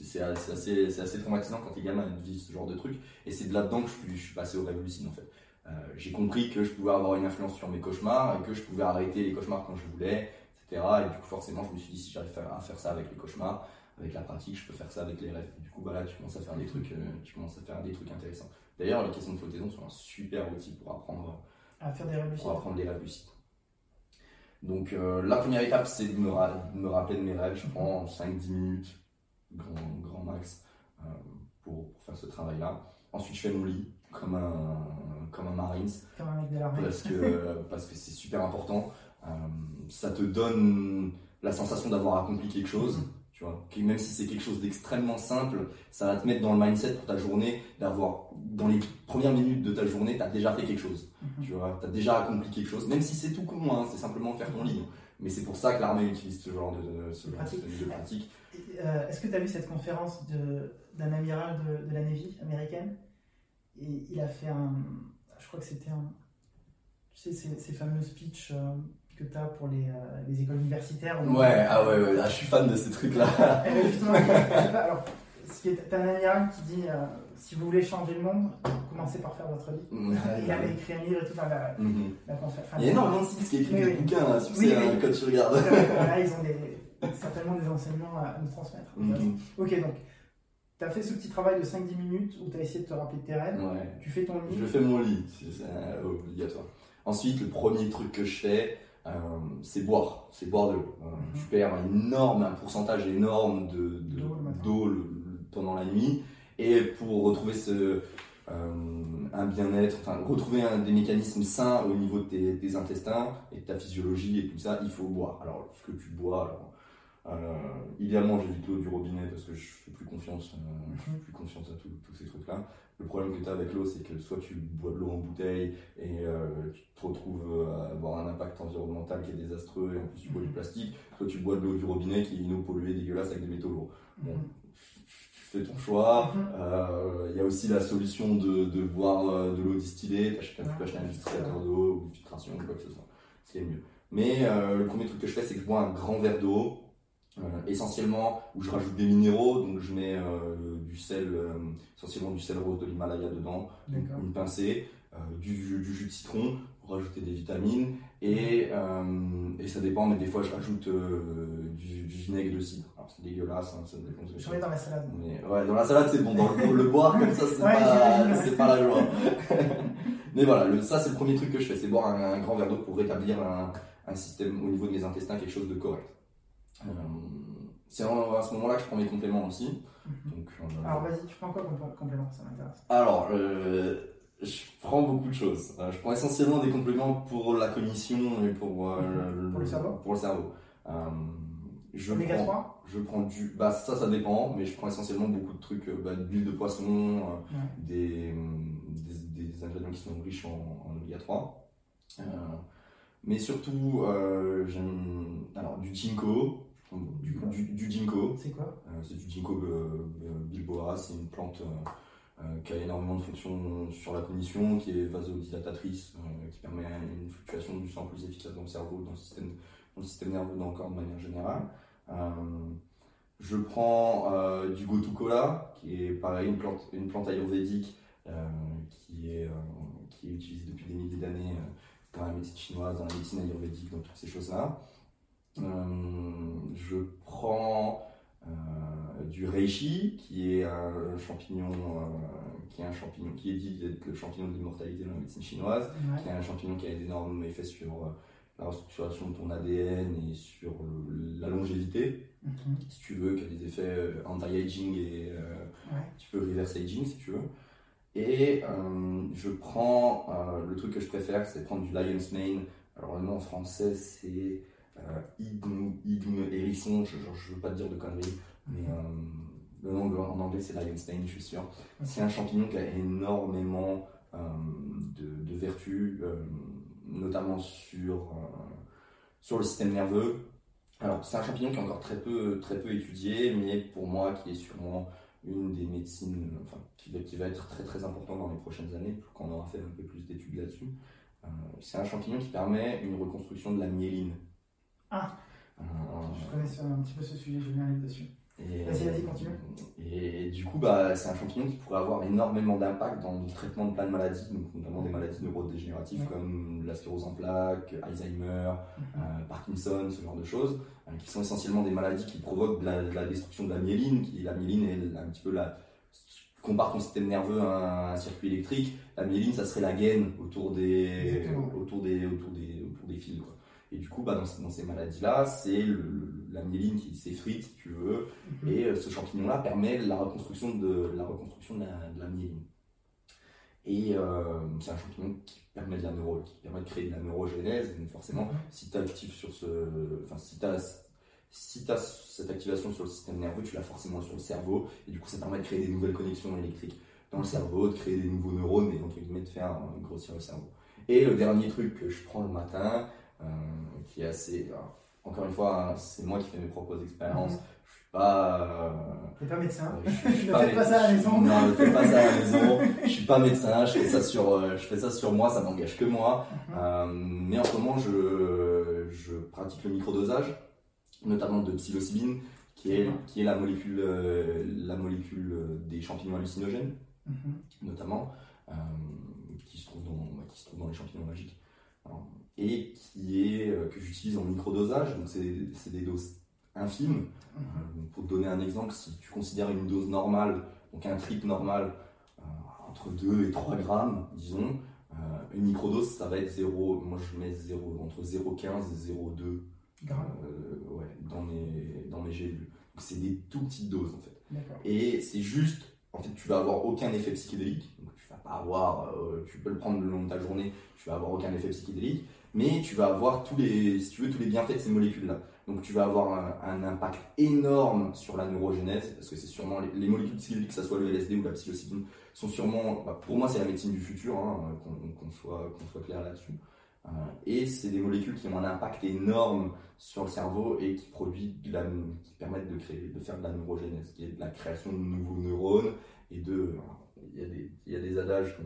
c'est assez, assez, traumatisant quand t'es gamin et tu vis ce genre de truc. Et c'est de là-dedans que je suis, je suis passé au rêve lucide en fait. Euh, j'ai compris que je pouvais avoir une influence sur mes cauchemars et que je pouvais arrêter les cauchemars quand je voulais, etc. Et du coup, forcément, je me suis dit si j'arrive à faire ça avec les cauchemars, avec la pratique, je peux faire ça avec les rêves. Et du coup, bah là, tu commences à faire des trucs, euh, tu commences à faire des trucs intéressants. D'ailleurs, les questions de flottaison sont un super outil pour apprendre À faire des rêves lucides. pour apprendre les rêves lucides. Donc euh, la première étape, c'est de de me rappeler de mes rêves. Je prends 5-10 minutes, grand, grand max, euh, pour, pour faire ce travail-là. Ensuite, je fais mon lit, comme un, comme un Marines, Comme un mec de l'armée. parce que parce que c'est super important. Euh, ça te donne la sensation d'avoir accompli quelque chose. Tu vois, même si c'est quelque chose d'extrêmement simple, ça va te mettre dans le mindset pour ta journée d'avoir, dans les premières minutes de ta journée, tu as déjà fait quelque chose. Mhm. Tu vois, tu as déjà accompli quelque chose, même si c'est tout con, hein, c'est simplement faire ton livre. Mais c'est pour ça que l'armée utilise ce genre de, ce genre Pratique. de pratique. Euh, Est-ce que tu as vu cette conférence d'un amiral de, de la Navy américaine? Et il a fait un. Je crois que c'était un. Tu sais, ces, ces fameux speeches euh, que tu as pour les, euh, les écoles universitaires. où- Ouais, ah ouais, ouais, ah, je suis fan de ces trucs-là. Eh ben, justement, je sais pas, alors, t'as un amiral qui dit si vous voulez changer le monde, commencez par faire votre vie. Il avait écrit un livre et tout, enfin, la, Mhm. la conférence. Il y a énormément de sites qui écrivent des bouquins là, sur ces, hein, quand tu regardes. Là, ils ont des, certainement des enseignements à nous transmettre. Ok, donc, tu as fait ce petit travail de 5-10 minutes où tu as essayé de te rappeler de tes rêves. Ouais. Tu fais ton Je livre. fais mon lit, c'est euh, obligatoire. Ensuite, le premier truc que je fais, euh, c'est boire. C'est boire de l'eau. Euh, Mhm. Je perds un énorme, un pourcentage énorme de- de- D'eau pendant la nuit. Et pour retrouver ce, euh, un bien-être, enfin retrouver un, des mécanismes sains au niveau de tes, tes intestins et de ta physiologie et tout ça, il faut boire. Alors, ce que tu bois, alors, idéalement, j'évite l'eau du robinet parce que je fais plus confiance, euh, je fais plus confiance à tous ces trucs-là. Le problème que tu as avec l'eau, c'est que soit tu bois de l'eau en bouteille et euh, tu te retrouves euh, à avoir un impact environnemental qui est désastreux et en plus tu bois du plastique, soit tu bois de l'eau du robinet qui est une eau polluée, dégueulasse avec des métaux lourds. Bon, Mhm. tu fais ton choix. Mhm. Euh, Il y a aussi la solution de, de boire euh, de l'eau distillée. T'achètes- Tu peux Ouais. un distillateur d'eau ou une filtration ou quoi que ce soit. Ce qui est mieux. Mais euh, le premier truc que je fais, c'est que je bois un grand verre d'eau. Euh, essentiellement où je rajoute des minéraux, donc je mets euh, du sel, euh, essentiellement du sel rose de l'Himalaya dedans, une, pincée, euh, du, jus- du jus de citron pour rajouter des vitamines et, euh, et ça dépend, mais des fois je rajoute euh, du, du vinaigre de cidre. Alors c'est dégueulasse, hein, ça J'en ai dans la salade. mais ouais, dans la salade c'est bon, dans le, le boire comme ça c'est Ouais, pas, pas la joie. Mais voilà, le- ça c'est le premier truc que je fais, c'est boire un, un grand verre d'eau pour rétablir un, un système au niveau de mes intestins, quelque chose de correct. Euh, c'est à ce moment-là que je prends mes compléments aussi. Mhm. Donc, euh, Alors vas-y, tu prends quoi comme complément Ça m'intéresse? alors, euh, je prends beaucoup de choses. Je prends essentiellement des compléments pour la cognition et pour, euh, Mhm. Pour le cerveau? Pour le cerveau. Je Oméga prends- 3 je prends du. Bah, ça, ça dépend, mais je prends essentiellement beaucoup de trucs, bah, d'huile de poisson, Ouais. des, des, des ingrédients qui sont riches en, en oméga 3. Euh, mais surtout, j'aime. Alors, du ginkgo. Du, Du ginkgo. C'est quoi? Euh, c'est du ginkgo bilboa. C'est une plante euh, euh, qui a énormément de fonctions sur la cognition, qui est vasodilatatrice, euh, qui permet une fluctuation du sang plus efficace dans le cerveau, dans le système, dans le système nerveux, dans le corps de manière générale. Je prends du gotu-kola, qui est pareil, une plante, une plante ayurvédique qui, est, qui est utilisée depuis des milliers d'années dans la médecine chinoise, dans la médecine ayurvédique, dans toutes ces choses-là. Euh, je prends euh, du reishi, qui est un champignon, euh, qui est un champignon qui est dit d'être le champignon de l'immortalité dans la médecine chinoise Ouais. qui est un champignon qui a d'énormes effets sur la restructuration de ton ADN et sur le- la longévité, Mhm. si tu veux, qui a des effets anti-aging et euh, Ouais. un petit peu reverse aging, si tu veux. Et euh, je prends, euh, le truc que je préfère, c'est prendre du lion's mane. Alors le nom en français, c'est euh, Igm, Igm hérisson, je, je veux pas te dire de conneries, mais euh, le nom en anglais c'est lion's mane, je suis sûr. C'est un champignon qui a énormément euh, de, de vertus, notamment sur, sur le système nerveux. Alors, c'est un champignon qui est encore très peu, très peu étudié, mais pour moi, qui est sûrement une des médecines, enfin, qui va, qui va être très très important dans les prochaines années, quand on aura fait un peu plus d'études là-dessus. Euh, c'est un champignon qui permet une reconstruction de la myéline. Ah. Euh, Je connais ce- un petit peu ce sujet, j'ai lu un livre dessus. et, Vas-y, vas-y, continue. Et, du coup, bah, c'est un champignon qui pourrait avoir énormément d'impact dans le traitement de plein de maladies, donc notamment des maladies neurodégénératives Ouais. comme la sclérose en plaques, Alzheimer, euh, Parkinson, ce genre de choses, euh, qui sont essentiellement des maladies qui provoquent de la, de la destruction de la myéline, qui la myéline est un petit peu la... compares ton système nerveux à un circuit électrique, la myéline, ça serait la gaine autour des, Exactement. autour des, autour des, autour des fils. Quoi. Et du coup, bah, dans, dans ces maladies-là, c'est la myéline qui s'effrite, si tu veux, Mhm. et euh, ce champignon-là permet la reconstruction de la, reconstruction de la, de la myéline. Et euh, c'est un champignon qui permet de la neuro, qui permet de créer de la neurogénèse. Donc forcément, Mhm. si tu actif sur ce, enfin si tu as cette activation sur le système nerveux, tu l'as forcément sur le cerveau, et du coup ça permet de créer des nouvelles connexions électriques dans le cerveau, de créer des nouveaux neurones, et donc de faire grossir le cerveau. Et le dernier truc que je prends le matin, qui est assez... encore une fois, hein, c'est moi qui fais mes propres expériences, mhm. je suis pas... Euh, pas médecin. Je, suis, ne fais pas ça à la maison. Non, ne fais pas ça à la maison. je suis pas médecin, je fais ça sur, je fais ça sur moi, ça m'engage que moi. Mhm. mais en ce moment, je, je pratique le microdosage notamment de psilocybine, qui est, qui est la molécule, euh, la molécule euh, des champignons hallucinogènes, mhm. notamment, euh, qui, se trouve dans, qui se trouve dans les champignons magiques, et qui est, que j'utilise en microdosage, donc c'est des doses infimes. Mhm. pour te donner un exemple, si tu considères une dose normale, donc un trip normal, entre 2 et 3 grammes, disons, une microdose, ça va être 0, moi je mets 0, entre 0,15 et 0,2 euh, ouais, dans, mes, dans mes gélules. C'est des tout petites doses en fait. Et c'est juste, en fait, tu vas avoir aucun effet psychédélique. Donc tu vas pas avoir, euh, tu peux le prendre le long de ta journée, tu vas avoir aucun effet psychédélique, mais tu vas avoir tous les, si tu veux, tous les bienfaits de ces molécules-là. Donc tu vas avoir un, impact énorme sur la neurogénèse, parce que c'est sûrement les, molécules psychédéliques, que ce soit le LSD ou la psilocybine, sont sûrement, bah, pour moi c'est la médecine du futur, hein, qu'on soit, soit clair là-dessus. Euh, et c'est des molécules qui ont un impact énorme sur le cerveau et qui qui permettent de créer, de faire de la neurogénèse, qui est de la création de nouveaux neurones et de, y a des, il y a des adages,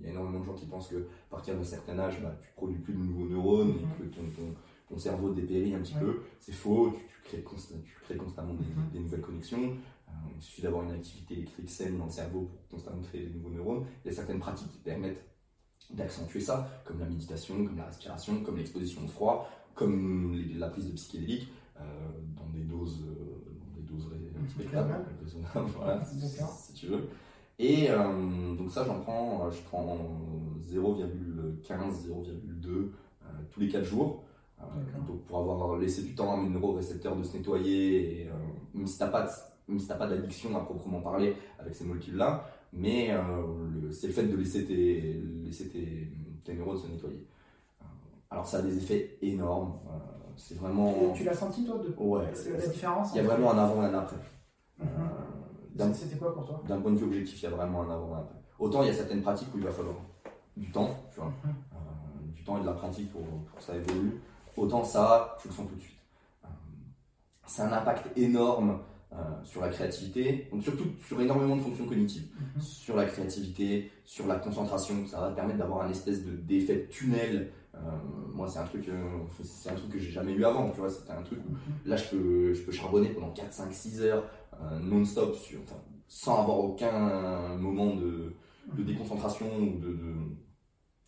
il y a énormément de gens qui pensent que à partir d'un certain âge, bah, tu produis plus de nouveaux neurones et que ton, ton, cerveau dépérit un petit peu. C'est faux, tu, crées tu, crées constamment des, mhm. nouvelles connexions. Euh, il suffit d'avoir une activité électrique saine dans le cerveau pour constamment créer des nouveaux neurones. Il y a certaines pratiques qui permettent d'accentuer ça, comme la méditation, comme la respiration, comme l'exposition au froid, comme la prise de psychédéliques, euh, dans des doses, euh, dans des doses respectables, raisonnables, voilà, si, tu veux. Et euh, donc ça, j'en prends, je prends 0,15, 0,2 tous les 4 jours. donc pour avoir laissé du temps à mes neurorécepteurs de se nettoyer, et, même si tu n'as pas d'addiction à proprement parler avec ces molécules-là, mais euh, c'est le fait de laisser tes, laisser tes, tes neurones se nettoyer. Euh, alors ça a des effets énormes. Euh, c'est vraiment. Tu, l'as senti toi de ouais, la différence Il y a vraiment un avant et un après. Mhm. C'était quoi pour toi? D'un point de vue objectif, il y a vraiment un avant et un après. Autant il y a certaines pratiques où il va falloir du temps, tu vois, mhm. du temps et de la pratique pour, pour que ça évolue. Autant ça, je le sens tout de suite. c'est un impact énorme euh, sur la créativité, donc surtout sur énormément de fonctions cognitives, mhm. sur la créativité, sur la concentration. Ça va permettre d'avoir un espèce de d'effet tunnel. Euh, moi, c'est un truc, euh, c'est un truc que j'ai jamais eu avant. Tu vois, c'était un truc où mhm. là, je peux, je peux charbonner pendant 4, 5, 6 heures non-stop, sur, sans avoir aucun moment de, de déconcentration ou de, de,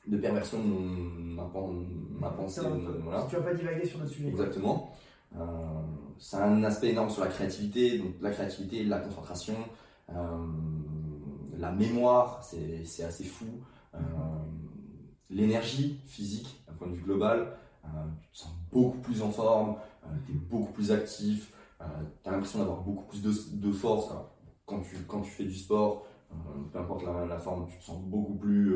de perversion de ma, pensée. Voilà. Tu vas pas divaguer sur notre sujet. Exactement. Euh, c'est un aspect énorme sur la créativité, donc la créativité, la concentration, euh, la mémoire, c'est assez fou, euh, l'énergie physique d'un point de vue global, tu te sens beaucoup plus en forme, tu es beaucoup plus actif, tu as l'impression d'avoir beaucoup plus de, force. quand, tu, quand tu fais du sport, peu importe la, la, forme, tu te sens beaucoup plus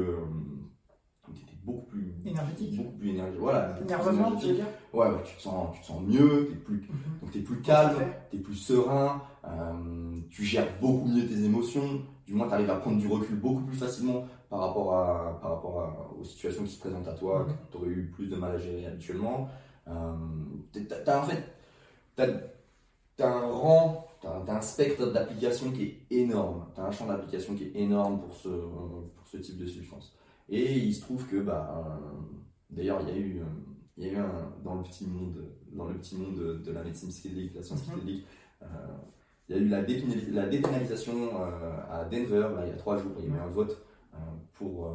beaucoup plus énergétique. Beaucoup plus énergétique. Voilà. Nerveusement, tu veux dire Ouais, tu te sens, tu te sens mieux, es plus, mhm. donc es plus calme, tu es plus serein, euh, tu gères beaucoup mieux tes émotions, du moins tu arrives à prendre du recul beaucoup plus facilement par rapport, à, par rapport aux situations qui se présentent à toi, mhm. que tu aurais eu plus de mal à gérer habituellement. Euh, as, en fait, tu as, un rang, tu as, un spectre d'application qui est énorme, tu as un champ d'application qui est énorme pour ce, pour ce type de substance. Et il se trouve que, bah, d'ailleurs, il y a eu, il y a eu un, dans le petit monde, dans le petit monde de, la médecine psychédélique, la science mhm. psychédélique, euh, il y a eu la, la dépénalisation euh, à Denver, là, il y a trois jours, il y a eu un vote euh, pour,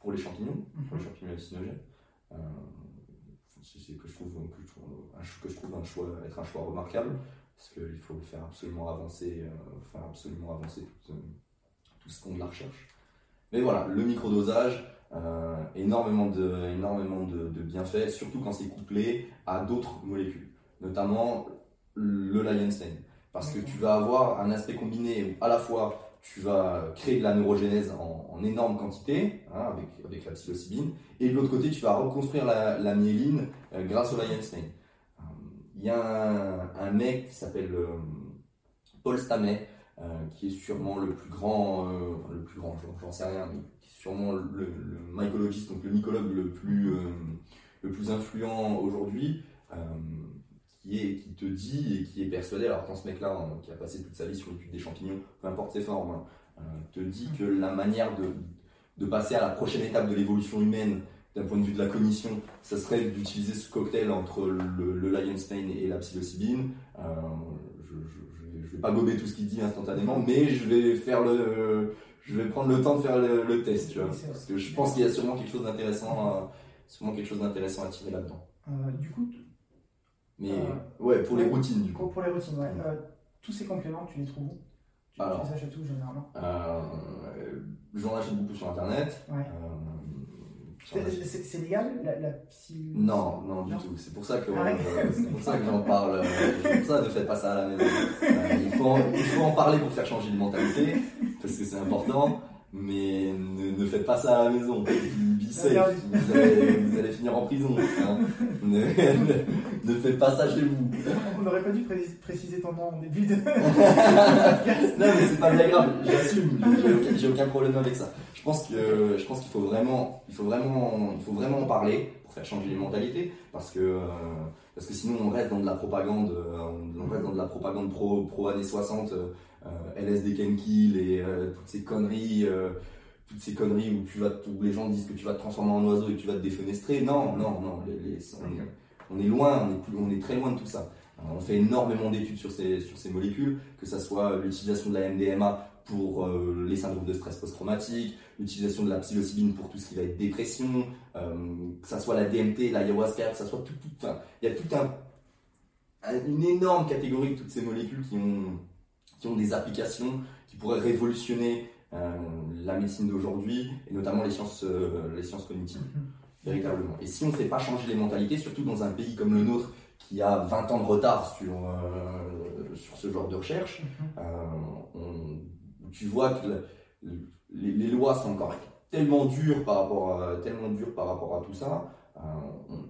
pour les champignons, pour les mhm. champignons hallucinogènes. C'est que je trouve, que je trouve, un, que je trouve un choix, être un choix remarquable, parce qu'il faut faire absolument avancer, faire absolument avancer tout, tout ce qu'on de la recherche. Mais voilà, le microdosage, euh, énormément, de, énormément de, bienfaits, surtout quand c'est couplé à d'autres molécules, notamment le Lionstein. Parce que tu vas avoir un aspect combiné où à la fois tu vas créer de la neurogénèse en, énorme quantité, hein, avec, avec la psilocybine, et de l'autre côté tu vas reconstruire la, myéline euh, grâce au Lionstein. Euh, il y a un, mec qui s'appelle Paul Stamet, qui est sûrement le plus grand, enfin, le plus grand, j'en sais rien, mais qui est sûrement le, mycologiste, donc le mycologue le plus, le plus influent aujourd'hui qui, est, qui te dit et qui est persuadé, alors quand ce mec-là, hein, qui a passé toute sa vie sur l'étude des champignons, peu importe ses formes, hein, euh, te dit que la manière de passer à la prochaine étape de l'évolution humaine d'un point de vue de la cognition, ça serait d'utiliser ce cocktail entre le, le Lion's et la psilocybine. Euh, je ne vais pas gober tout ce qu'il dit instantanément, mais je vais faire le, je vais prendre le temps de faire le, test, tu vois, parce que je pense qu'il y a sûrement quelque chose d'intéressant, sûrement quelque chose d'intéressant à tirer là-dedans. Euh, du coup, mais euh, ouais, pour les routines du coup. Pour les routines, ouais. Euh, tous ces compléments, tu les trouves où? Tu, Alors, les achètes où généralement? J'en achète beaucoup sur internet. Ouais. C'est légal la, la psy... Non, non, du tout. C'est pour ça que, c'est pour ça que j'en parle. c'est pour ça ne faites pas ça à la maison. il, faut il faut en parler pour faire changer de mentalité, parce que c'est important mais ne, faites pas ça à la maison. Vous allez, vous allez finir en prison. Hein. Ne, faites pas ça chez vous. On n'aurait pas dû préciser ton nom au début de. non, mais c'est pas bien grave, j'assume, j'ai aucun, problème avec ça. Je pense que je pense qu'il faut vraiment, il faut vraiment, il faut vraiment en parler pour faire changer les mentalités, parce que euh, parce que sinon on reste dans de la propagande, euh, on reste dans de la propagande pro pro années 60 euh, LSD can kill et euh, toutes ces conneries euh, toutes ces conneries où tu vas où les gens disent que tu vas te transformer en oiseau et que tu vas te défenestrer. Non, non, non. on, est, loin, on est, très loin de tout ça. On fait énormément d'études sur ces, molécules, que ce soit l'utilisation de la MDMA pour les syndromes de stress post-traumatique, l'utilisation de la psilocybine pour tout ce qui va être dépression, que ce soit la DMT, l'ayahuasca, que ça soit tout, tout il y a tout un, une énorme catégorie de toutes ces molécules qui ont, des applications qui pourraient révolutionner euh, la médecine d'aujourd'hui et notamment les sciences, euh, les sciences cognitives, mhm. véritablement. Et si on ne fait pas changer les mentalités, surtout dans un pays comme le nôtre qui a 20 ans de retard sur, euh, sur ce genre de recherche, mhm. tu vois que les, lois sont encore tellement dures par rapport à, tellement dures par rapport à tout ça,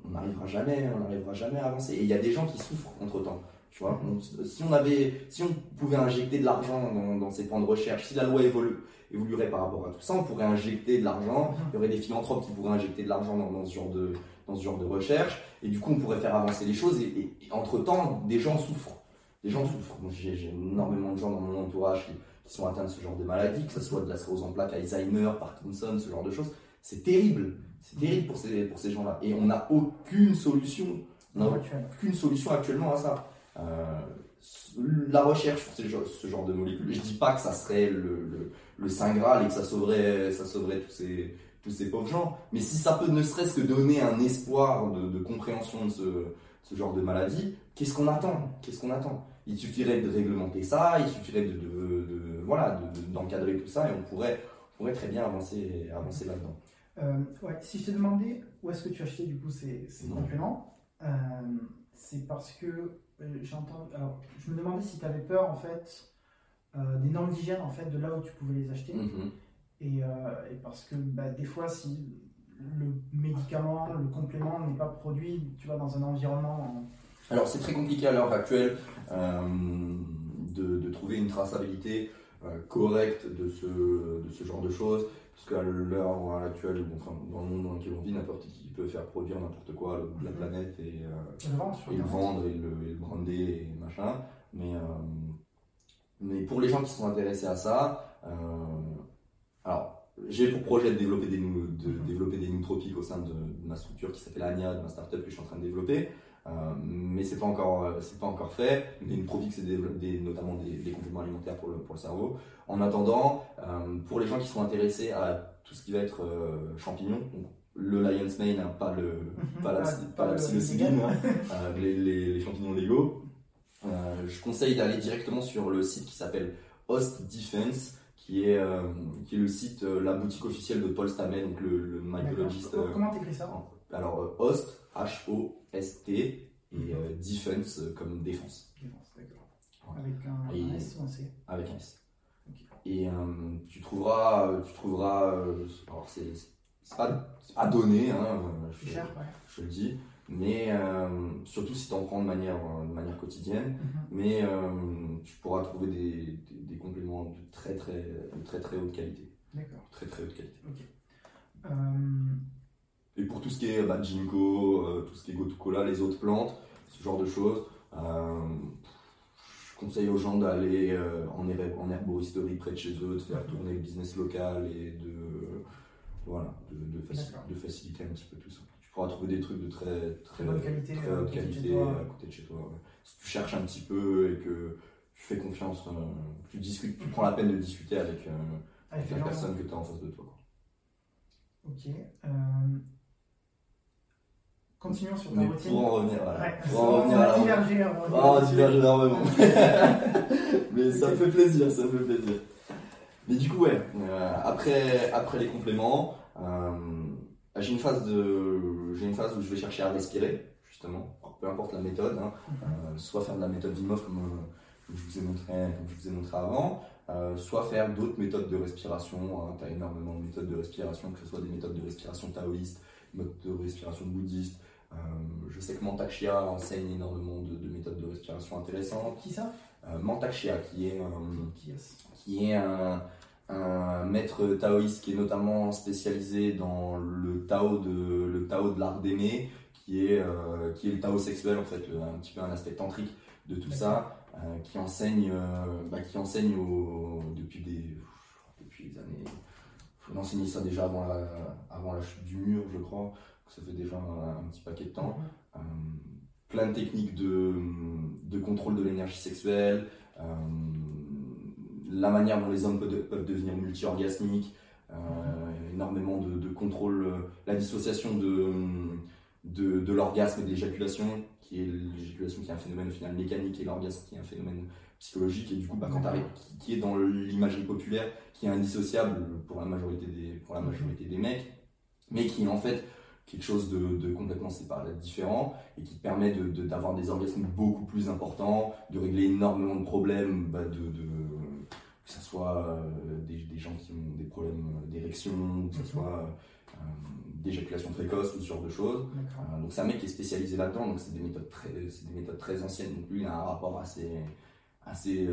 on n'arrivera jamais, on n'arrivera jamais à avancer. Et il y a des gens qui souffrent entre temps. Tu vois, si on avait, si on pouvait injecter de l'argent dans, ces points de recherche, si la loi évoluerait par rapport à tout ça, on pourrait injecter de l'argent. Il y aurait des philanthropes qui pourraient injecter de l'argent dans, ce genre de, dans ce genre de recherche, et du coup on pourrait faire avancer les choses. Et, entre temps, des gens souffrent. Des gens souffrent. J'ai énormément de gens dans mon entourage qui, sont atteints de ce genre de maladie, que ce soit de la sclérose en plaques, Alzheimer, Parkinson, ce genre de choses. C'est terrible. C'est terrible pour ces, pour ces gens-là. Et on n'a aucune solution. On n'a aucune solution actuellement à ça. Euh, la recherche sur ce genre de molécules, je dis pas que ça serait le, le, Saint Graal et que ça sauverait, ça sauverait tous ces, tous ces pauvres gens, mais si ça peut ne serait-ce que donner un espoir de, compréhension de ce, ce, genre de maladie, qu'est-ce qu'on attend? Qu'est-ce qu'on attend? Il suffirait de réglementer ça, il suffirait de, de, voilà, d'encadrer tout ça et on pourrait, pourrait très bien avancer, avancer là-dedans. Euh, ouais, si je te demandais où est-ce que tu achetais du coup ces, ces compléments, euh, c'est parce que j'entends. Alors, je me demandais si tu avais peur en fait euh, des normes d'hygiène en fait de là où tu pouvais les acheter. Mhm. Euh, et, parce que bah, des fois, si le médicament, le complément n'est pas produit, tu vois, dans un environnement. Alors, c'est très compliqué à l'heure actuelle de, de, trouver une traçabilité correcte de ce, de ce genre de choses. Parce qu'à l'heure actuelle, enfin, dans le monde dans lequel on vit, n'importe qui peut faire produire n'importe quoi de la mhm. planète et, euh, et, le vendre et le, et le, brander et machin. Mais, euh, mais pour les gens qui sont intéressés à ça, euh, alors j'ai pour projet de développer des, de mhm. développer des nootropiques au sein de, ma structure qui s'appelle Ania, de ma startup que je suis en train de développer. Mais c'est pas encore c'est pas encore fait les nootropiques c'est des, notamment des, compléments alimentaires pour le, pour le cerveau en attendant pour les gens qui sont intéressés à tout ce qui va être champignons le Lion's Mane, hein, pas, le, mhm. pas la, pas, la psilocybine, hein, euh, les, les, champignons légaux. Euh, je conseille d'aller directement sur le site qui s'appelle Host Defense, qui est, euh, qui est le site, la boutique officielle de Paul Stammen, donc le, le mycologiste. Comment t'écris ça? Alors, Host, H-O-S-T, et mhm. Defense comme défense. Défense, d'accord. Avec un, S ou un C Avec un S. Et tu trouveras, tu trouveras alors c'est c'est pas à donner, hein, je, je, le dis, mais surtout si tu en prends de manière, de manière quotidienne. Mhm. Mais tu pourras trouver des, des, compléments de très très, de très très haute qualité. D'accord. Très très haute qualité. Ok. Et pour tout ce qui est bah, ginkgo, tout ce qui est gotu les autres plantes, ce genre de choses, je conseille aux gens d'aller en, en herboristerie près de chez eux, de faire tourner le business local et de, voilà, de, de, faciliter un petit peu tout ça. Tu pourras trouver des trucs de très, très, bonne qualité, très haute qualité à côté de chez toi. Si tu cherches un petit peu et que tu fais confiance, tu, discutes, tu prends la peine de discuter avec, avec, la personne que tu as en face de toi. Ok. Continuons sur ta Mais routine. Pour en revenir, voilà. Ouais, pour en revenir on va diverger. on diverge énormément. Mais ça me fait plaisir, ça me fait plaisir. Mais du coup, ouais, euh, après, après les compléments, euh, j'ai une, phase de, j'ai une phase où je vais chercher à respirer, justement, peu importe la méthode, hein, euh, soit faire de la méthode Vimov comme, euh, comme je vous ai montré, comme je vous ai montré avant, soit faire d'autres méthodes de respiration. tu as énormément de méthodes de respiration, que ce soit des méthodes de respiration taoïstes, des méthodes de respiration bouddhistes. Euh, je sais que Mantak Chia enseigne énormément de, de méthodes de respiration intéressantes. Qui ça? Euh, qui est un, Qui est-ce? qui est un, un maître taoïste qui est notamment spécialisé dans le Tao de, le Tao de l'art d'aimer, qui est, euh, qui est le Tao sexuel, en fait, un petit peu un aspect tantrique de tout ça, euh, qui enseigne, euh, bah, qui enseigne au- depuis, des, depuis des années. On enseignait ça déjà avant la, avant la chute du mur, je crois. Ça fait déjà un, un petit paquet de temps. Euh, plein de techniques de, de contrôle de l'énergie sexuelle, euh, la manière dont les hommes peuvent, peuvent devenir multi-orgasmiques, euh, énormément de, de contrôle, la dissociation de, de, de l'orgasme et de l'éjaculation, qui est l'éjaculation qui est un phénomène au final mécanique et l'orgasme qui est un phénomène psychologique et du coup bah, quand t'arrives- qui, qui est dans l'imagerie populaire qui est indissociable pour la majorité des, pour la majorité des mecs mais qui en fait quelque chose de, de complètement séparé, différent et qui te permet de- de- d'avoir des orgasmes beaucoup plus importants, de régler énormément de problèmes, bah, de, de- que ce soit euh, des, des gens qui ont des problèmes d'érection, que ce Mhm. soit euh, d'éjaculation précoce ou ce genre de choses. Euh, donc c'est un mec qui est spécialisé là-dedans, donc c'est des méthodes très, des méthodes très anciennes. Donc lui, il a un rapport assez, assez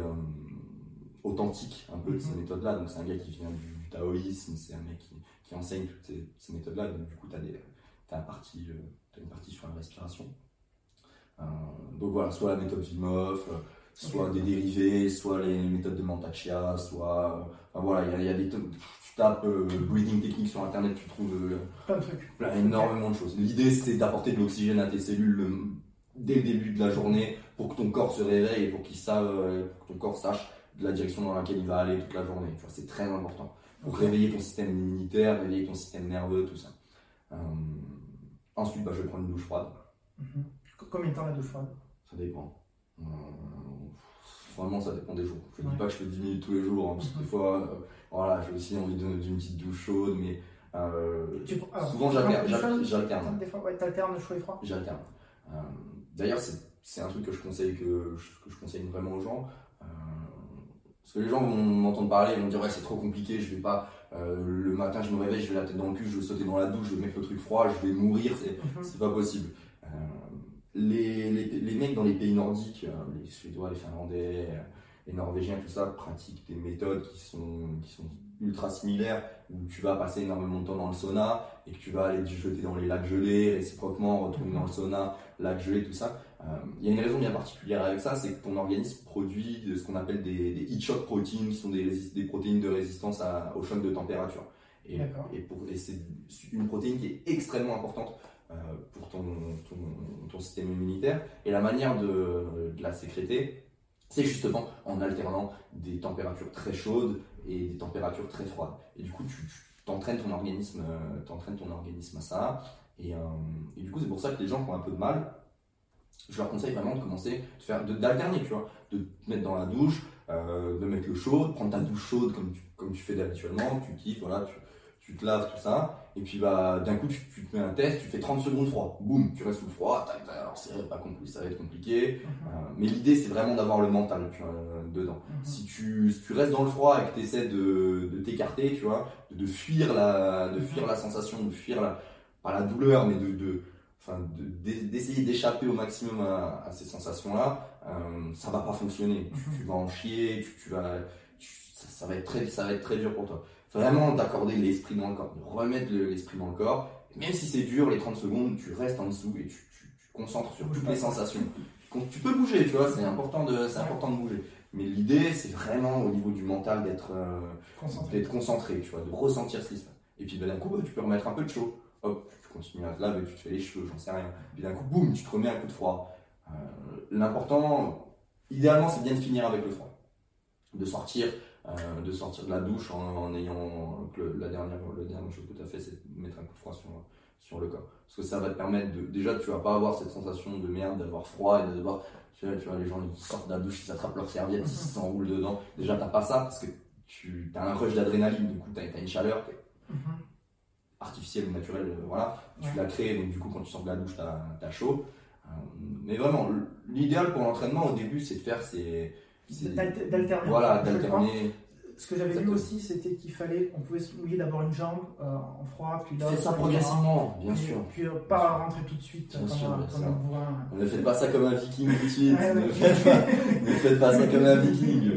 authentique un peu de ces Mhm. méthodes-là. Donc c'est un gars qui vient du, du taoïsme, c'est un mec qui, qui enseigne toutes ces, ces méthodes-là. Donc du coup, tu as, un parti, euh, t'as une partie sur la respiration. Euh, donc voilà, soit la méthode Vimov, euh, soit des dérivés, soit les méthodes de Mantak-Chia, soit... euh, enfin voilà, il y a, il y a des... Tu tapes euh, breathing technique sur internet, tu trouves euh, Plein de trucs. plein, énormément de choses. L'idée, c'est d'apporter de l'oxygène à tes cellules euh, dès le début de la journée pour que ton corps se réveille et pour, qu'il que ton corps sache de la direction dans laquelle il va aller toute la journée. Tu vois, c'est très important. Pour réveiller ton système immunitaire, réveiller ton système nerveux, tout ça. Ensuite, bah, je vais prendre une douche froide. Mhm. Co- Combien de temps la douche froide? Ça dépend. Euh, vraiment, ça dépend des jours. Je ne Ouais. dis pas que je fais 10 minutes tous les jours, hein, parce que Mhm. des fois, euh, voilà, j'ai aussi envie de- d'une petite douche chaude, mais euh, Tu- souvent j'alterne. J'alterne. Des fois, ouais, t'alternes chaud et froid? J'alterne. D'ailleurs, c'est un truc que je conseille, que je, que je conseille vraiment aux gens. Parce que les gens vont m'entendre parler, ils vont me dire ouais c'est trop compliqué, je vais pas euh, le matin je me réveille, je vais la tête dans le cul, je vais sauter dans la douche, je vais mettre le truc froid, je vais mourir, c'est Mhm. pas possible. Euh, les, les, les mecs dans les pays nordiques, euh, les Suédois, les Finlandais, les Norvégiens, tout ça, pratiquent des méthodes qui sont, qui sont ultra similaires, où tu vas passer énormément de temps dans le sauna et que tu vas aller te jeter dans les lacs gelés, réciproquement, retourner dans le sauna, lac gelé, tout ça. Euh, Il y a une raison bien particulière avec ça, c'est que ton organisme produit ce qu'on appelle des, des heat shock proteins, qui sont des, protéines de résistance à- au choc de température. Et, c'est une protéine qui est extrêmement importante euh, pour ton, ton, ton système immunitaire. Et la manière de, de la sécréter, c'est justement en alternant des températures très chaudes et des températures très froides. Et du coup, tu, t'entraînes ton organisme, euh, t'entraînes ton organisme à ça. Et, euh, et du coup, c'est pour ça que les gens qui ont un peu de mal, je leur conseille vraiment de commencer, de faire, de- d'alterner, tu vois, de te mettre dans la douche, euh, de mettre le chaud, de prendre ta douche chaude comme tu, comme tu fais habituellement, tu kiffes, voilà, tu, tu te laves, tout ça, et puis bah, d'un coup, tu, tu te mets un test, tu fais 30 secondes froid, boum, tu restes sous le froid, tac, tac, alors c'est pas compliqué, ça va être compliqué, Mhm. euh, mais l'idée c'est vraiment d'avoir le mental tu vois, euh, dedans. Mhm. Si tu, si tu restes dans le froid et que tu essaies de, de t'écarter, tu vois, de, de fuir la, de fuir la sensation, de fuir la, pas la douleur, mais de, de, enfin, d'essayer d'échapper au maximum à, ces sensations-là, euh, ça va pas fonctionner. Tu, vas en chier, tu, vas, ça, va être très, ça va être très dur pour toi. Vraiment d'accorder l'esprit dans le corps, de remettre l'esprit dans le corps. Même si c'est dur, les 30 secondes, tu restes en dessous et tu, te concentres sur toutes les sensations. Tu peux bouger, tu vois, c'est important de, important de bouger. Mais l'idée, c'est vraiment au niveau du mental d'être euh, concentré. concentré, tu vois, de ressentir ce qui se passe. Et puis ben, d'un coup, bah, tu peux remettre un peu de chaud. Hop, tu continues à te laver, tu te fais les cheveux, j'en sais rien. Puis d'un coup, boum, tu te remets un coup de froid. Euh, l'important, idéalement, c'est bien de finir avec le froid. De sortir, euh, de sortir de la douche en, ayant la dernière, la dernière chose que tu as fait, c'est de mettre un coup de froid sur, sur le corps. Parce que ça va te permettre de. Déjà, tu vas pas avoir cette sensation de merde, d'avoir froid et de devoir. Tu vois, tu vois, les gens ils sortent de la douche, ils s'attrapent leur serviette, ils s'enroulent dedans. Déjà, t'as pas ça parce que tu as un rush d'adrénaline, du coup, tu as, une chaleur mhm. Artificielle ou naturelle, euh, voilà. Tu l'as créée, donc du coup, quand tu sors de la douche, tu as, chaud. Euh, mais vraiment, l'idéal pour l'entraînement au début, c'est de faire ces. D'alterner. Voilà, d'alterner ce que j'avais vu aussi, c'était qu'il fallait, on pouvait se mouiller d'abord une jambe euh, en froid, puis là. Faites ça progressivement, bien sûr. Puis euh, pas rentrer tout de suite bien sûr, Ne faites pas ça comme un viking tout de suite. ne, faites pas, ça comme un viking.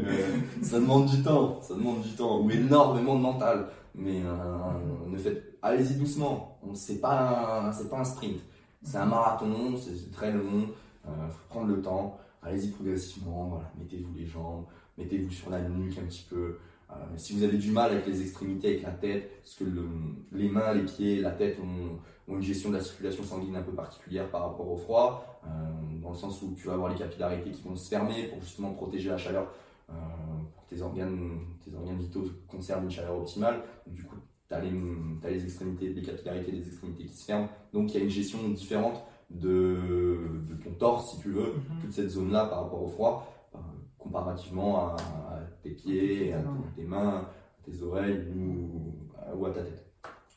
ça demande du temps, ça demande du temps, ou énormément de mental. Mais euh, ne faites, allez-y doucement. C'est pas, c'est pas un sprint. C'est un marathon, c'est très long. Il faut prendre le temps. Allez-y progressivement. Mettez-vous les jambes mettez-vous sur la nuque un petit peu. Euh, si vous avez du mal avec les extrémités, avec la tête, parce que les mains, les pieds, la tête ont, une gestion de la circulation sanguine un peu particulière par rapport au froid, euh, dans le sens où tu vas avoir les capillarités qui vont se fermer pour justement protéger la chaleur, euh, pour que tes organes, tes organes vitaux conservent une chaleur optimale. du coup, tu as, les extrémités, les capillarités des extrémités qui se ferment. Donc il y a une gestion différente de, ton torse, si tu veux, mm-hmm. toute cette zone-là par rapport au froid comparativement à, tes pieds, à tes, mains, à tes oreilles ou, à ta tête.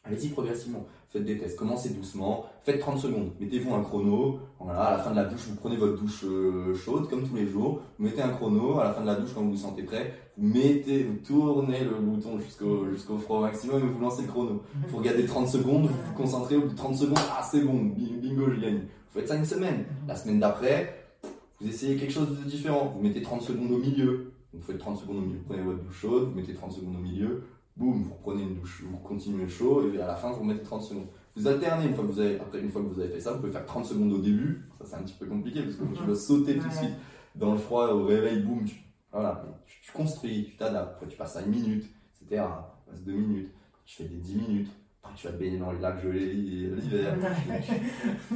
Allez-y progressivement, faites des tests, commencez doucement, faites 30 secondes, mettez-vous un chrono, voilà, à la fin de la douche, vous prenez votre douche euh, chaude comme tous les jours, vous mettez un chrono, à la fin de la douche quand vous vous sentez prêt, vous mettez, vous tournez le bouton jusqu'au jusqu'au froid maximum et vous lancez le chrono. Vous regardez 30 secondes, vous vous concentrez, au bout de 30 secondes, ah c'est bon, bingo, j'ai gagné. Vous faites ça une semaine. La semaine d'après, vous essayez quelque chose de différent. Vous mettez 30 secondes au milieu. Vous faites 30 secondes au milieu, vous prenez votre douche chaude, vous mettez 30 secondes au milieu, boum, vous reprenez une douche, vous continuez le chaud, et à la fin, vous mettez 30 secondes. Vous alternez, une fois que vous avez, après une fois que vous avez fait ça, vous pouvez faire 30 secondes au début. Ça, c'est un petit peu compliqué parce que tu dois sauter tout de suite dans le froid, au réveil, boum, tu, voilà, tu, construis, tu t'adaptes. Après, tu passes à une minute, etc. Tu passes deux minutes, tu fais des 10 minutes tu vas te baigner dans le lac gelé l'hiver.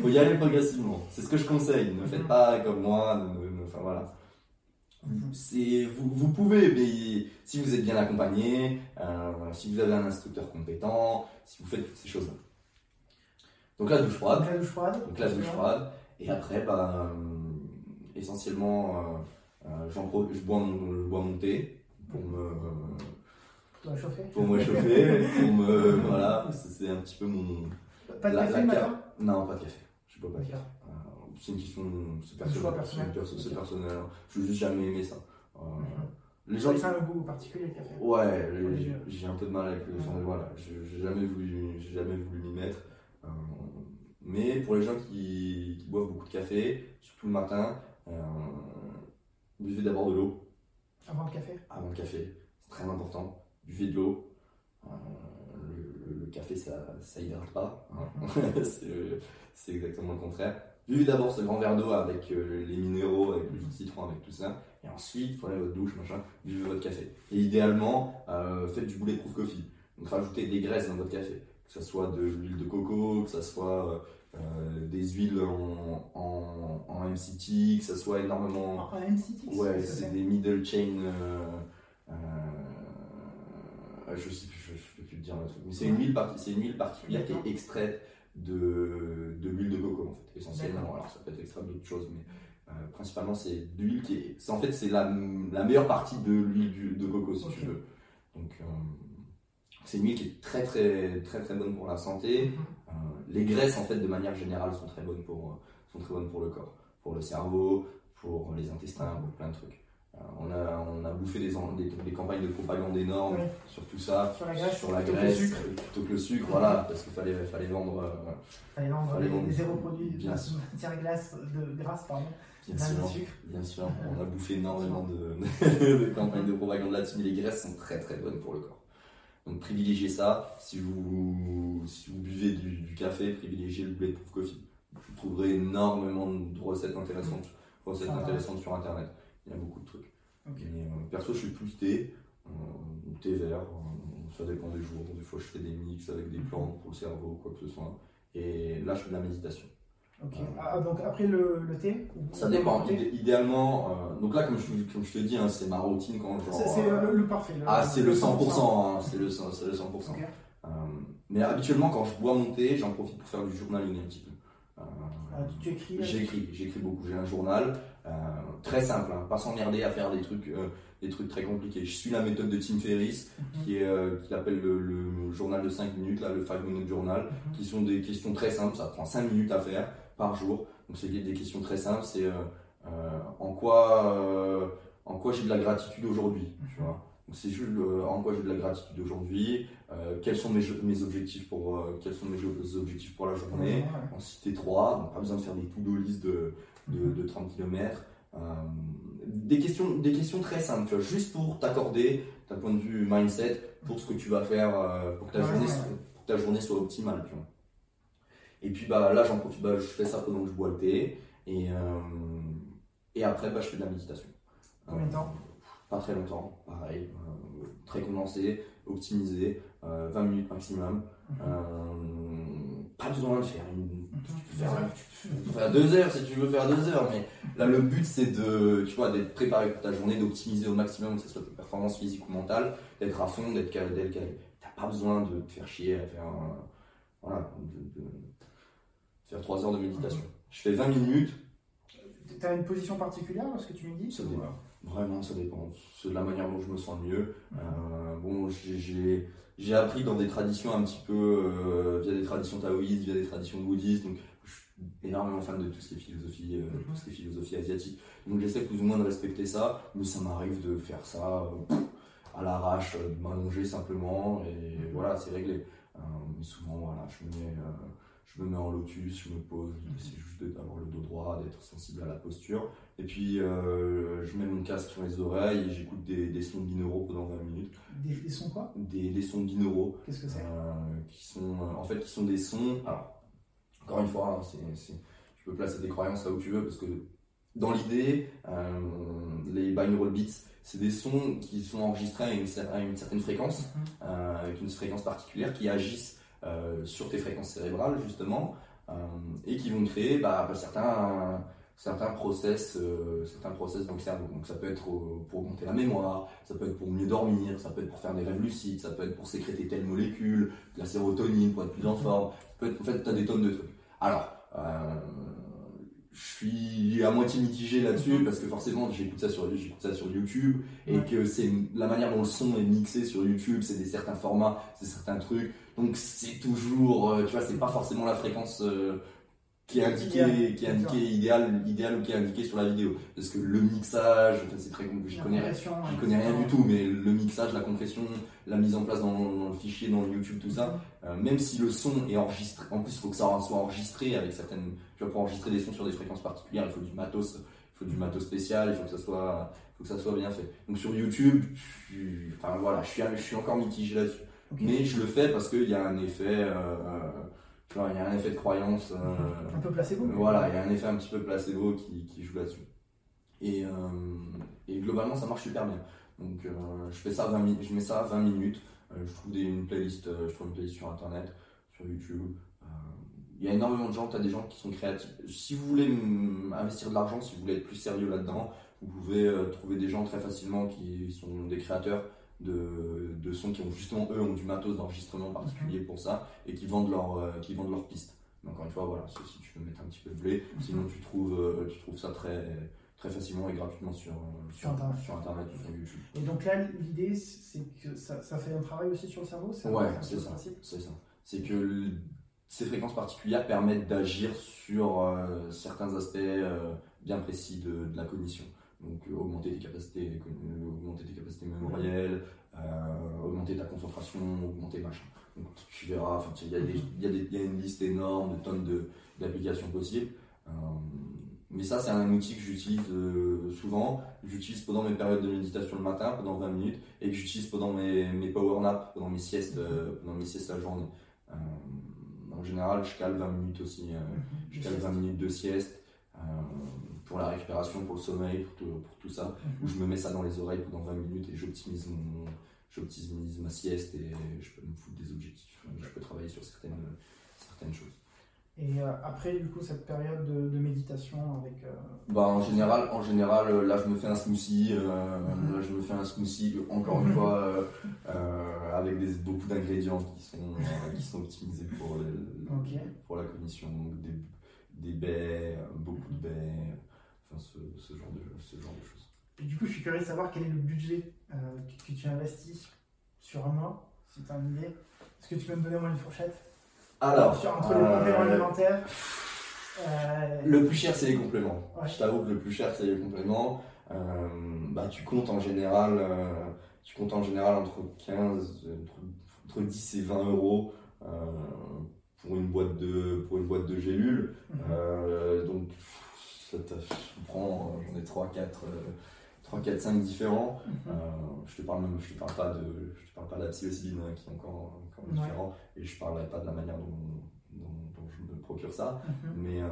faut y aller progressivement. C'est ce que je conseille. Ne faites pas comme moi. enfin voilà. Vous, vous, pouvez, mais si vous êtes bien accompagné, euh, si vous avez un instructeur compétent, si vous faites toutes ces choses-là. Donc la douche froide. La douche froide. Donc la douche froide. Et après, ben, essentiellement, euh, euh, je, bois mon, je bois mon thé pour me pour chauffer. Pour me chauffer, pour me. Voilà, c'est un petit peu mon. Pas de café le matin? Non, pas de café. Je bois pas de café. Euh, c'est une question. C'est personnel. C'est personnel. Je n'ai juste jamais aimé ça. Euh, mhm. Les gens. C'est un goût particulier le café Ouais, j'ai un peu de mal avec le. Enfin, voilà, j'ai jamais voulu, jamais voulu m'y mettre. Euh, mais pour les gens qui, qui, boivent beaucoup de café, surtout le matin, buvez d'abord de l'eau. Avant le café Avant le café, c'est très important buvez de l'eau. Euh, le, café, ça, ça hydrate pas. Hein. c'est exactement le contraire. Buvez d'abord ce grand verre d'eau avec euh, les minéraux, avec le jus de citron, avec tout ça. Et ensuite, prenez votre douche, machin, buvez votre café. Et idéalement, euh, faites du bulletproof coffee. Donc rajoutez des graisses dans votre café. Que ce soit de l'huile de coco, que ce soit des huiles en, en, en, MCT, que ce soit énormément. En MCT Ouais, c'est des middle chain. Euh, je sais plus, je, peux plus te dire le truc. Mais c'est une huile, une huile particulière qui est extraite de, de l'huile de coco en fait, essentiellement. Alors ça peut être extrait d'autres choses, mais euh, principalement c'est l'huile qui est. En fait, c'est la, la, meilleure partie de l'huile de coco si tu veux. Donc euh, c'est une huile qui est très très très très bonne pour la santé. Mm-hmm. Les graisses en fait de manière générale sont très bonnes pour sont très bonnes pour le corps, pour le cerveau, pour les intestins, pour plein de trucs. on, a, on a bouffé des, des, des campagnes de propagande énormes sur tout ça, Sur la graisse, sur la plutôt que le sucre. plutôt que le sucre, voilà, parce qu'il fallait, fallait vendre. euh, Fallait les, vendre. les zéro produits Bien sûr. matière glace de grâce, pardon. Bien de sûr, sucre. bien sûr, on a bouffé énormément de, de campagnes de propagande là-dessus, mais les graisses sont très très bonnes pour le corps. Donc privilégiez ça. Si vous, si vous buvez du, du café, privilégiez le Bulletproof Coffee. Vous trouverez énormément de recettes intéressantes, recettes Ah. intéressantes sur internet. Il y a beaucoup de trucs. Mais, euh, perso, je suis plus thé, euh, thé vert, euh, ça dépend des jours. Des fois, je fais des mix avec des plantes pour le cerveau, quoi que ce soit. Et là, je fais de la méditation. Ok. Ah, donc après le, le thé Ça dépend. Idé- idéalement, euh, donc là, comme je, comme je te dis, hein, c'est ma routine quand genre. C'est c'est euh, le, le parfait. le- ah, c'est le 100%, hein, c'est le, c'est le 100%. Ok. Euh, mais habituellement, quand je bois mon thé, j'en profite pour faire du journaling un petit peu. Euh, Ah, tu, écris. euh, J'écris, j'écris beaucoup. J'ai un journal euh, très simple, hein, pas s'emmerder à faire des trucs, euh, des trucs très compliqués. Je suis la méthode de Tim Ferriss, Mhm. qui est, euh, qui appelle le, le journal de 5 minutes, là, le 5 minute journal, Mhm. qui sont des questions très simples. Ça prend 5 minutes à faire par jour. Donc c'est des questions très simples. C'est euh, euh, en quoi, euh, en quoi j'ai de la gratitude aujourd'hui, tu vois. Donc c'est juste en quoi j'ai de la gratitude aujourd'hui. euh, quels sont mes, mes objectifs pour, quels sont mes objectifs pour la journée en citer 3, donc pas besoin de faire des to-do list de, de, de 30 km. des, questions, des questions très simples, tu vois, juste pour t'accorder d'un point de vue mindset pour ce que tu vas faire pour, que ta journée, pour que ta journée soit optimale. Tu vois. Et puis bah, là, j'en profite, bah, je fais ça pendant que je bois le thé. Et, euh, et après, bah, je fais de la méditation. Combien de temps? Pas très longtemps, pareil. euh, très condensé, optimisé, euh, 20 minutes maximum. Mhm. Euh, pas besoin de faire une tu peux Mhm. faire, tu peux faire deux heures si tu veux faire deux heures, mais là le but c'est de, tu vois, d'être préparé pour ta journée, d'optimiser au maximum, que ce soit tes performances physiques ou mentales, d'être à fond, d'être calé, d'être calé. T'as pas besoin de te faire chier à faire, un- voilà, de, de- faire trois heures de méditation. Je fais 20 minutes, Tu as une position particulière lorsque tu médites Ça ou- dépend. Vraiment, ça dépend. C'est de la manière dont je me sens le mieux. Euh, bon, j'ai- appris dans des traditions un petit peu, euh, via des traditions taoïstes, via des traditions bouddhistes. Donc, je suis énormément fan de tout ce qui est philosophie, euh, tout ce qui est philosophie asiatique. Donc, j'essaie plus ou moins de respecter ça. Mais ça m'arrive de faire ça pff, à l'arrache, de m'allonger simplement. Et voilà, c'est réglé. Mais souvent, voilà, je me mets. Je me mets en lotus, je me pose, c'est juste d'avoir le dos droit, d'être sensible à la posture. Et puis euh, je mets mon casque sur les oreilles et j'écoute des, des sons binauraux pendant 20 minutes. Des, des sons quoi? Des, des sons binauraux Qu'est-ce que c'est? Euh, qui sont euh, en fait qui sont des sons. Alors encore une fois, hein, tu peux placer tes croyances là où tu veux parce que dans l'idée, euh, les binaural beats, c'est des sons qui sont enregistrés à une, cer- à une certaine fréquence Mhm. euh, avec une fréquence particulière qui agissent euh, sur tes fréquences cérébrales justement euh, et qui vont créer bah, certains certains process euh, certains process dans le cerveau. Donc ça peut être pour augmenter la mémoire ça peut être pour mieux dormir ça peut être pour faire des rêves lucides ça peut être pour sécréter telle molécule de la sérotonine pour être plus en forme. Ça peut être en fait tu as des tonnes de trucs. Alors je suis à moitié mitigé là-dessus parce que forcément j'écoute ça sur j'écoute ça sur YouTube et Ouais. que c'est la manière dont le son est mixé sur YouTube, c'est des certains formats, c'est certains trucs. Donc c'est toujours, euh, tu vois, c'est pas forcément la fréquence euh, qui est indiquée, Idéal. qui est indiquée idéale, idéale ou qui est indiquée sur la vidéo. Parce que le mixage, enfin, c'est très, je connais, compression, je ouais, connais rien du tout, mais le mixage, la compression, la mise en place dans, dans le fichier, dans le YouTube, tout ça, euh, même si le son est enregistré, en plus il faut que ça soit enregistré avec certaines, tu vois, pour enregistrer des sons sur des fréquences particulières, il faut du matos, il faut du matos spécial, il faut que ça soit, faut que ça soit bien fait. Donc sur YouTube, je, enfin voilà, je suis, je suis encore mitigé là-dessus. Mais je le fais parce qu'il y a un effet, euh, euh, tu vois, il y a un effet de croyance. euh, Un peu placebo. voilà, il y a un effet un petit peu placebo qui, qui joue là-dessus. Et, et globalement, ça marche super bien. Donc, je fais ça 20 mi- je mets ça à 20 minutes. Je trouve des, une playlist, je trouve une playlist sur internet, sur YouTube. Il y a énormément de gens, tu as des gens qui sont créatifs. Si vous voulez investir de l'argent, si vous voulez être plus sérieux là-dedans, vous pouvez euh, trouver des gens très facilement qui sont des créateurs de, de sons qui ont justement, eux, ont du matos d'enregistrement particulier pour ça et qui vendent leur, euh, qui vendent leurs pistes. Mais encore une fois, voilà, c'est si tu veux mettre un petit peu de blé. Sinon, tu trouves, euh, tu trouves ça très, très facilement et gratuitement sur, euh, sur, Internet. sur Internet ou sur YouTube. Et donc là, l'idée, c'est que ça, ça fait un travail aussi sur le cerveau un Ouais, c'est ça. C'est ça. C'est que le- ces fréquences particulières permettent d'agir sur euh, certains aspects bien précis de, de la cognition. Donc augmenter tes capacités, augmenter tes capacités mémorielles, augmenter ta concentration, augmenter machin. Donc tu verras, il y, y, a une liste énorme de tonnes d'applications possibles. Mais ça, c'est un outil que j'utilise euh, souvent. J'utilise pendant mes périodes de méditation le matin, pendant 20 minutes, et que j'utilise pendant mes, mes power naps, pendant mes siestes, euh, pendant mes siestes la journée. Euh, en général, je cale 20 minutes aussi. Mhm. je cale 20 minutes de sieste pour la récupération, pour le sommeil, pour tout, pour tout ça. Où je me mets ça dans les oreilles pendant 20 minutes et j'optimise mon, j'optimise ma sieste et je peux me foutre des objectifs. Je peux travailler sur certaines, certaines choses. Et euh, après, du coup, cette période de, méditation avec. Euh, bah, en général, en général, euh, là, je me fais un smoothie. Mhm. Là, je me fais un smoothie, encore une fois, avec des, beaucoup d'ingrédients qui sont, qui sont optimisés pour, pour la cognition. des, des baies, beaucoup de baies, enfin, ce, ce, genre de, ce genre de choses. Et du coup, je suis curieux de savoir quel est le budget que, tu investis sur un mois, si tu as une idée. Est-ce que tu peux me donner moi une fourchette? Alors, entre les compléments euh, alimentaires. Euh, le plus cher, c'est les compléments. Je t'avoue que le plus cher, c'est les compléments. Euh, bah, tu comptes en général, tu comptes en général entre 15, entre, 10 et 20 euros pour une boîte de, pour une boîte de gélules. Mhm. donc, ça prend, j'en ai 3, 4. 3, 4, 5 différents. Mhm. je te parle même, je te parle pas de, je te parle pas de la psilocybine hein, qui est encore, différent. Et je ne parlerai pas de la manière dont, je me procure ça. Mhm. Mais, euh,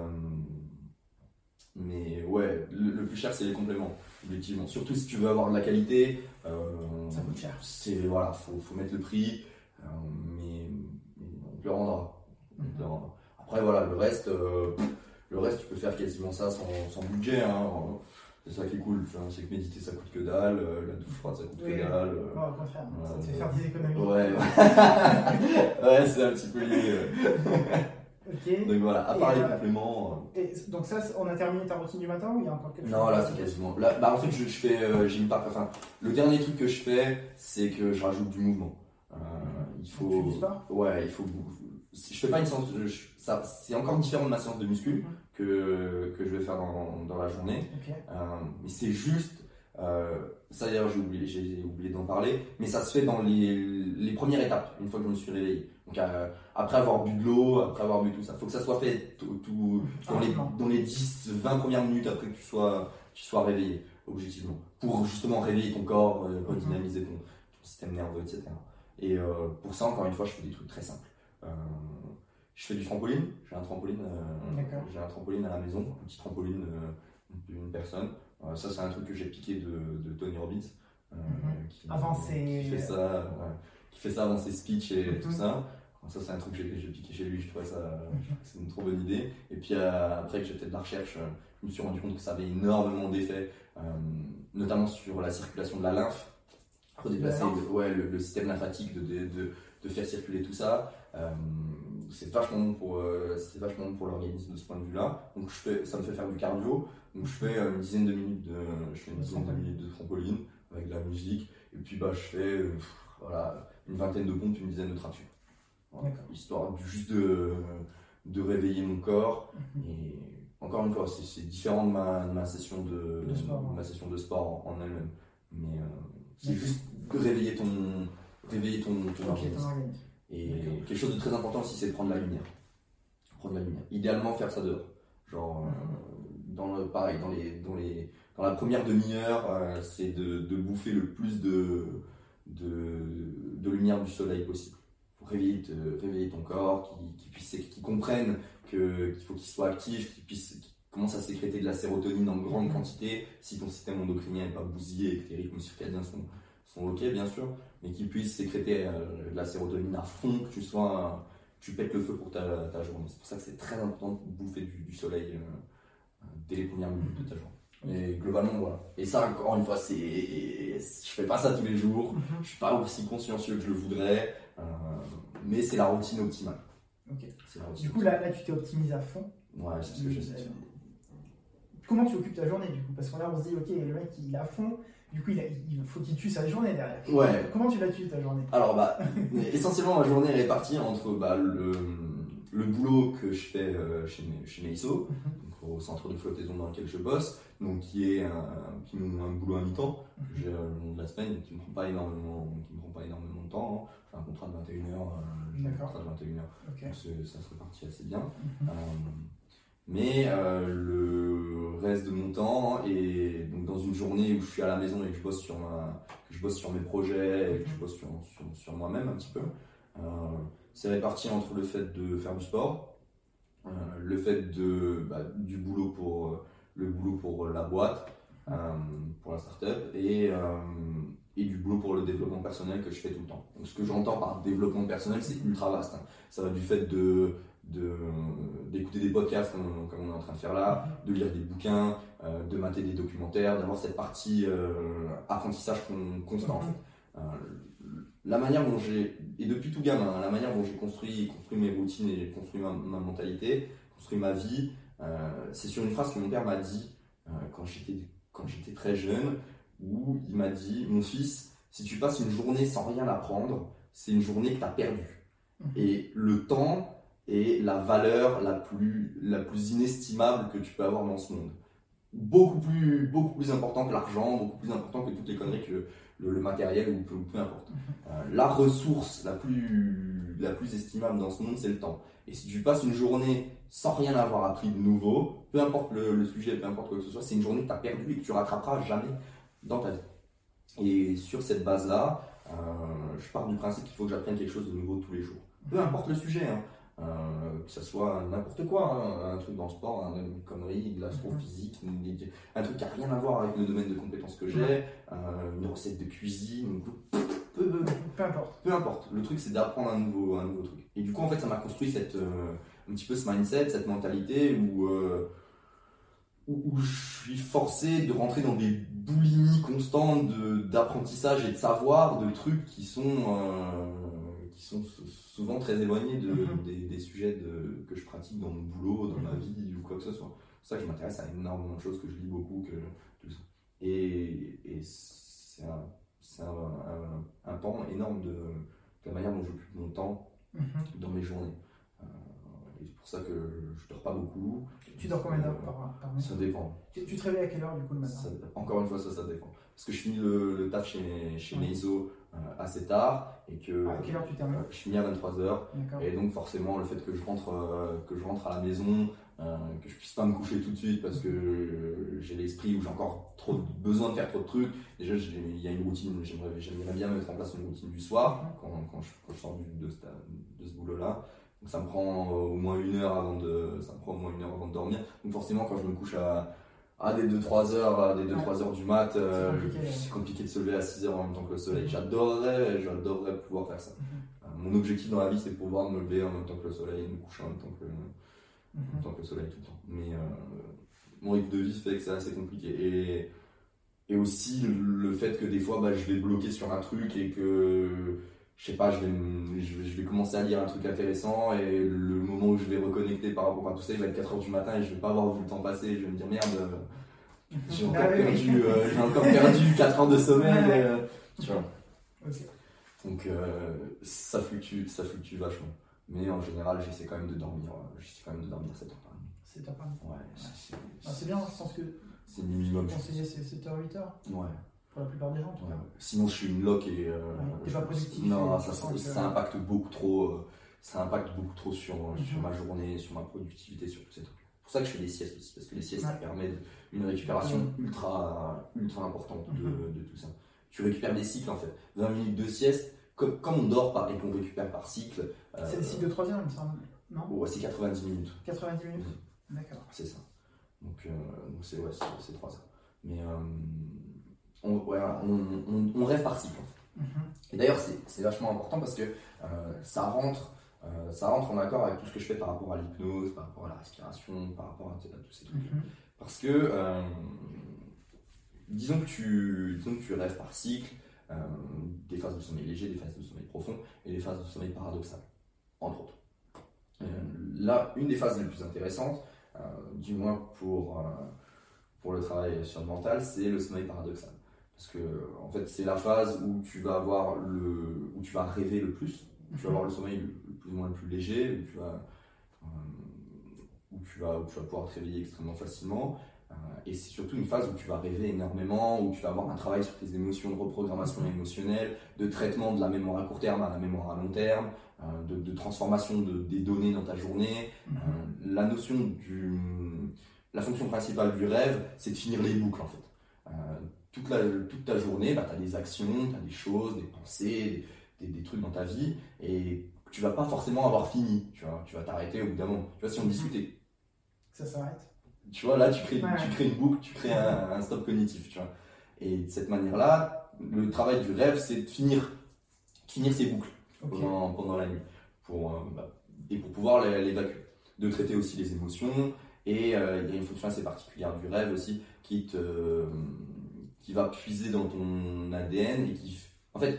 mais ouais, le, plus cher, c'est les compléments, effectivement. Surtout si tu veux avoir de la qualité. Euh, ça coûte cher. C'est, voilà, faut, faut mettre le prix. Euh, mais, on te le rendra. Mhm. Après, voilà, le reste, le reste, tu peux faire quasiment ça sans, sans budget. Hein. C'est ça qui est cool, c'est que méditer ça coûte que dalle, euh, la douche froide ça coûte que dalle. Euh, au contraire, ça te fait faire des économies. Ouais, ouais, c'est un petit peu l'idée. ok. Donc voilà, à part les euh, compléments. Et donc ça, on a terminé ta routine du matin ou il y a encore quelque chose Non, là c'est quasiment. Là, bah, en fait, je, je fais, j'ai une part. Enfin, le dernier truc que je fais, c'est que je rajoute du mouvement. il faut. Ouais, il faut. Je fais pas une séance. ça, c'est encore différent de ma séance de muscu. Mhm que, que je vais faire dans, dans la journée. Euh, mais c'est juste, euh, ça d'ailleurs j'ai oublié, j'ai oublié d'en parler, mais ça se fait dans les, les, premières étapes, une fois que je me suis réveillé. Donc euh, après avoir bu de l'eau, après avoir bu tout ça, il faut que ça soit fait tout, tout dans, les, dans les 10, 20 premières minutes après que tu sois, tu sois réveillé, objectivement, pour justement réveiller ton corps, redynamiser ton, ton, système nerveux, etc. Et pour ça, encore une fois, je fais des trucs très simples je fais du trampoline. J'ai un trampoline, euh, j'ai un trampoline à la maison, un petit trampoline euh, d'une personne. Euh, ça, c'est un truc que j'ai piqué de, Tony Robbins. Mhm. qui, avant qui, fait ça, qui fait ça avant ses speeches et tout ça. ça, c'est un truc que j'ai piqué chez lui. Je trouvais ça, mhm. c'est une trop bonne idée. Et puis après que j'ai fait de la recherche, je me suis rendu compte que ça avait énormément d'effets, notamment sur la circulation de la lymphe, redéplacer le, ouais, le, système lymphatique, de, de, de, faire circuler tout ça c'est vachement bon pour euh, c'est vachement pour l'organisme de ce point de vue là donc je fais ça me fait faire du cardio. Donc je fais euh, une dizaine de minutes de je fais une dizaine de minutes de trampoline avec de la musique. Et puis bah je fais euh, voilà une vingtaine de pompes une dizaine de tractions histoire juste de de réveiller mon corps. Mhm. et encore une fois c'est différent de ma, ma session de, ma session de sport en, elle-même. Mais c'est juste réveiller ton réveiller ton, ton organisme et quelque chose de très important aussi, c'est de prendre la lumière. Prendre la lumière. Idéalement, faire ça dehors. Genre, euh, dans le, pareil, dans, les, dans, les, dans la première demi-heure, euh, c'est de, de, bouffer le plus de, de, de lumière du soleil possible. Pour réveiller, réveiller ton corps, qu'il puisse, qu'il comprenne qu'il faut qu'il soit actif, qu'il puisse commence à sécréter de la sérotonine en grande quantité, si ton système endocrinien n'est pas bousillé et que tes rythmes circadiens sont ok, bien sûr mais qui puisse sécréter euh, de la sérotonine à fond, que tu sois, tu pètes le feu pour ta, ta journée. C'est pour ça que c'est très important de bouffer du, soleil euh, dès les premières minutes de ta journée. Mais globalement, voilà. Et ça, encore une fois, c'est, je fais pas ça tous les jours. Mhm. Je suis pas aussi consciencieux que je le voudrais, euh, mais c'est la routine optimale. Ok. du coup, là, là, tu t'es optimisé à fond. Ouais, c'est ce que j'essaie. Comment tu occupes ta journée du coup? Parce qu'on là, on se dit, ok, le mec, il est à fond du coup, il, faut qu'il tue sa journée derrière. Ouais. Comment tu la tues ta journée? Alors, bah, essentiellement, ma journée est répartie entre bah, le, le boulot que je fais euh, chez, chez Meiso, mhm. au centre de flottaison dans lequel je bosse, donc qui est un, qui un boulot à mi-temps, que j'ai euh, le long de la semaine, qui ne me prend pas énormément, qui me prend pas énormément de temps. hein. J'ai un contrat de 21 heures, euh, j'ai un D'accord. contrat de 21 heures, Ok. donc ça se répartit assez bien. Mhm. Euh, mais euh, le reste de mon temps, et donc dans une journée où je suis à la maison et que je bosse sur, ma, que je bosse sur mes projets et que je bosse sur, sur, sur moi-même un petit peu, euh, c'est réparti entre le fait de faire du sport, euh, le fait de, bah, du boulot pour, le boulot pour la boîte, pour la startup, et, et du boulot pour le développement personnel que je fais tout le temps. Donc ce que j'entends par développement personnel, c'est ultra vaste. hein. Ça va du fait de de- d'écouter des podcasts comme, comme on est en train de faire là, de lire des bouquins, euh, de mater des documentaires, d'avoir cette partie euh, apprentissage con- constant. fait. Euh, la manière dont j'ai, et depuis tout gamin, hein, la manière dont j'ai construit, construit mes routines et construit ma, ma mentalité, construit ma vie, c'est sur une phrase que mon père m'a dit quand j'étais quand j'étais très jeune, où il m'a dit, mon fils, si tu passes une journée sans rien apprendre, c'est une journée que tu as perdue. Mhm. Et le temps est la valeur la plus, la plus inestimable que tu peux avoir dans ce monde. Beaucoup plus, beaucoup plus important que l'argent, beaucoup plus important que toutes les conneries que le, le- le matériel ou peu, importe. Euh, la ressource la plus, la plus estimable dans ce monde, c'est le temps. Et si tu passes une journée sans rien avoir appris de nouveau, peu importe le, le sujet, peu importe quoi que ce soit, c'est une journée que tu as perdue et que tu rattraperas jamais dans ta vie. Et sur cette base-là, euh, je pars du principe qu'il faut que j'apprenne quelque chose de nouveau tous les jours. Peu importe le sujet, hein. Euh, que ce soit n'importe quoi, hein, un truc dans le sport, hein, une connerie, de l'astrophysique, un truc qui n'a rien à voir avec le domaine de compétences que j'ai, euh, une recette de cuisine, peu, peu- Peu importe. peu importe. Le truc, c'est d'apprendre un nouveau, un nouveau truc. Et du coup, en fait, ça m'a construit cette, euh, un petit peu ce mindset, cette mentalité où, euh, où, où je suis forcé de rentrer dans des boulimies constantes d'apprentissage et de savoir de trucs qui sont, euh, qui sont sou- souvent très éloignés de, Mhm. des, des sujets de, que je pratique dans mon boulot, dans ma Mhm. vie ou quoi que ce soit. C'est ça que je m'intéresse à énormément de choses, que je lis beaucoup, que tout ça. Et, et c'est un, c'est un, un- un pan énorme de, de la manière dont j'occupe mon temps Mhm. dans mes journées. Euh, et c'est pour ça que je dors pas beaucoup. Tu dors combien d'heures par, nuit? Ça dépend. tu, tu te réveilles à quelle heure du coup le matin? Ça- encore une fois, ça, ça dépend. Parce que je finis le, le taf chez, chez Ouais. Meizo euh, assez tard et que À quelle heure tu termines euh, je finis à 23h. D'accord. Et donc forcément, le fait que je rentre, euh, que je rentre à la maison, euh, que je puisse pas me coucher tout de suite parce que euh, j'ai l'esprit où j'ai encore trop besoin de faire trop de trucs. Déjà, il y a une routine, j'aimerais bien mettre en place une routine du soir quand, quand, je, quand je sors de, ce- de ce boulot-là. Donc ça me prend euh, au moins une heure avant de, ça me prend au moins une heure avant de dormir. Donc forcément, quand je me couche à, à des 2-3 heures, à des 2-3 heures du mat, euh, C'est compliqué, ouais. c'est compliqué de se lever à 6 heures en même temps que le soleil. J'adorerais, j'adorerais pouvoir faire ça. Mhm. Euh, Mon objectif dans la vie, c'est de pouvoir me lever en même temps que le soleil et me coucher en même temps que, en même temps que le soleil tout le temps. Mais euh, mon rythme de vie fait que c'est assez compliqué. Et, et aussi le fait que des fois, bah, je vais bloquer sur un truc et que, je sais pas, je vais, je, vais, commencer à lire un truc intéressant et le moment où je vais reconnecter par rapport à tout ça, il va être 4h du matin et je vais pas avoir vu le temps passer. Je vais me dire merde, j'ai encore, Ah oui, oui. perdu, euh, j'ai encore perdu 4 heures de sommeil. euh, tu vois. Donc euh, ça fluctue, ça fluctue vachement. Mais en général, j'essaie quand même de dormir, euh, j'essaie quand même de dormir 7 heures par nuit. C'est top. hein. Ouais, c'est- c'est- Ah, c'est bien, je pense que c'est minimum. conseiller c'est 7h, 8h Ouais, pour la plupart des gens. ouais. Sinon, je suis une loque et. euh, Ouais, pas productif Non, ça, ça, ça impacte beaucoup trop. euh, ça impacte beaucoup trop sur, euh, sur Mhm. ma journée, sur ma productivité, sur tous ces trucs. C'est pour ça que je fais des siestes aussi, parce que les siestes, ça Ouais. permet de- une récupération ultra, ultra importante de, Mhm. de tout ça. Tu récupères des cycles en fait. 20 minutes de sieste, comme, comme on dort par, et qu'on récupère par cycle. euh, C'est le cycle de 3 heures, il me semble. Non? Ouais, c'est 90 minutes. 90 minutes? D'accord. C'est ça. Donc, donc c'est ouais, c'est- c'est 3 heures. Mais on, ouais, voilà, on, on, on rêve par fait. Mhm. Et d'ailleurs, c'est vachement important parce que euh, ça, rentre, euh, ça rentre en accord avec tout ce que je fais par rapport à l'hypnose, par rapport à la respiration, par rapport à, tous ces trucs. Mhm. Parce que, euh, disons, que tu, disons que tu rêves par cycle, des phases de sommeil léger, des phases de sommeil profond et des phases de sommeil paradoxal, entre autres. Là, une des phases les plus intéressantes, du moins pour, pour le travail sur le mental, c'est le sommeil paradoxal. Parce que, en fait, c'est la phase où tu vas avoir le, où tu vas rêver le plus, où tu vas avoir le sommeil le, plus ou moins le plus léger, où tu vas, euh, où tu vas, où tu vas pouvoir te réveiller extrêmement facilement. Euh, et c'est surtout une phase où tu vas rêver énormément, où tu vas avoir un travail sur tes émotions, de reprogrammation Mhm. émotionnelle, de traitement de la mémoire à court terme à la mémoire à long terme, euh, de, de transformation de- des données dans ta journée. Mhm. La notion du. La fonction principale du rêve, c'est de finir les boucles en fait. Euh, toute, la, toute ta journée, bah, tu as des actions, tu as des choses, des pensées, des, des- trucs dans ta vie, et tu vas pas forcément avoir fini. Tu vois, tu vas t'arrêter au bout d'un moment. Tu vois, si on discutait Ça s'arrête. tu vois, là, tu crées, Ouais. tu crées une boucle, tu crées un, un stop cognitif, tu vois. Et de cette manière-là, le travail du rêve, c'est de finir, finir ces boucles pendant, pendant la nuit. Pour, euh, bah, et pour pouvoir l'évacuer. De traiter aussi les émotions. Et euh, il y a une fonction assez particulière du rêve aussi qui, te, qui va puiser dans ton ADN et qui. En fait,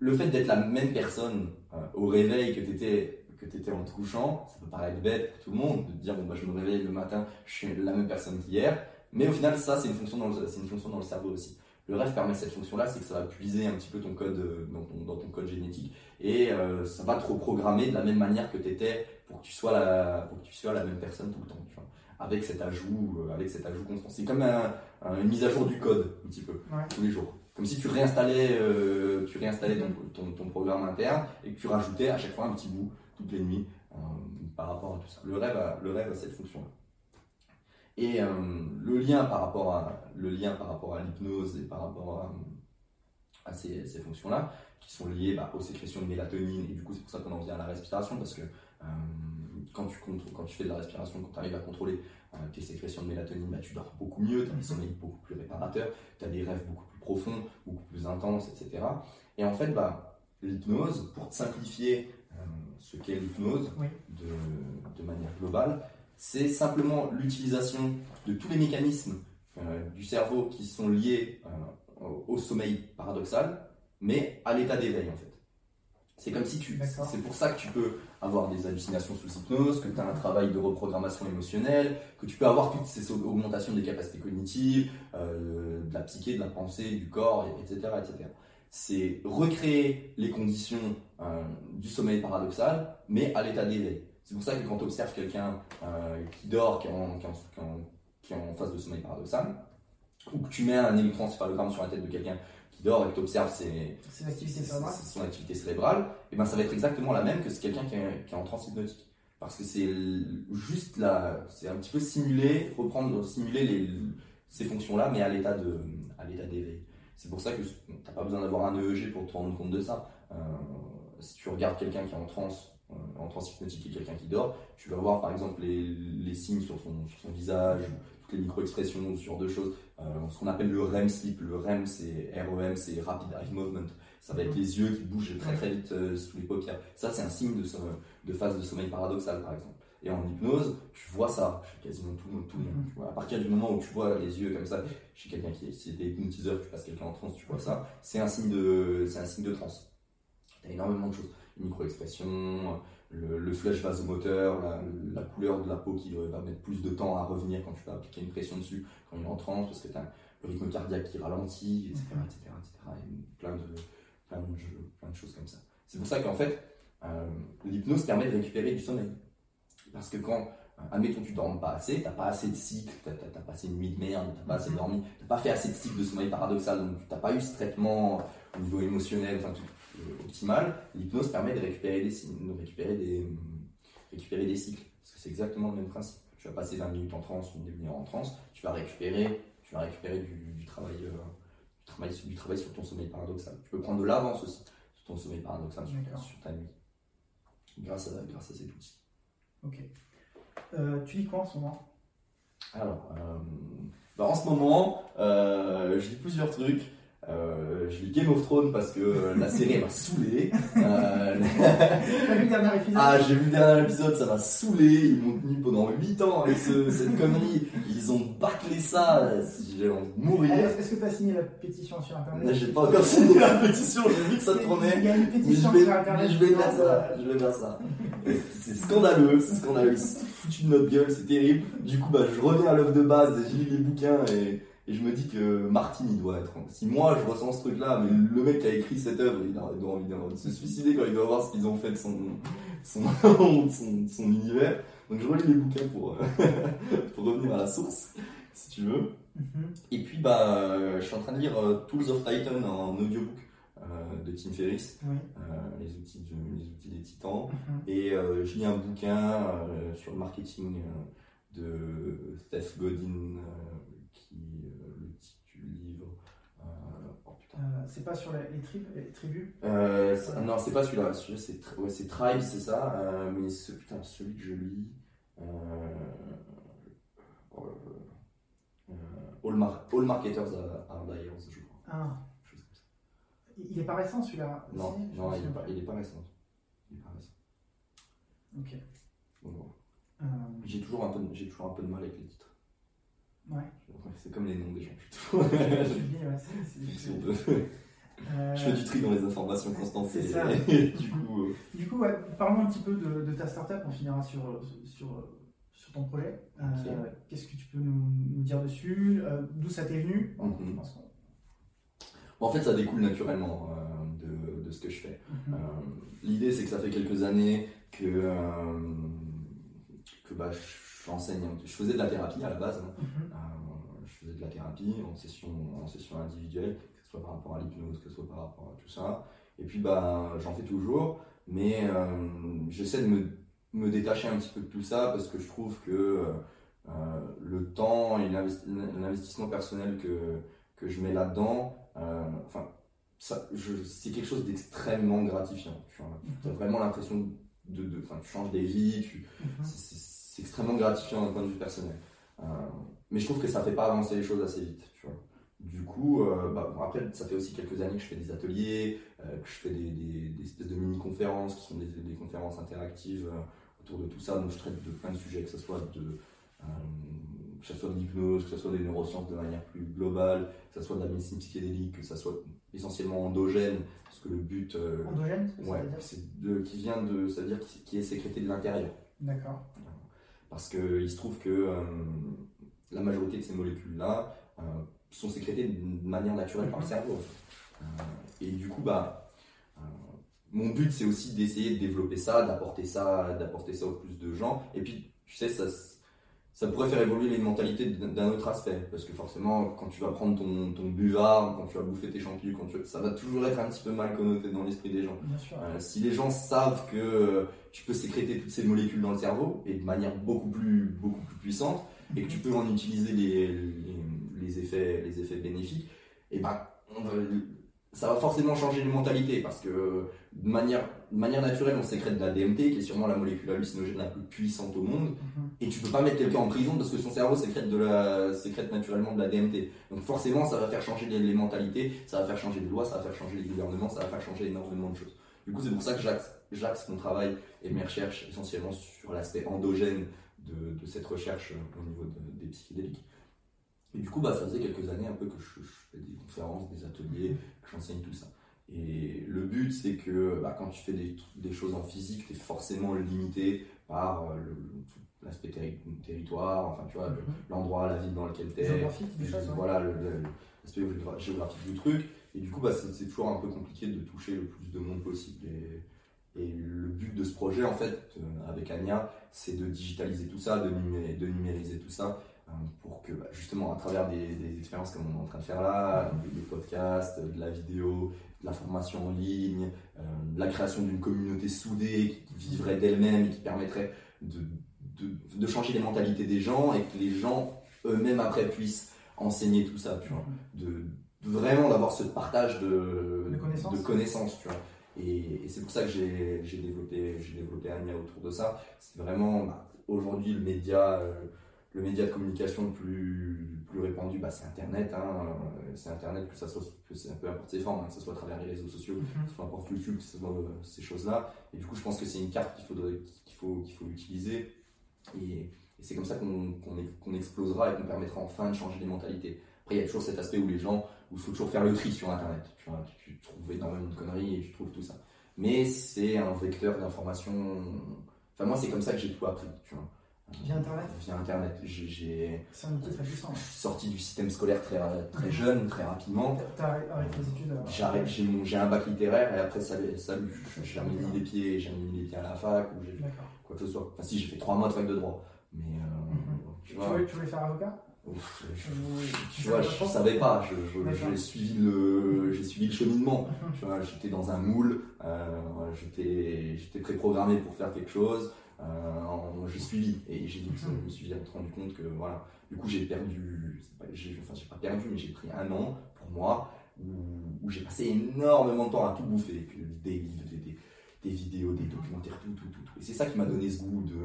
le fait d'être la même personne euh, au réveil que tu étais que tu étais en te couchant, ça peut paraître bête pour tout le monde de te dire bon bah je me réveille le matin, je suis la même personne qu'hier, mais au final ça c'est une fonction dans le, c'est une fonction dans le cerveau aussi. Le rêve permet cette fonction-là, c'est que ça va puiser un petit peu ton code euh, dans ton, code génétique et euh, ça va te reprogrammer de la même manière que tu étais pour que tu sois la pour que tu sois la même personne tout le temps. Avec cet ajout, euh, avec cet ajout constant. C'est comme un- un- une mise à jour du code un petit peu Ouais. tous les jours. Comme si tu réinstallais, euh, tu réinstallais ton, ton, ton programme interne et que tu rajoutais à chaque fois un petit bout toutes les nuits euh, par rapport à tout ça. Le rêve a, le rêve a cette fonction-là. Et euh, le, lien par rapport à, le lien par rapport à l'hypnose et par rapport à, à ces, ces fonctions-là, qui sont liées bah, aux sécrétions de mélatonine, et du coup c'est pour ça qu'on en vient à la respiration, parce que quand, tu, quand tu fais de la respiration, quand tu arrives à contrôler euh, tes sécrétions de mélatonine, bah, tu dors beaucoup mieux, tu as des sommeils beaucoup plus réparateurs, tu as des rêves beaucoup plus profonds, beaucoup plus intenses, etc. Et en fait, bah, l'hypnose, pour te simplifier euh, ce qu'est l'hypnose Oui. de, de manière globale, c'est simplement l'utilisation de tous les mécanismes euh, du cerveau qui sont liés euh, au, au sommeil paradoxal, mais à l'état d'éveil en fait. C'est comme si tu. C'est pour ça que tu peux avoir des hallucinations sous hypnose, que tu as un travail de reprogrammation émotionnelle, que tu peux avoir toutes ces augmentations des capacités cognitives, euh, de la psyché, de la pensée, du corps, et- etc. etc. C'est recréer les conditions euh, du sommeil paradoxal, mais à l'état d'éveil. C'est pour ça que quand tu observes quelqu'un euh, qui dort, qui est, en, qui, est en, qui est en- qui est en phase de sommeil paradoxal, ou que tu mets un électroencéphalogramme sur la tête de quelqu'un dort et que tu observes ses, C'est l'activité c'est- cérébrale. son activité cérébrale, et ben ça va être exactement la même que c'est quelqu'un qui est, qui est en transe hypnotique. Parce que c'est juste là, c'est un petit peu simuler, reprendre, simuler les, ces fonctions-là, mais à l'état d'éveil. C'est pour ça que bon, t'as pas besoin d'avoir un EEG pour te rendre compte de ça. Euh, si tu regardes quelqu'un qui est en transe, euh, en transe hypnotique et quelqu'un qui dort, tu vas voir par exemple les, les signes sur son, sur son visage, les micro-expressions, ce genre de choses. Euh, ce qu'on appelle le REM sleep. Le REM, c'est REM, c'est Rapid Eye Movement. Ça va être les yeux qui bougent très très vite euh, sous les paupières. Ça, c'est un signe de, phase de sommeil paradoxal, par exemple. Et en hypnose, tu vois ça chez quasiment tout le monde. Tout le monde Mhm. tu vois. À partir du moment où tu vois les yeux comme ça, chez quelqu'un qui est, t'es hypnotiseur, tu passes quelqu'un en transe, tu vois ça, c'est un signe de, c'est un signe de transe. T'as énormément de choses. Micro-expression, le, le flush vasomoteur, la, la couleur de la peau qui va mettre plus de temps à revenir quand tu vas appliquer une pression dessus, quand il est en transe, parce que tu as le rythme cardiaque qui ralentit, etc. etc., etc. et plein, de, plein, de, plein de choses comme ça. C'est pour ça qu'en fait, euh, l'hypnose permet de récupérer du sommeil. Parce que quand, euh, admettons, tu dormes pas assez, t'as pas assez de cycles, t'as t'as- t'as passé une nuit de merde, t'as pas assez Mhm. dormi, t'as pas fait assez de cycles de sommeil paradoxal, donc t'as pas eu ce traitement au niveau émotionnel, enfin tout euh, optimal, l'hypnose permet de récupérer des, de récupérer des, hum, récupérer des cycles. Parce que c'est exactement le même principe. Tu vas passer 20 minutes en transe ou une demi-heure en transe, tu vas récupérer, tu vas récupérer du, du travail, euh, du, travail, sur- du travail sur ton sommeil paradoxal. Tu peux prendre de l'avance aussi sur ton sommeil paradoxal, sur, ta nuit. Grâce à, grâce à cet outil. Ok. Euh, tu lis quoi en ce moment? Alors, euh, bah, en ce moment, euh, je lis plusieurs trucs. Euh, je lis Game of Thrones parce que euh, la série m'a saoulé. Euh, T'as vu le dernier épisode? Ah, j'ai vu le dernier épisode, ça m'a saoulé. Ils m'ont tenu pendant 8 ans avec ce- cette connerie. Ils ont bâclé ça. J'ai envie de mourir. Est-ce que tu as signé la pétition sur internet? J'ai pas encore signé la pétition, j'ai vu que ça tournait. Il y a une Mais je pétition vais, sur internet. je vais faire ça, je vais faire ça. C'est scandaleux, c'est scandaleux. Ils se foutus de notre gueule, c'est terrible. Du coup, bah, je reviens à l'œuvre de base, je lis les bouquins et, Et je me dis que Martin, il doit être. Si moi je ressens ce truc-là, mais le mec qui a écrit cette œuvre, il, a, doit envie de se suicider quand il doit voir ce qu'ils ont fait de son, son, son, univers. Donc je relis les bouquins pour, pour revenir à la source, si tu veux. Mm-hmm. Et puis, bah, je suis en train de lire euh, Tools of Titan en audiobook. Euh, de Tim Ferriss, euh, les, outils les outils des titans. Mm-hmm. Et je lis un bouquin sur le marketing de Steph Godin, qui le titre du livre. Oh, c'est pas sur les, tribus, les tribus Non, c'est pas celui-là. Celui c'est ouais, Tribe, c'est ça. mais ce, putain, celui que je lis. All, All Marketers Are Liars, je crois. Ah. Il est pas récent celui-là? Non, non il, est pas, il est pas récent. Il est pas récent. Ok. Euh... J'ai toujours, un peu, j'ai toujours un peu de mal avec les titres. Ouais. C'est comme les noms des gens. Je euh... Je fais du tri dans les informations constantes. C'est ça. du coup, euh... du coup ouais, parlons un petit peu de, de, ta startup. On finira sur, sur, sur ton projet. Euh, qu'est-ce que tu peux nous, nous dire dessus euh, D'où ça t'est venu? Mm -hmm. je pense en fait, ça découle naturellement de, de, ce que je fais. Mhm. L'idée, c'est que ça fait quelques années que, que bah, j'enseigne. Je faisais de la thérapie à la base. Hein. Mhm. je faisais de la thérapie en session, en session individuelle, que ce soit par rapport à l'hypnose, que ce soit par rapport à tout ça. Et puis, bah, j'en fais toujours, mais j'essaie de me, me, détacher un petit peu de tout ça parce que je trouve que le temps et l'investissement personnel que, que je mets là-dedans, euh, enfin, c'est quelque chose d'extrêmement gratifiant. Tu as vraiment l'impression de, de tu changes des vies, tu, mhm. C'est extrêmement gratifiant d'un point de vue personnel. Euh, mais je trouve que ça fait pas avancer les choses assez vite. Tu vois. Du coup, euh, bah, après, ça fait aussi quelques années que je fais des ateliers, que je fais des, des, espèces de mini-conférences qui sont des, des conférences interactives autour de tout ça. Donc, je traite de plein de sujets, que ce soit de que ce soit de l'hypnose, que ce soit des neurosciences de manière plus globale, que ce soit de la médecine psychédélique, que ce soit essentiellement endogène, parce que le but. Euh, endogène Ouais, c'est de, qui vient de. c'est-à-dire qui, est sécrété de l'intérieur. D'accord. Parce qu'il se trouve que euh, la majorité de ces molécules-là euh, sont sécrétées de manière naturelle par le mhm. cerveau. et du coup, bah. mon but, c'est aussi d'essayer de développer ça, d'apporter ça, d'apporter ça au plus de gens. Et puis, tu sais, ça, ça pourrait faire évoluer les mentalités d'un autre aspect. Parce que forcément, quand tu vas prendre ton, ton buvard, quand tu vas bouffer tes champignons, quand tu... ça va toujours être un petit peu mal connoté dans l'esprit des gens. Euh, si les gens savent que euh, tu peux sécréter toutes ces molécules dans le cerveau, et de manière beaucoup plus, beaucoup plus puissante, et que tu peux en utiliser les, les, effets, les effets bénéfiques, et ben, ça va forcément changer les mentalités. Parce que de manière de manière naturelle, on sécrète de la DMT, qui est sûrement la molécule hallucinogène la plus puissante au monde. Mhm. Et tu peux pas mettre quelqu'un en prison parce que son cerveau sécrète, de la, sécrète naturellement de la DMT. Donc forcément, ça va faire changer les, mentalités, ça va faire changer les lois, ça va faire changer les gouvernements, ça va faire changer énormément de choses. Du coup, c'est pour ça que j'axe mon travail et mes recherches essentiellement sur l'aspect endogène de, cette recherche au niveau des psychédéliques. Et du coup, bah, ça faisait quelques années un peu que je, je fais des conférences, des ateliers, que j'enseigne tout ça. Et le but, c'est que bah, quand tu fais des, des choses en physique, tu es forcément limité par euh, l'aspect territoire, enfin tu vois, mhm. l'endroit, la ville dans lequel tu es. Géographique, choses, Voilà, l'aspect géographique du truc. Et du coup, bah, c'est toujours un peu compliqué de toucher le plus de monde possible. Et, et le but de ce projet, en fait, euh, avec Anya, c'est de digitaliser tout ça, de, de numériser tout ça euh, pour que bah, justement à travers des, des, expériences comme on est en train de faire là, des podcasts, de la vidéo, la formation en ligne, euh, la création d'une communauté soudée qui, vivrait d'elle-même et qui permettrait de, de, changer les mentalités des gens et que les gens eux-mêmes après puissent enseigner tout ça, tu vois. De, vraiment d'avoir ce partage de, de connaissances. tu vois. Et, c'est pour ça que j'ai développé, développé Anya autour de ça. C'est vraiment bah, aujourd'hui le média. Euh, le média de communication le plus, plus répandu, bah, c'est Internet. Hein. C'est Internet, que ça soit, que c'est un peu importe ses formes, hein, que ce soit à travers les réseaux sociaux, mm-hmm. que ce soit n'importe YouTube, que ce soit euh, ces choses-là. Et du coup, je pense que c'est une carte qu'il faudrait, qu'il faut, qu'il faut utiliser. Et, c'est comme ça qu'on, qu'on, explosera et qu'on permettra enfin de changer les mentalités. Après, il y a toujours cet aspect où les gens, où il faut toujours faire le tri sur Internet. Tu, vois, tu trouves énormément de conneries et tu trouves tout ça. Mais c'est un vecteur d'information. Enfin, moi, c'est comme ça que j'ai tout appris. Tu vois. Via Internet? Via Internet. J'ai, C'est un outil très puissant. je suis sorti du système scolaire très, très jeune, très rapidement. T'as arrêté les études J'arrête, j'ai, mon- j'ai un bac littéraire et après, ça, salut, j'ai jamais mis les pieds, j'ai jamais mis les pieds à la fac ou j'ai D'accord. quoi que ce soit. Enfin, si, j'ai fait trois mois de fac de droit. Mais, euh, tu Tu vois, voulais, tu voulais faire avocat? Ouf, je- tu vois, je savais pas, je, j'ai suivi le, j'ai suivi le cheminement. Tu vois, j'étais dans un moule, euh, j'étais, j'étais préprogrammé pour faire quelque chose. Euh, j'ai suivi et j'ai je me suis vite rendu compte que voilà. Du coup, j'ai perdu, pas- enfin, j'ai pas perdu, mais j'ai pris un an pour moi où, où j'ai passé énormément de temps à tout bouffer, des livres, des, des, des vidéos, des documentaires, tout, tout, tout, tout. Et c'est ça qui m'a donné ce goût de,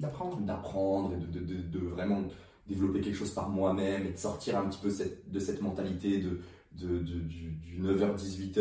D'apprendre d'apprendre et de, de, de, de vraiment développer quelque chose par moi-même et de sortir un petit peu cette, de cette mentalité de, de, de- du, du 9h-18h,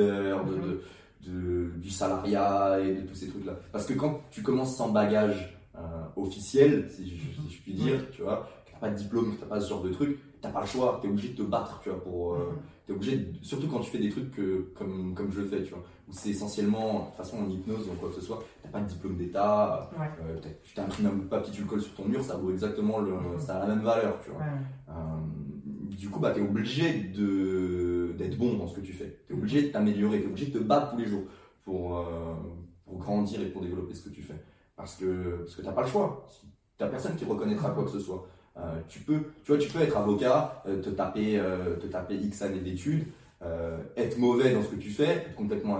de, de, du salariat et de tous ces trucs-là. Parce que quand tu commences sans bagage euh, officiel, si je, si je puis dire, tu vois, que t'as pas de diplôme, que t'as pas ce genre de truc, t'as pas le choix, t'es obligé de te battre, tu vois, pour... euh, T'es obligé, de- surtout quand tu fais des trucs que, comme, comme je le fais, tu vois, où c'est essentiellement, de toute façon en hypnose ou quoi que ce soit, t'as pas de diplôme d'état, Ouais. euh, tu t'imprimes un bout de papier, tu le colles sur ton mur, ça vaut exactement le, ça a la même valeur, tu vois. Ouais. Euh, du coup, bah, t'es obligé de, d'être bon dans ce que tu fais. T'es obligé de t'améliorer, t'es obligé de te battre tous les jours pour, euh, pour grandir et pour développer ce que tu fais. Parce que, parce que t'as pas le choix. Si T'as personne qui reconnaîtra quoi que ce soit. Euh, tu peux, tu vois, tu peux être avocat, euh, te taper, te taper X années d'études, euh, être mauvais dans ce que tu fais, être complètement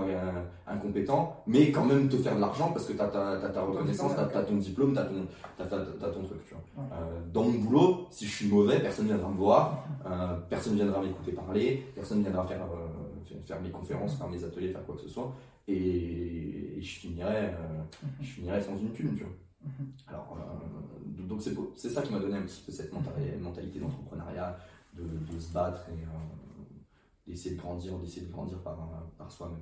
incompétent, mais quand même te faire de l'argent parce que tu as, ta reconnaissance, tu as, ton diplôme, tu as, ton truc. Tu vois. Ouais. Euh, dans mon boulot, si je suis mauvais, personne ne viendra me voir, euh, personne ne viendra m'écouter parler, personne ne viendra faire, faire mes conférences, faire mes ateliers, faire quoi que ce soit, et, et je, finirai, je finirai sans une thune. Tu vois. Alors, donc c'est ça qui m'a donné un petit peu cette mentalité, mentalité d'entrepreneuriat, de, de, se battre et euh, d'essayer de grandir, d'essayer de grandir par, par soi-même.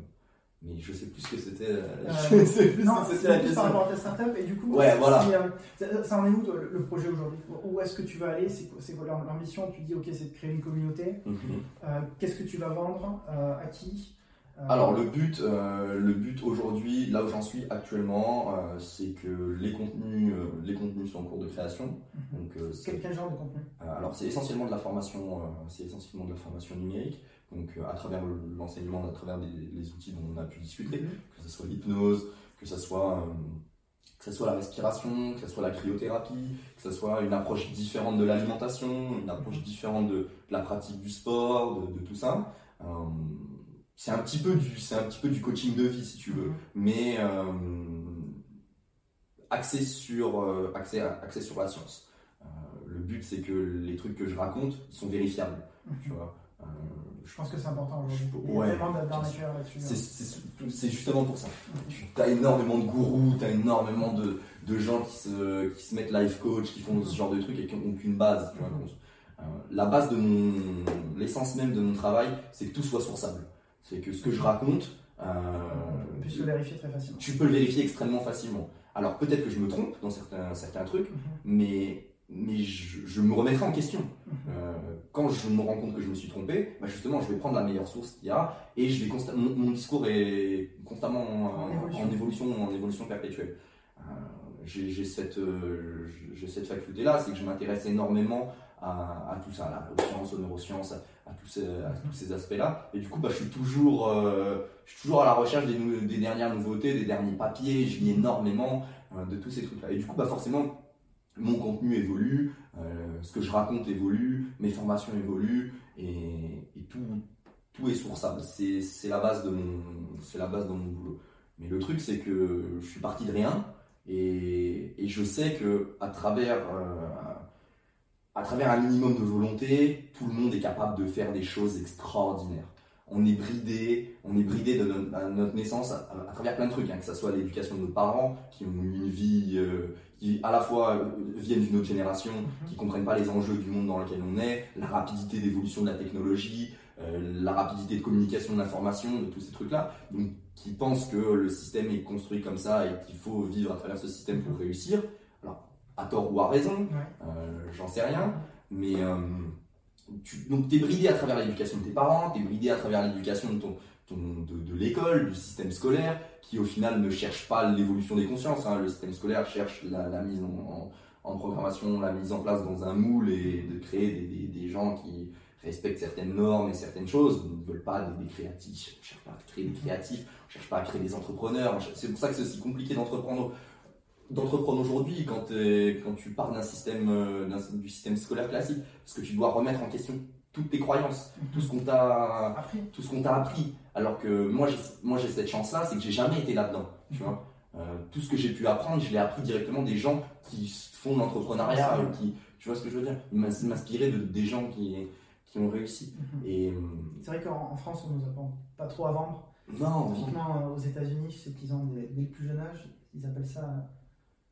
Mais je sais plus ce que c'était. Euh, je sais plus non, c'était la question. par rapport à ta startup et du coup, ouais, voilà. euh, ça en est où toi, le projet aujourd'hui? Où est-ce que tu vas aller? C'est quoi l'ambition Tu dis ok, c'est de créer une communauté. Mm -hmm. euh, Qu'est-ce que tu vas vendre À qui? Alors le but, euh, le but aujourd'hui, là où j'en suis actuellement, euh, c'est que les contenus, euh, les contenus sont en cours de création. -hmm. Donc quel, quel, genre de contenu? Alors c'est essentiellement de la formation, c'est essentiellement de la formation numérique. Donc à travers l'enseignement, à travers les, les, outils dont on a pu discuter, Mm-hmm. que ce soit l'hypnose, que ce soit que ce soit la respiration, que ce soit la cryothérapie, que ce soit une approche différente de l'alimentation, une approche différente de, de, la pratique du sport, de, de tout ça. Euh, c'est un petit peu du c'est un petit peu du coaching de vie si tu veux. Mais euh, axé sur euh, axé, axé sur la science. Euh, le but c'est que les trucs que je raconte ils sont vérifiables. Tu vois. euh, je pense que c'est important aujourd'hui. Ouais, là-dessus c'est justement pour ça. Tu as énormément de gourous tu as énormément de, de gens qui se, qui se mettent life coach qui font ce genre de trucs et qui n'ont aucune base tu vois, la base de mon l'essence même de mon travail c'est que tout soit sourçable. C'est que ce que je raconte, euh, tu peux le vérifier très facilement. Tu peux le vérifier extrêmement facilement. Alors peut-être que je me trompe dans certains, certains trucs, mm -hmm. mais, mais je, je, me remettrai en question. -hmm. euh, quand je me rends compte que je me suis trompé, bah justement, je vais prendre la meilleure source qu'il y a et je vais mon, mon, discours est constamment en, en, évolution. en évolution, en évolution perpétuelle. Euh, J'ai cette, cette faculté-là, c'est que je m'intéresse énormément à, à, tout ça, à la neuroscience, aux neurosciences, à, tous ces, à tous ces aspects-là. Et du coup, bah, je, suis toujours, euh, je suis toujours à la recherche des, des, dernières nouveautés, des derniers papiers, je lis énormément euh, de tous ces trucs-là. Et du coup, bah, forcément, mon contenu évolue, euh, ce que je raconte évolue, mes formations évoluent, et, tout, est sourçable. C'est la, base de mon, boulot. Mais le truc, c'est que je suis parti de rien, et, je sais que travers à travers un minimum de volonté, tout le monde est capable de faire des choses extraordinaires. On est bridé, on est bridé de notre, à notre naissance à, à, travers plein de trucs, hein, que ce soit l'éducation de nos parents, qui ont une vie euh, qui à la fois euh, viennent d'une autre génération, qui comprennent pas les enjeux du monde dans lequel on est, la rapidité d'évolution de la technologie, euh, la rapidité de communication de l'information, de tous ces trucs-là, donc qui pensent que le système est construit comme ça et qu'il faut vivre à travers ce système pour réussir. Alors, à tort ou à raison, j'en sais rien, mais tu, donc es bridé à travers l'éducation de tes parents, tu es bridé à travers l'éducation de, ton, de, l'école, du système scolaire, qui au final ne cherche pas l'évolution des consciences. Hein. Le système scolaire cherche la, mise en, programmation, la mise en place dans un moule et de créer des, des, gens qui respectent certaines normes et certaines choses. Ils ne veulent pas des, créatifs, on cherche pas à créer des créatifs, on ne cherche pas à créer des entrepreneurs. C'est pour ça que c'est aussi compliqué d'entreprendre d'entreprendre aujourd'hui quand, quand tu pars d'un système, euh, du système scolaire classique, parce que tu dois remettre en question toutes tes croyances, mhm. tout ce qu'on t'a appris. tout ce qu'on t'a appris. Alors que moi, j'ai, moi j'ai cette chance-là, c'est que j'ai jamais été là-dedans. Tu vois, euh, tout ce que j'ai pu apprendre, je l'ai appris directement des gens qui font l'entrepreneuriat, qui, tu vois ce que je veux dire, m'inspirer de des gens qui, qui ont réussi. Mhm. Et euh, c'est vrai qu'en France, on nous apprend pas trop à vendre. Non. Typiquement aux États-Unis, sais qu'ils ont dès, le plus jeune âge, ils appellent ça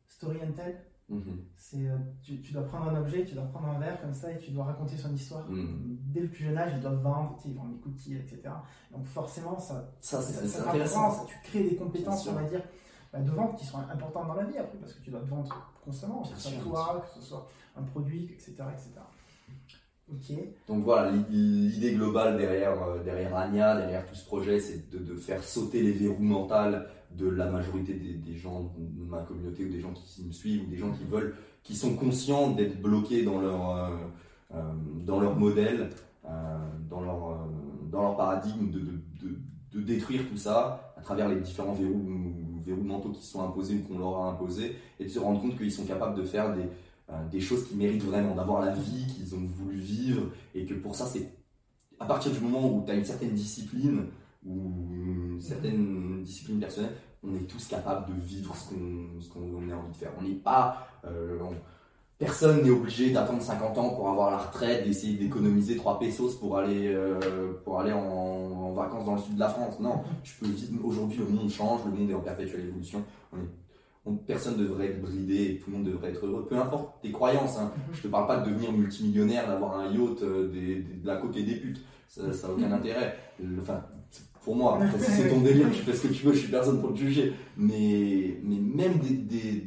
story and tell. Mhm. C'est, euh, tu, tu, dois prendre un objet, tu dois prendre un verre comme ça et tu dois raconter son histoire. Mhm. Dès le plus jeune âge, ils doivent vendre, ils vendent des cookies, etc. Donc forcément, ça, ça, ça, intéressant. tu crées des compétences, on va dire, bah, de vente qui sont importantes dans la vie après, parce que tu dois te vendre constamment, que ce soit toi, que ce soit un produit, etc. etc. Ok. Donc voilà, l'idée globale derrière, euh, derrière Anya, derrière tout ce projet, c'est de, de faire sauter les verrous mentaux de la majorité des, gens de ma communauté ou des gens qui me suivent ou des gens qui veulent, qui sont conscients d'être bloqués dans leur, euh, euh, dans leur modèle, euh, dans, leur, dans leur paradigme, de, de, de, détruire tout ça à travers les différents verrous, verrous mentaux qui sont imposés ou qu'on leur a imposés et de se rendre compte qu'ils sont capables de faire des, des choses qui méritent vraiment, d'avoir la vie qu'ils ont voulu vivre et que pour ça, c'est à partir du moment où tu as une certaine discipline, ou une certaine discipline personnelle, on est tous capables de vivre ce qu'on a envie de faire. On n'est pas. Euh, personne n'est obligé d'attendre 50 ans pour avoir la retraite, d'essayer d'économiser 3 pesos pour aller, euh, pour aller en, vacances dans le sud de la France. Non, je peux vivre. Aujourd'hui, le monde change, le monde est en perpétuelle évolution. personne ne devrait être bridé et tout le monde devrait être heureux. Peu importe tes croyances. Hein. Je te parle pas de devenir multimillionnaire, d'avoir un yacht, euh, de la et des putes. Ça n'a aucun intérêt. Enfin, pour moi. Si c'est ton délire, tu fais ce que tu veux, je suis personne pour te juger. Mais, mais même, des,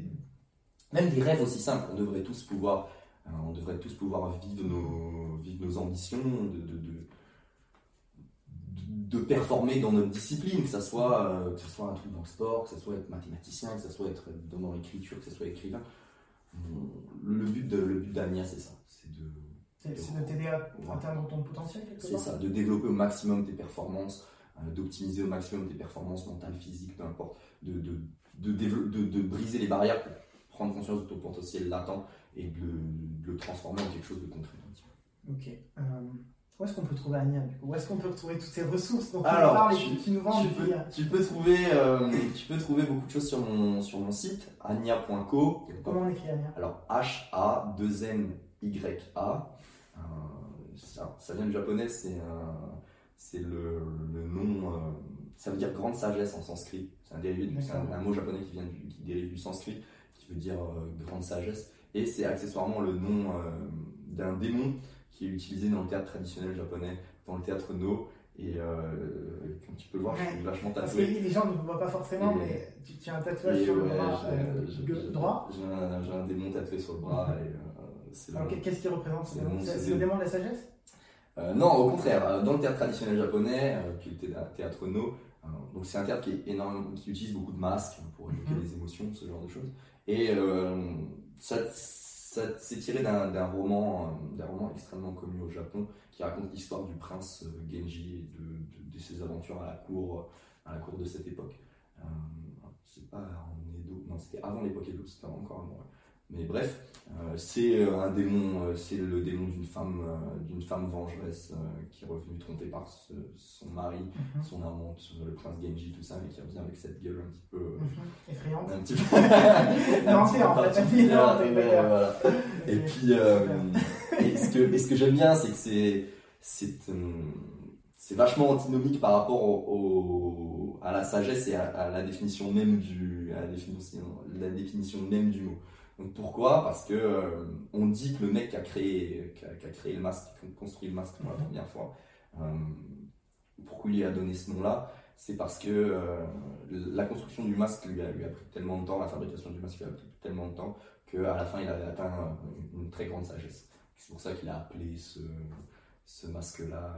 même des rêves aussi simples, on devrait tous pouvoir, euh, on devrait tous pouvoir vivre nos, vivre nos ambitions, de, de, de, performer dans notre discipline, que ce soit, euh, que soit un truc dans le sport, que ce soit être mathématicien, que ce soit être dans l'écriture, que ce soit écrivain. Le but de le but d'Ania, c'est ça. C'est de, c'est de t'aider à atteindre ton potentiel C'est ça, de développer au maximum tes performances, d'optimiser au maximum tes performances mentales, physiques, peu importe, de, de, de, de, briser les barrières pour prendre conscience de ton potentiel latent et de, le transformer en quelque chose de concret. Ok. Euh, où est-ce qu'on peut trouver Ania Où est-ce qu'on peut retrouver toutes ces ressources dont Alors, tu, nous vends tu peux, tu peux, trouver, euh, tu peux trouver beaucoup de choses sur mon, sur mon site, ania.co. Comment on écrit Ania? Alors, H-A-2-N-Y-A. ça, ça, vient du japonais, c'est un c'est le, le, nom, euh, ça veut dire grande sagesse en sanskrit. C'est un, dérivé un, mot japonais qui, vient qui dérive du sanskrit, qui veut dire euh, grande sagesse. Et c'est accessoirement le nom euh, d'un démon qui est utilisé dans le théâtre traditionnel japonais, dans le théâtre No. Et comme tu peux le voir, je suis vachement tatoué. Parce que les gens ne me voient pas forcément, mais tu, as un tatouage sur le bras droit. J'ai un, démon tatoué sur le bras. Qu'est-ce qu'il représente C'est le démon de la sagesse? Euh, non, au contraire, euh, dans le théâtre traditionnel japonais, euh, qui est le théâtre no, donc c'est un théâtre qui, est énorme, qui utilise beaucoup de masques pour évoquer mhm. les émotions, ce genre de choses. Et ça, s'est tiré d'un roman, d'un roman extrêmement connu au Japon qui raconte l'histoire du prince Genji et de, de, ses aventures à la cour, à la cour de cette époque. c'est pas en Edo, non, c'était avant l'époque Edo, c'était encore avant. Mais bref, euh, c'est euh, un démon, euh, c'est le démon d'une femme, d'une femme vengeresse qui est revenue trompée par son mari, mhm. son amant, le prince Genji, tout ça, mais qui revient avec cette gueule un petit peu mhm. effrayante. Un petit peu. non, c'est en fait. Et puis, et ce que, et ce que j'aime bien, c'est que c'est, c'est, c'est vachement antinomique par rapport au, à la sagesse et à, la définition même du, à la définition, la définition même du mot pourquoi? Parce que euh, on dit que le mec qui a créé, qui a, créé le masque, qui a construit le masque pour la mhm. première fois, euh, pourquoi il lui a donné ce nom-là? C'est parce que euh, la construction du masque lui a, lui a, pris tellement de temps, la fabrication du masque lui a pris tellement de temps qu'à la fin il avait atteint une, très grande sagesse. C'est pour ça qu'il a appelé ce, ce masque-là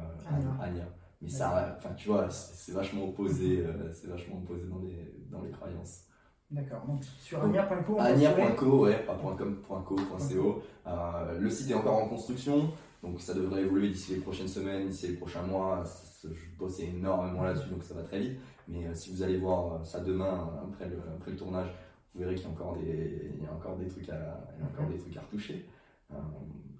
Anya. Mais ça, enfin tu vois, c'est vachement opposé, c'est vachement opposé dans les, dans les croyances. D'accord, donc sur ania.co. Ania.co, ouais, pas .com, .co, .co. Euh, le site est encore en construction, donc ça devrait évoluer d'ici les prochaines semaines, d'ici les prochains mois. Je bosse énormément là-dessus, donc ça va très vite. Mais euh, si vous allez voir ça demain, après le, après le tournage, vous verrez qu'il y a encore des, il y a encore des trucs à, encore des trucs à retoucher. Euh,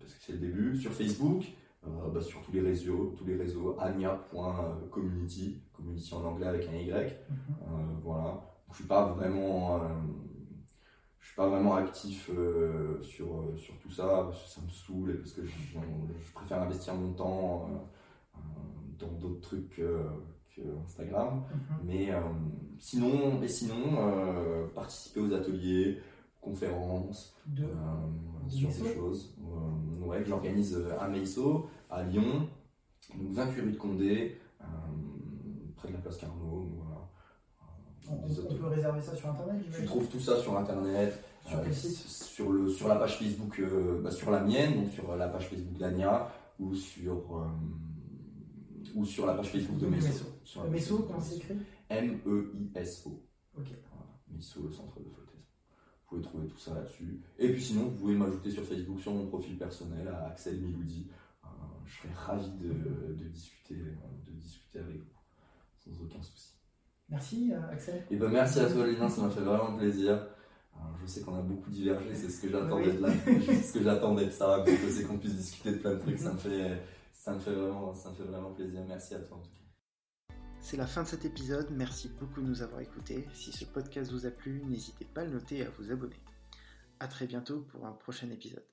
parce que c'est le début. Sur Facebook, bah, sur tous les réseaux, tous les réseaux, ania.community, community en anglais avec un Y. Mhm. voilà je suis pas vraiment euh, je suis pas vraiment actif euh, sur, euh, sur tout ça parce que ça me saoule et parce que je, préfère investir mon temps dans d'autres trucs que, Instagram. Mhm. mais sinon et sinon participer aux ateliers conférences de, sur des choses. Ouais j'organise un MEISO à Lyon. Donc 28 rue de Condé près de la place Carnot on, peut réserver ça sur internet Tu trouves tout ça sur internet. Sur quel site sur, le, sur la page Facebook, euh, bah, sur la mienne, donc sur la page Facebook d'Ania, ou sur, euh, ou sur la page Facebook de Messo. Sur Messo, comment c'est écrit? M-E-I-S-O. Ok. Messo, le centre de flottaise. Vous pouvez trouver tout ça là-dessus. Et puis sinon, vous pouvez m'ajouter sur Facebook, sur mon profil personnel, à Axel Miloudi. Euh, je serais ravi de, de, discuter, de discuter avec vous, sans aucun souci. Merci euh, Axel. Et eh ben, merci à toi Lina, ça m'a fait vraiment plaisir. je sais qu'on a beaucoup divergé, c'est ce que j'attendais de là, c'est ce que j'attendais de ça, c'est qu'on puisse discuter de plein de trucs, ça me fait, ça me fait vraiment, ça me fait vraiment plaisir. Merci à toi en tout cas. C'est la fin de cet épisode, merci beaucoup de nous avoir écoutés. Si ce podcast vous a plu, n'hésitez pas à le noter et à vous abonner. A très bientôt pour un prochain épisode.